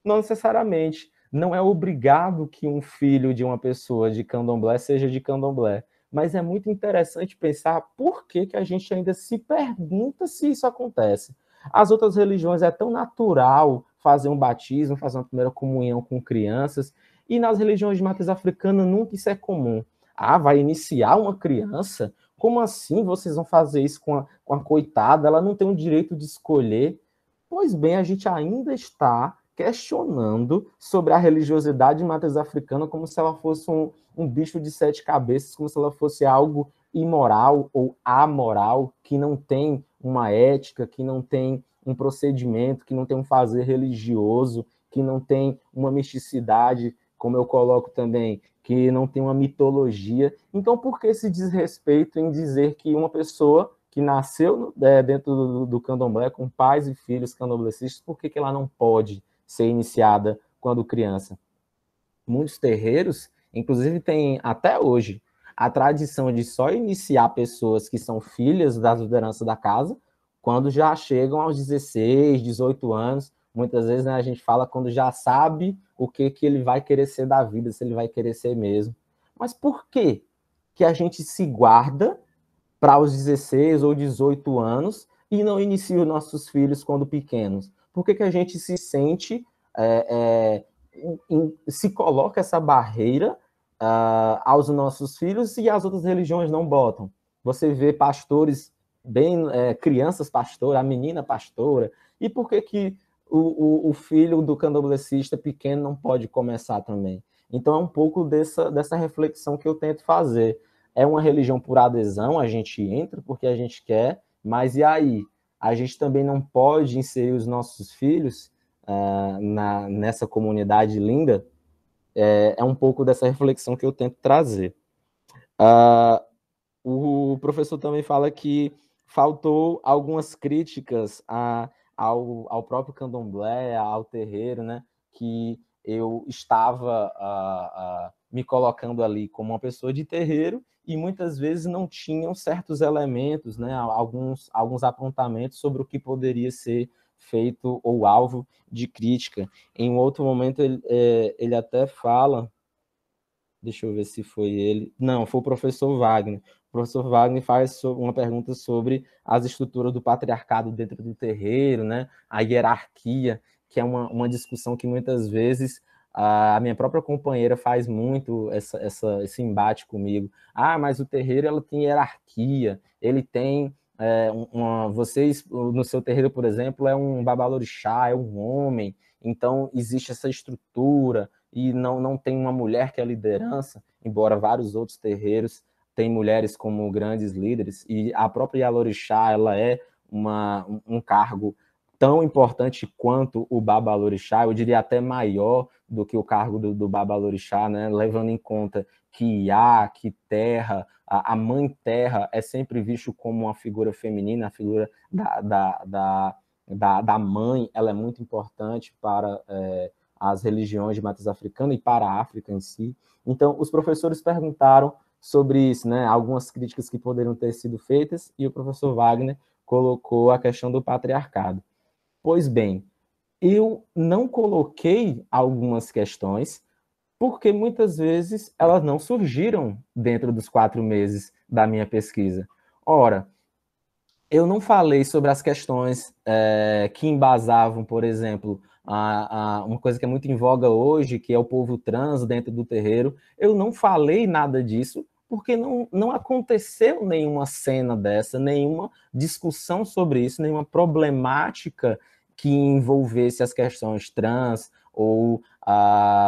Não necessariamente. Não é obrigado que um filho de uma pessoa de candomblé seja de candomblé. Mas é muito interessante pensar por que, que a gente ainda se pergunta se isso acontece. As outras religiões é tão natural fazer um batismo, fazer uma primeira comunhão com crianças, e nas religiões de matriz africana nunca isso é comum. Ah, vai iniciar uma criança? Como assim vocês vão fazer isso com a, com a coitada? Ela não tem o direito de escolher. Pois bem, a gente ainda está questionando sobre a religiosidade de matriz africana como se ela fosse um, um bicho de sete cabeças, como se ela fosse algo imoral ou amoral, que não tem uma ética, que não tem um procedimento, que não tem um fazer religioso, que não tem uma misticidade, como eu coloco também, que não tem uma mitologia. Então, por que esse desrespeito em dizer que uma pessoa que nasceu é, dentro do, do, candomblé, com pais e filhos candomblecistas, por que, que ela não pode ser iniciada quando criança? Muitos terreiros, inclusive, têm até hoje a tradição de só iniciar pessoas que são filhas das lideranças da casa quando já chegam aos 16, 18 anos. Muitas vezes né, a gente fala quando já sabe o que, que ele vai querer ser da vida, se ele vai querer ser mesmo. Mas por que, que a gente se guarda para os 16 ou 18 anos e não inicia os nossos filhos quando pequenos? Por que, que a gente se sente, é, é, em, se coloca essa barreira uh, aos nossos filhos e as outras religiões não botam? Você vê pastores bem é, crianças pastora, a menina pastora, e por que que o, o, o, filho do candomblessista pequeno não pode começar também? Então é um pouco dessa, dessa reflexão que eu tento fazer. É uma religião por adesão, a gente entra porque a gente quer, mas e aí? A gente também não pode inserir os nossos filhos uh, na, nessa comunidade linda? É, é, um pouco dessa reflexão que eu tento trazer. Uh, o professor também fala que faltou algumas críticas a, ao, ao próprio candomblé, ao terreiro, né? Que eu estava me colocando ali como uma pessoa de terreiro e muitas vezes não tinham certos elementos, né? Alguns, alguns apontamentos sobre o que poderia ser feito ou alvo de crítica. Em outro momento ele, é, ele até fala Deixa eu ver se foi ele. Não, foi o professor Wagner. O professor Wagner faz uma pergunta sobre as estruturas do patriarcado dentro do terreiro, né? a hierarquia, que é uma, uma discussão que muitas vezes a minha própria companheira faz muito essa, essa, esse embate comigo. Ah, mas o terreiro ela tem hierarquia, ele tem é, uma, vocês no seu terreiro, por exemplo, é um babalorixá, é um homem, então existe essa estrutura e não, não tem uma mulher que é liderança, embora vários outros terreiros tem mulheres como grandes líderes, e a própria Yalorixá, ela é uma, um cargo tão importante quanto o Babalorixá, eu diria até maior do que o cargo do, do Babalorixá, né? levando em conta que Iá, que Terra, a, a, Mãe Terra é sempre visto como uma figura feminina, a figura da, da, da, da, da mãe, ela é muito importante para é, as religiões de matriz africana e para a África em si. Então, os professores perguntaram sobre isso, né? Algumas críticas que poderiam ter sido feitas, e o professor Wagner colocou a questão do patriarcado. Pois bem, eu não coloquei algumas questões, porque muitas vezes elas não surgiram dentro dos quatro meses da minha pesquisa. Ora, eu não falei sobre as questões é, que embasavam, por exemplo, a, a, uma coisa que é muito em voga hoje, que é o povo trans dentro do terreiro. Eu não falei nada disso, porque não, não aconteceu nenhuma cena dessa, nenhuma discussão sobre isso, nenhuma problemática que envolvesse as questões trans ou,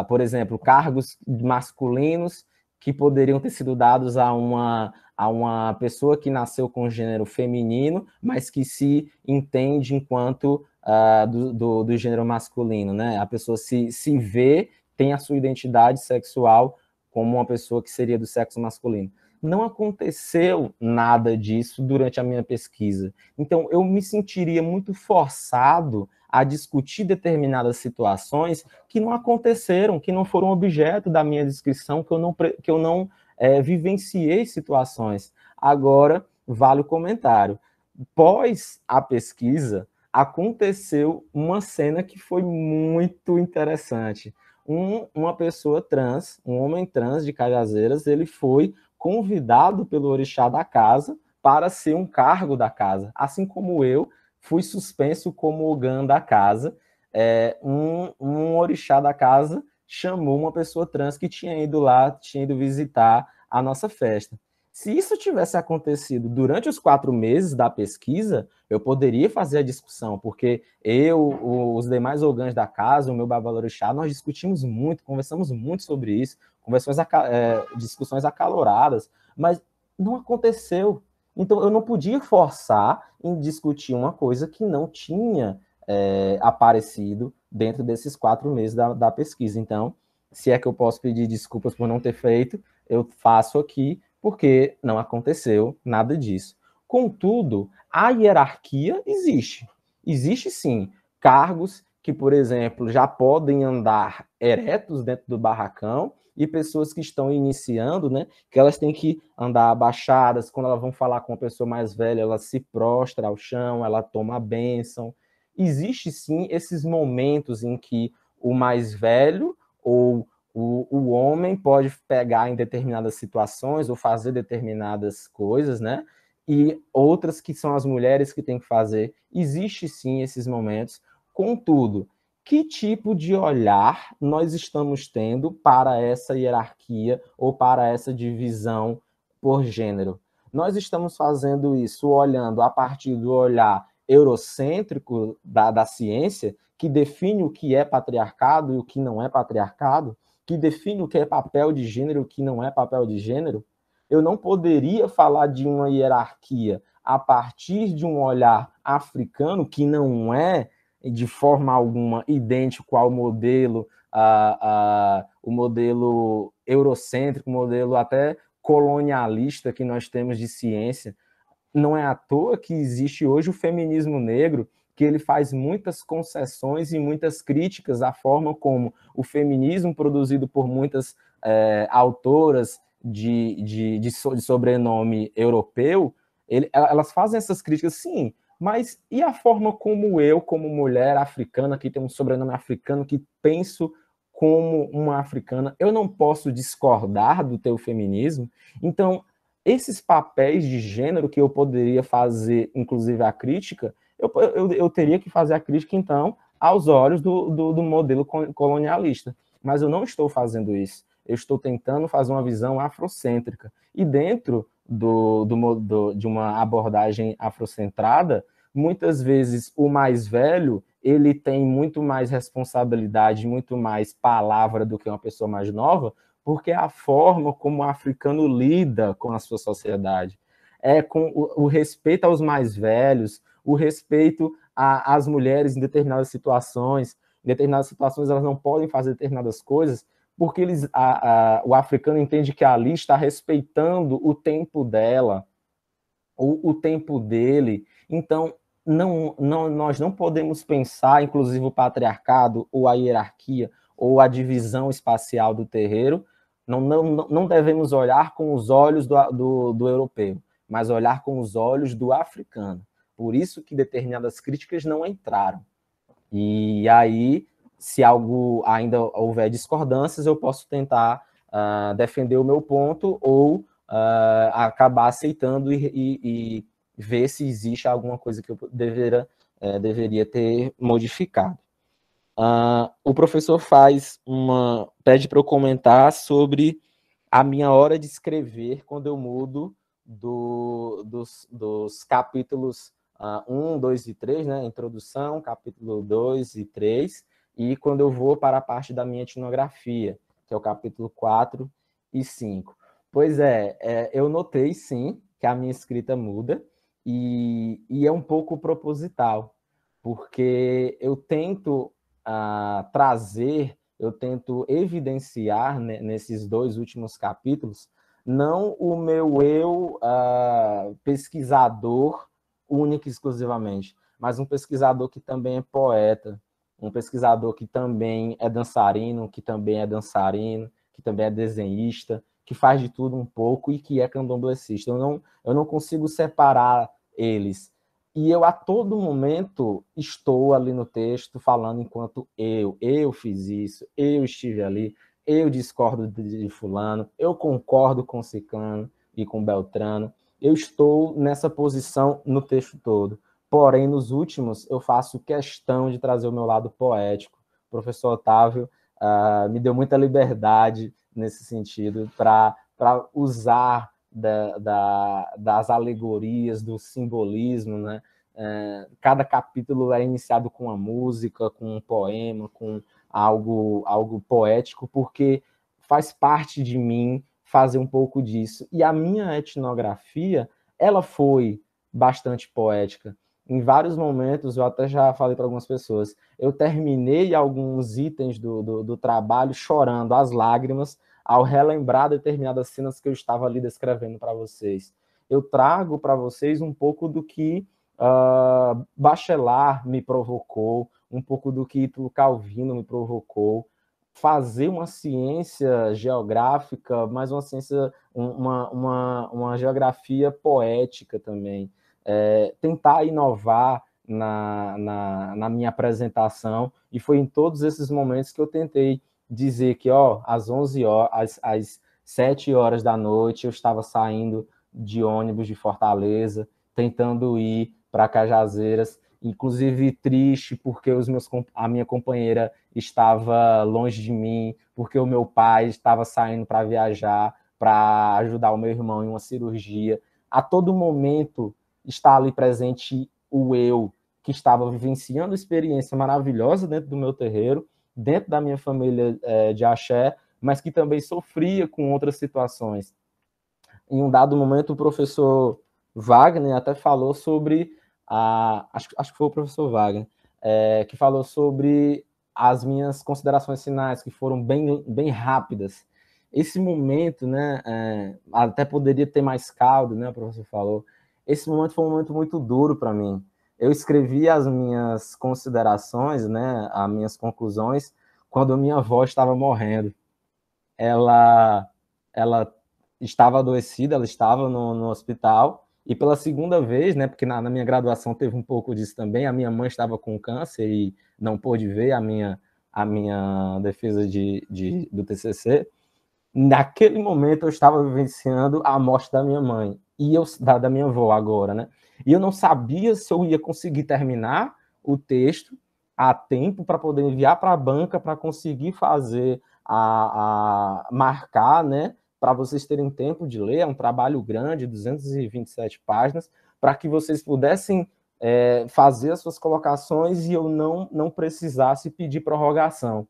por exemplo, cargos masculinos que poderiam ter sido dados a uma, a uma pessoa que nasceu com gênero feminino, mas que se entende enquanto uh, do, do, do, gênero masculino, né? A pessoa se, se vê, tem a sua identidade sexual como uma pessoa que seria do sexo masculino. Não aconteceu nada disso durante a minha pesquisa. Então, eu me sentiria muito forçado a discutir determinadas situações que não aconteceram, que não foram objeto da minha descrição, que eu não, que eu não é, vivenciei situações. Agora, vale o comentário. Pós a pesquisa, aconteceu uma cena que foi muito interessante. Um, uma pessoa trans, um homem trans de Cajazeiras, ele foi convidado pelo orixá da casa para ser um cargo da casa. Assim como eu fui suspenso como Ogã da casa, é, um, um orixá da casa chamou uma pessoa trans que tinha ido lá, tinha ido visitar a nossa festa. Se isso tivesse acontecido durante os quatro meses da pesquisa, eu poderia fazer a discussão, porque eu, os demais orgãs da casa, o meu babalorixá, nós discutimos muito, conversamos muito sobre isso, conversões, é, discussões acaloradas, mas não aconteceu. Então, eu não podia forçar em discutir uma coisa que não tinha é, aparecido dentro desses quatro meses da, da pesquisa. Então, se é que eu posso pedir desculpas por não ter feito, eu faço aqui, porque não aconteceu nada disso. Contudo, a hierarquia existe. Existe sim cargos que, por exemplo, já podem andar eretos dentro do barracão e pessoas que estão iniciando, né, que elas têm que andar abaixadas, quando elas vão falar com uma pessoa mais velha, ela se prostra ao chão, ela toma a bênção. Existe sim esses momentos em que o mais velho ou o, o homem pode pegar em determinadas situações ou fazer determinadas coisas, né? E outras que são as mulheres que têm que fazer. Existe sim esses momentos. Contudo, que tipo de olhar nós estamos tendo para essa hierarquia ou para essa divisão por gênero? Nós estamos fazendo isso olhando a partir do olhar eurocêntrico da, da ciência, que define o que é patriarcado e o que não é patriarcado, que define o que é papel de gênero e o que não é papel de gênero, eu não poderia falar de uma hierarquia a partir de um olhar africano, que não é de forma alguma idêntico ao modelo, a, a, o modelo eurocêntrico, modelo até colonialista que nós temos de ciência. Não é à toa que existe hoje o feminismo negro, que ele faz muitas concessões e muitas críticas à forma como o feminismo produzido por muitas é, autoras de, de, de, so, de, sobrenome europeu, ele, elas fazem essas críticas, sim, mas e a forma como eu, como mulher africana, que tem um sobrenome africano, que penso como uma africana, eu não posso discordar do teu feminismo? Então, esses papéis de gênero que eu poderia fazer, inclusive a crítica, eu, eu, eu teria que fazer a crítica, então, aos olhos do, do, do modelo colonialista. Mas eu não estou fazendo isso. Eu estou tentando fazer uma visão afrocêntrica. E dentro do, do, de uma abordagem afrocentrada, muitas vezes o mais velho ele tem muito mais responsabilidade, muito mais palavra do que uma pessoa mais nova, porque é a forma como o africano lida com a sua sociedade. É com o, o respeito aos mais velhos, o respeito às mulheres em determinadas situações. Em determinadas situações, elas não podem fazer determinadas coisas, porque eles, a, a, o africano entende que ali está respeitando o tempo dela, o, o tempo dele. Então, não, não, nós não podemos pensar, inclusive, o patriarcado, ou a hierarquia, ou a divisão espacial do terreiro, não, não, não devemos olhar com os olhos do, do, do europeu, mas olhar com os olhos do africano. Por isso que determinadas críticas não entraram. E aí, se algo ainda houver discordâncias, eu posso tentar uh, defender o meu ponto ou uh, acabar aceitando e, e, e, ver se existe alguma coisa que eu deveria, uh, deveria ter modificado. Ah, o professor faz uma pede para eu comentar sobre a minha hora de escrever quando eu mudo do, dos, dos capítulos uh, 1, 2 e 3, né? Introdução, capítulo 2 e 3, e quando eu vou para a parte da minha etnografia, que é o capítulo 4 e 5. Pois é, é eu notei sim que a minha escrita muda, e, e é um pouco proposital, porque eu tento trazer, eu tento evidenciar né, nesses dois últimos capítulos, não o meu eu uh, pesquisador único e exclusivamente, mas um pesquisador que também é poeta, um pesquisador que também é dançarino, que também é dançarino, que também é desenhista, que faz de tudo um pouco e que é candomblessista. Eu não, eu não consigo separar eles. E eu, a todo momento, estou ali no texto falando enquanto eu, eu fiz isso, eu estive ali, eu discordo de fulano, eu concordo com Cicano e com Beltrano, eu estou nessa posição no texto todo. Porém, nos últimos, eu faço questão de trazer o meu lado poético. O professor Otávio uh, me deu muita liberdade nesse sentido para usar da, da, das alegorias, do simbolismo, né? É, cada capítulo é iniciado com uma música, com um poema, com algo, algo poético, porque faz parte de mim fazer um pouco disso. E a minha etnografia, ela foi bastante poética. Em vários momentos, eu até já falei para algumas pessoas, eu terminei alguns itens do, do, do trabalho chorando as lágrimas ao relembrar determinadas cenas que eu estava ali descrevendo para vocês. Eu trago para vocês um pouco do que uh, me provocou, um pouco do que Ítalo Calvino me provocou, fazer uma ciência geográfica, mas uma ciência, uma, uma, uma geografia poética também. É, tentar inovar na, na, na, minha apresentação, e foi em todos esses momentos que eu tentei dizer que, ó, às 11 horas, às, às 7 horas da noite, eu estava saindo de ônibus de Fortaleza, tentando ir para Cajazeiras, inclusive triste porque os meus, a minha companheira estava longe de mim, porque o meu pai estava saindo para viajar, para ajudar o meu irmão em uma cirurgia. A todo momento está ali presente o eu, que estava vivenciando experiência maravilhosa dentro do meu terreiro, dentro da minha família é, de axé, mas que também sofria com outras situações. Em um dado momento, o professor Wagner até falou sobre a, acho, acho que foi o professor Wagner, é, que falou sobre as minhas considerações finais, que foram bem, bem rápidas. Esse momento, né, é, até poderia ter mais caldo, né, o professor falou. Esse momento foi um momento muito duro para mim. Eu escrevi as minhas considerações, né, as minhas conclusões, quando minha avó estava morrendo. Ela, ela estava adoecida, ela estava no, no hospital, e pela segunda vez, né, porque na, na, minha graduação teve um pouco disso também, a minha mãe estava com câncer e não pôde ver a minha, a minha defesa de, de, do TCC. Naquele momento eu estava vivenciando a morte da minha mãe e eu da, da minha avó agora, né? E eu não sabia se eu ia conseguir terminar o texto a tempo para poder enviar para a banca para conseguir fazer a, a marcar, né? para vocês terem tempo de ler, é um trabalho grande, 227 páginas, para que vocês pudessem é, fazer as suas colocações e eu não, não precisasse pedir prorrogação.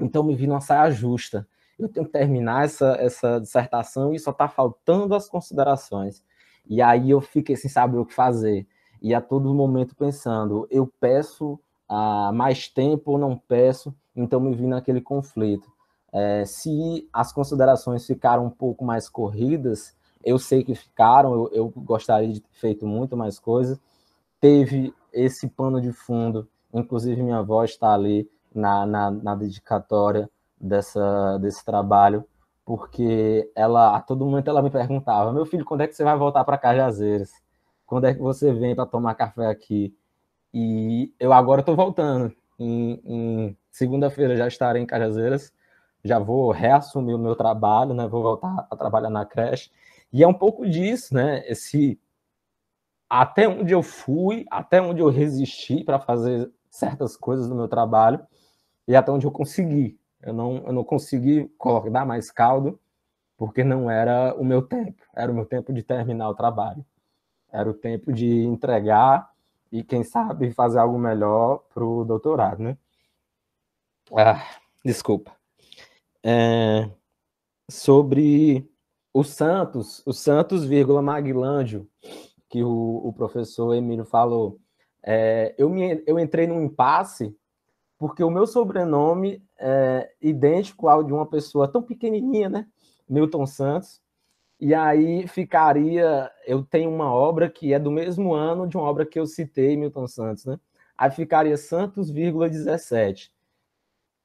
Então me vi numa saia justa. Eu tenho que terminar essa, essa dissertação e só está faltando as considerações. E aí eu fiquei sem saber o que fazer. E a todo momento pensando, eu peço ah, mais tempo ou não peço? Então me vi naquele conflito. É, se as considerações ficaram um pouco mais corridas, eu sei que ficaram, eu, eu gostaria de ter feito muito mais coisas. Teve esse pano de fundo, inclusive minha avó está ali na, na, na dedicatória dessa, desse trabalho, porque ela a todo momento ela me perguntava: meu filho, quando é que você vai voltar para Cajazeiras? Quando é que você vem para tomar café aqui? E eu agora estou voltando. Em, em segunda-feira já estarei em Cajazeiras, já vou reassumir o meu trabalho, né? Vou voltar a trabalhar na creche. E é um pouco disso, né? Esse até onde eu fui, até onde eu resisti para fazer certas coisas no meu trabalho e até onde eu consegui. Eu não, eu não consegui dar mais caldo porque não era o meu tempo. Era o meu tempo de terminar o trabalho. Era o tempo de entregar e, quem sabe, fazer algo melhor para o doutorado, né? Ah, desculpa. É, sobre o Santos, o Santos, vírgula, Maglândio, que o, o professor Emílio falou. É, eu, me, eu entrei num impasse porque o meu sobrenome é idêntico ao de uma pessoa tão pequenininha, né? Milton Santos. E aí ficaria, eu tenho uma obra que é do mesmo ano de uma obra que eu citei, Milton Santos, né? Aí ficaria Santos, 17.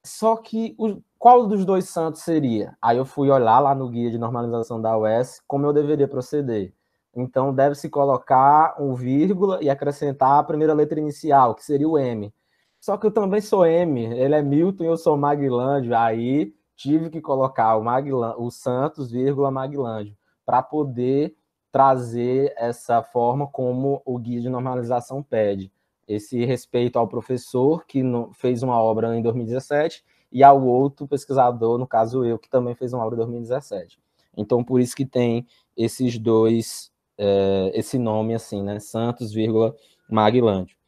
Só que o, qual dos dois santos seria? Aí eu fui olhar lá no guia de normalização da UES como eu deveria proceder. Então deve-se colocar um vírgula e acrescentar a primeira letra inicial, que seria o M. Só que eu também sou M, ele é Milton e eu sou Maglândio, aí tive que colocar o, o Santos, vírgula, Maglândio, para poder trazer essa forma como o guia de normalização pede. Esse respeito ao professor que fez uma obra em 2017 e ao outro pesquisador, no caso eu, que também fez uma obra em 2017. Então, por isso que tem esses dois, é, esse nome assim, né? Santos, vírgula, Maglândio.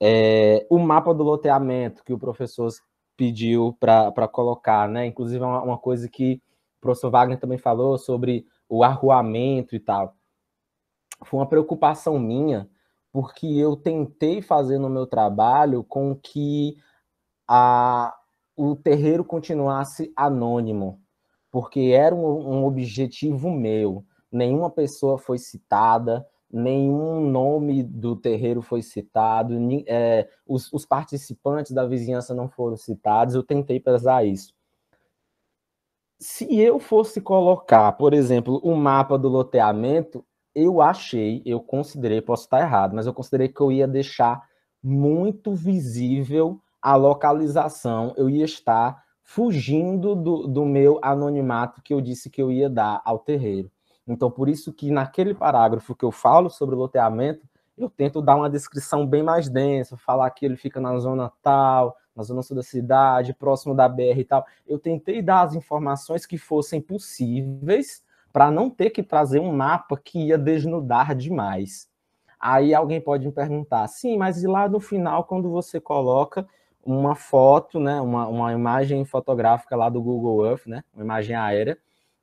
É, o mapa do loteamento que o professor pediu para colocar, né? Inclusive, é uma, uma coisa que o professor Wagner também falou sobre o arruamento e tal. Foi uma preocupação minha, porque eu tentei fazer no meu trabalho com que a, o terreiro continuasse anônimo, porque era um, um objetivo meu. Nenhuma pessoa foi citada, nenhum nome do terreiro foi citado, é, os, os, participantes da vizinhança não foram citados, eu tentei pesar isso. Se eu fosse colocar, por exemplo, o um mapa do loteamento, eu achei, eu considerei, posso estar errado, mas eu considerei que eu ia deixar muito visível a localização, eu ia estar fugindo do, do meu anonimato que eu disse que eu ia dar ao terreiro. Então, por isso que naquele parágrafo que eu falo sobre o loteamento, eu tento dar uma descrição bem mais densa, falar que ele fica na zona tal, na zona sul da cidade, próximo da BR e tal. Eu tentei dar as informações que fossem possíveis para não ter que trazer um mapa que ia desnudar demais. Aí alguém pode me perguntar, sim, mas e lá no final, quando você coloca uma foto, né, uma, uma imagem fotográfica lá do Google Earth, né, uma imagem aérea,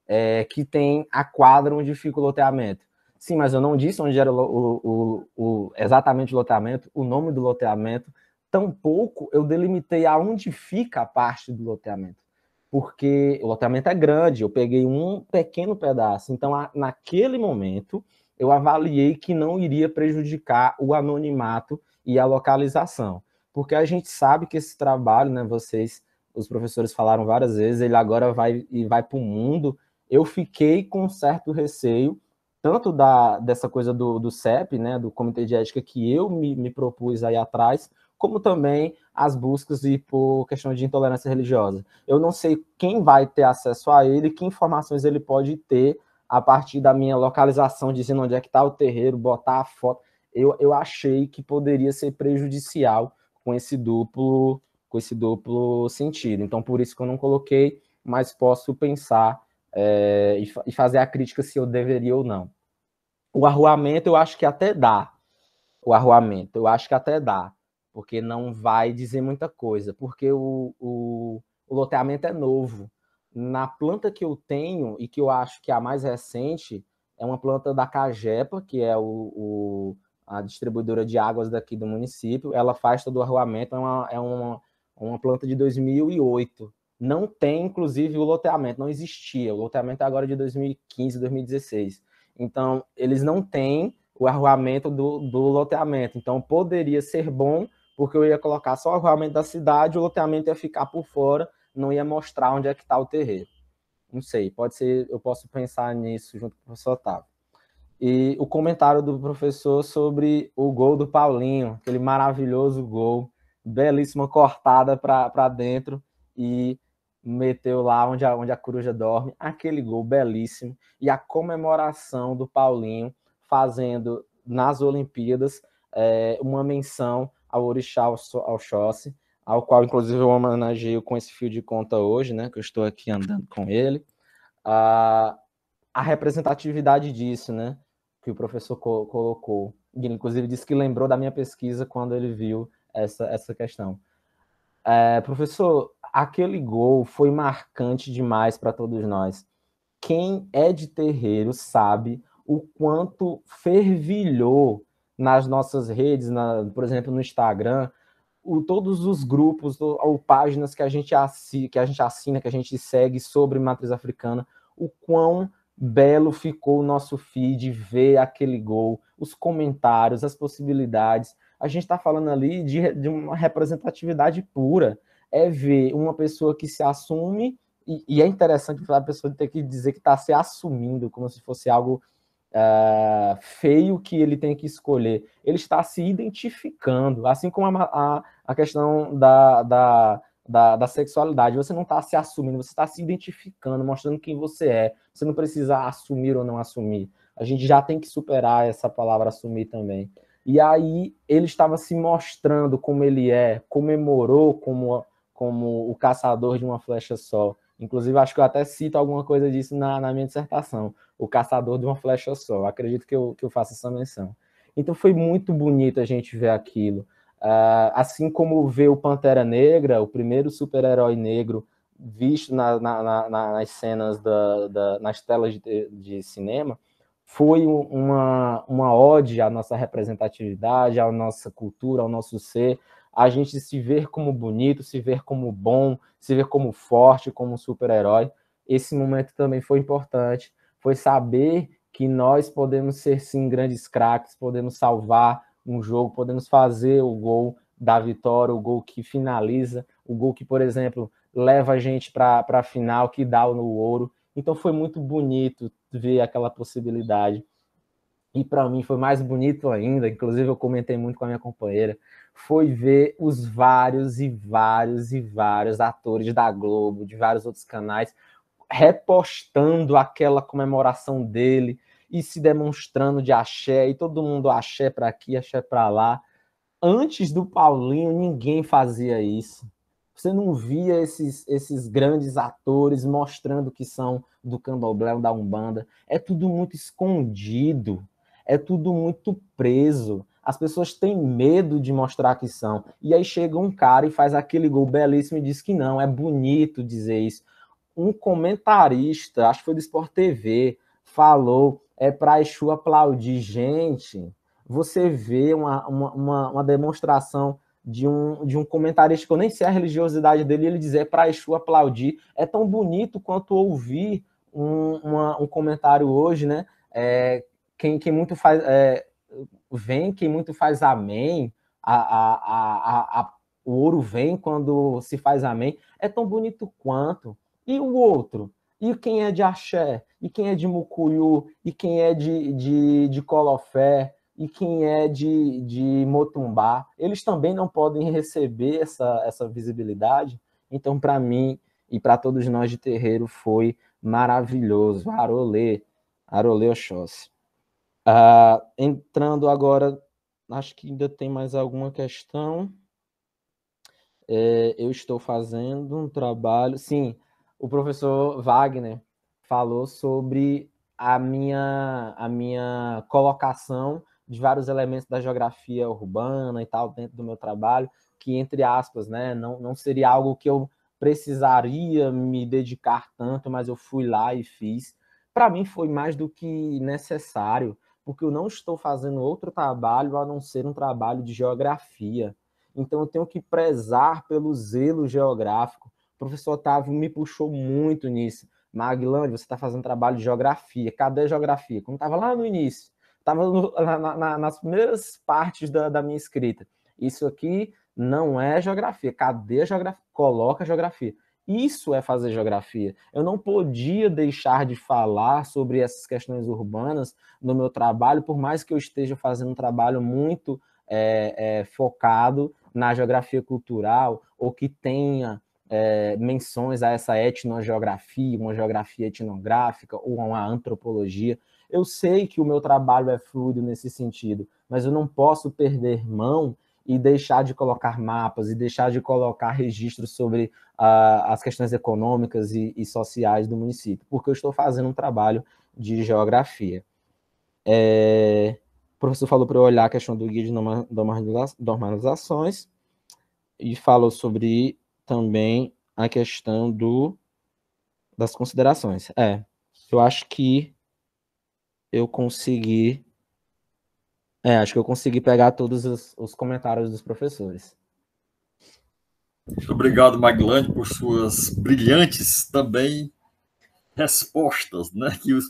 é, que tem a quadra onde fica o loteamento. Sim, mas eu não disse onde era o, o, o, exatamente o loteamento, o nome do loteamento, tampouco eu delimitei aonde fica a parte do loteamento. Porque o loteamento é grande, eu peguei um pequeno pedaço. Então, a, naquele momento, eu avaliei que não iria prejudicar o anonimato e a localização. Porque a gente sabe que esse trabalho, né, vocês, os professores falaram várias vezes, ele agora vai e vai para o mundo eu fiquei com um certo receio, tanto da, dessa coisa do, do CEP, né, do Comitê de Ética que eu me, me propus aí atrás, como também as buscas e por questão de intolerância religiosa. Eu não sei quem vai ter acesso a ele, que informações ele pode ter a partir da minha localização, dizendo onde é que está o terreiro, botar a foto. Eu, eu achei que poderia ser prejudicial com esse duplo com esse duplo sentido. Então, por isso que eu não coloquei, mas posso pensar é, e, e fazer a crítica se eu deveria ou não. O arruamento eu acho que até dá. O arruamento, eu acho que até dá, porque não vai dizer muita coisa, porque o, o, o loteamento é novo. Na planta que eu tenho, e que eu acho que é a mais recente, é uma planta da Cagepa, que é o, o, a distribuidora de águas daqui do município. Ela faz todo o arruamento, é uma, é uma, uma planta de 2008 não tem, inclusive, o loteamento, não existia. O loteamento é agora de 2015, 2016. Então, eles não têm o arruamento do, do loteamento. Então, poderia ser bom, porque eu ia colocar só o arruamento da cidade, o loteamento ia ficar por fora, não ia mostrar onde é que está o terreiro. Não sei, pode ser, eu posso pensar nisso junto com o professor Otávio. e o comentário do professor sobre o gol do Paulinho, aquele maravilhoso gol, belíssima cortada para dentro e meteu lá onde a, onde a coruja dorme, aquele gol belíssimo e a comemoração do Paulinho fazendo nas Olimpíadas é, uma menção ao Orixá ao Xóssi, ao qual inclusive eu homenageio com esse fio de conta hoje, né, que eu estou aqui andando com ele, a, a representatividade disso, né, que o professor co colocou. Ele, inclusive, disse que lembrou da minha pesquisa quando ele viu essa, essa questão. É, professor, aquele gol foi marcante demais para todos nós. Quem é de terreiro sabe o quanto fervilhou nas nossas redes, na, por exemplo, no Instagram, o, todos os grupos ou páginas que a, gente assi, que a gente assina, que a gente segue sobre matriz africana, o quão belo ficou o nosso feed, ver aquele gol, os comentários, as possibilidades. A gente está falando ali de, de, uma representatividade pura. É ver uma pessoa que se assume, e, e é interessante a pessoa ter que dizer que está se assumindo, como se fosse algo uh, feio que ele tem que escolher. Ele está se identificando, assim como a, a, a questão da, da da, da sexualidade. Você não está se assumindo, você está se identificando, mostrando quem você é. Você não precisa assumir ou não assumir. A gente já tem que superar essa palavra assumir também. E aí ele estava se mostrando como ele é, comemorou como, como o caçador de uma flecha só. Inclusive, acho que eu até cito alguma coisa disso na, na minha dissertação. O caçador de uma flecha só. Acredito que eu, que eu faça essa menção. Então foi muito bonito a gente ver aquilo. Uh, assim como ver o Pantera Negra, o primeiro super-herói negro visto na, na, na, nas cenas, da, da, nas telas de, de, cinema, foi uma, uma ode à nossa representatividade, à nossa cultura, ao nosso ser, a gente se ver como bonito, se ver como bom, se ver como forte, como super-herói. Esse momento também foi importante, foi saber que nós podemos ser sim grandes craques, podemos salvar um jogo, podemos fazer o gol da vitória, o gol que finaliza, o gol que, por exemplo, leva a gente para a final, que dá no ouro. Então foi muito bonito ver aquela possibilidade. E para mim foi mais bonito ainda, inclusive eu comentei muito com a minha companheira, foi ver os vários e vários e vários atores da Globo, de vários outros canais, repostando aquela comemoração dele, e se demonstrando de axé, e todo mundo axé para aqui, axé para lá. Antes do Paulinho, ninguém fazia isso. Você não via esses, esses grandes atores mostrando que são do candomblé ou da Umbanda. É tudo muito escondido, é tudo muito preso. As pessoas têm medo de mostrar que são. E aí chega um cara e faz aquele gol belíssimo e diz que não, é bonito dizer isso. Um comentarista, acho que foi do Sport TV, falou é para Exu aplaudir. Gente, você vê uma, uma, uma, demonstração de um, de um comentarista que eu nem sei a religiosidade dele, ele dizer para Exu aplaudir. É tão bonito quanto ouvir um, uma, um comentário hoje, né? É, quem, quem muito faz. É, vem, quem muito faz amém. A, a, a, a, o ouro vem quando se faz amém. É tão bonito quanto. E o outro? E quem é de axé? E quem é de mucuyu? E quem é de, de, de colofé? E quem é de, de motumbá? Eles também não podem receber essa, essa visibilidade. Então, para mim e para todos nós de terreiro, foi maravilhoso. Arolê, Arolê Oxóssi. Uh, entrando agora, acho que ainda tem mais alguma questão. É, eu estou fazendo um trabalho. Sim, o professor Wagner falou sobre a minha, a minha colocação de vários elementos da geografia urbana e tal dentro do meu trabalho, que, entre aspas, né, não, não seria algo que eu precisaria me dedicar tanto, mas eu fui lá e fiz. Para mim foi mais do que necessário, porque eu não estou fazendo outro trabalho a não ser um trabalho de geografia. Então eu tenho que prezar pelo zelo geográfico, o professor Otávio me puxou muito nisso. Maglande, você está fazendo trabalho de geografia. Cadê a geografia? Como estava lá no início, estava na, na, nas primeiras partes da, da, minha escrita. Isso aqui não é geografia. Cadê a geografia? Coloca a geografia. Isso é fazer geografia. Eu não podia deixar de falar sobre essas questões urbanas no meu trabalho, por mais que eu esteja fazendo um trabalho muito é, é, focado na geografia cultural ou que tenha é, menções a essa etnogeografia, uma geografia etnográfica ou uma antropologia. Eu sei que o meu trabalho é fluido nesse sentido, mas eu não posso perder mão e deixar de colocar mapas e deixar de colocar registros sobre uh, as questões econômicas e, e, sociais do município, porque eu estou fazendo um trabalho de geografia. É, o professor falou para eu olhar a questão do guia de normalizações e falou sobre também a questão do, das considerações. É, eu acho que eu consegui é, acho que eu consegui pegar todos os, os comentários dos professores. Muito obrigado, Maglande, por suas brilhantes também respostas, né, que os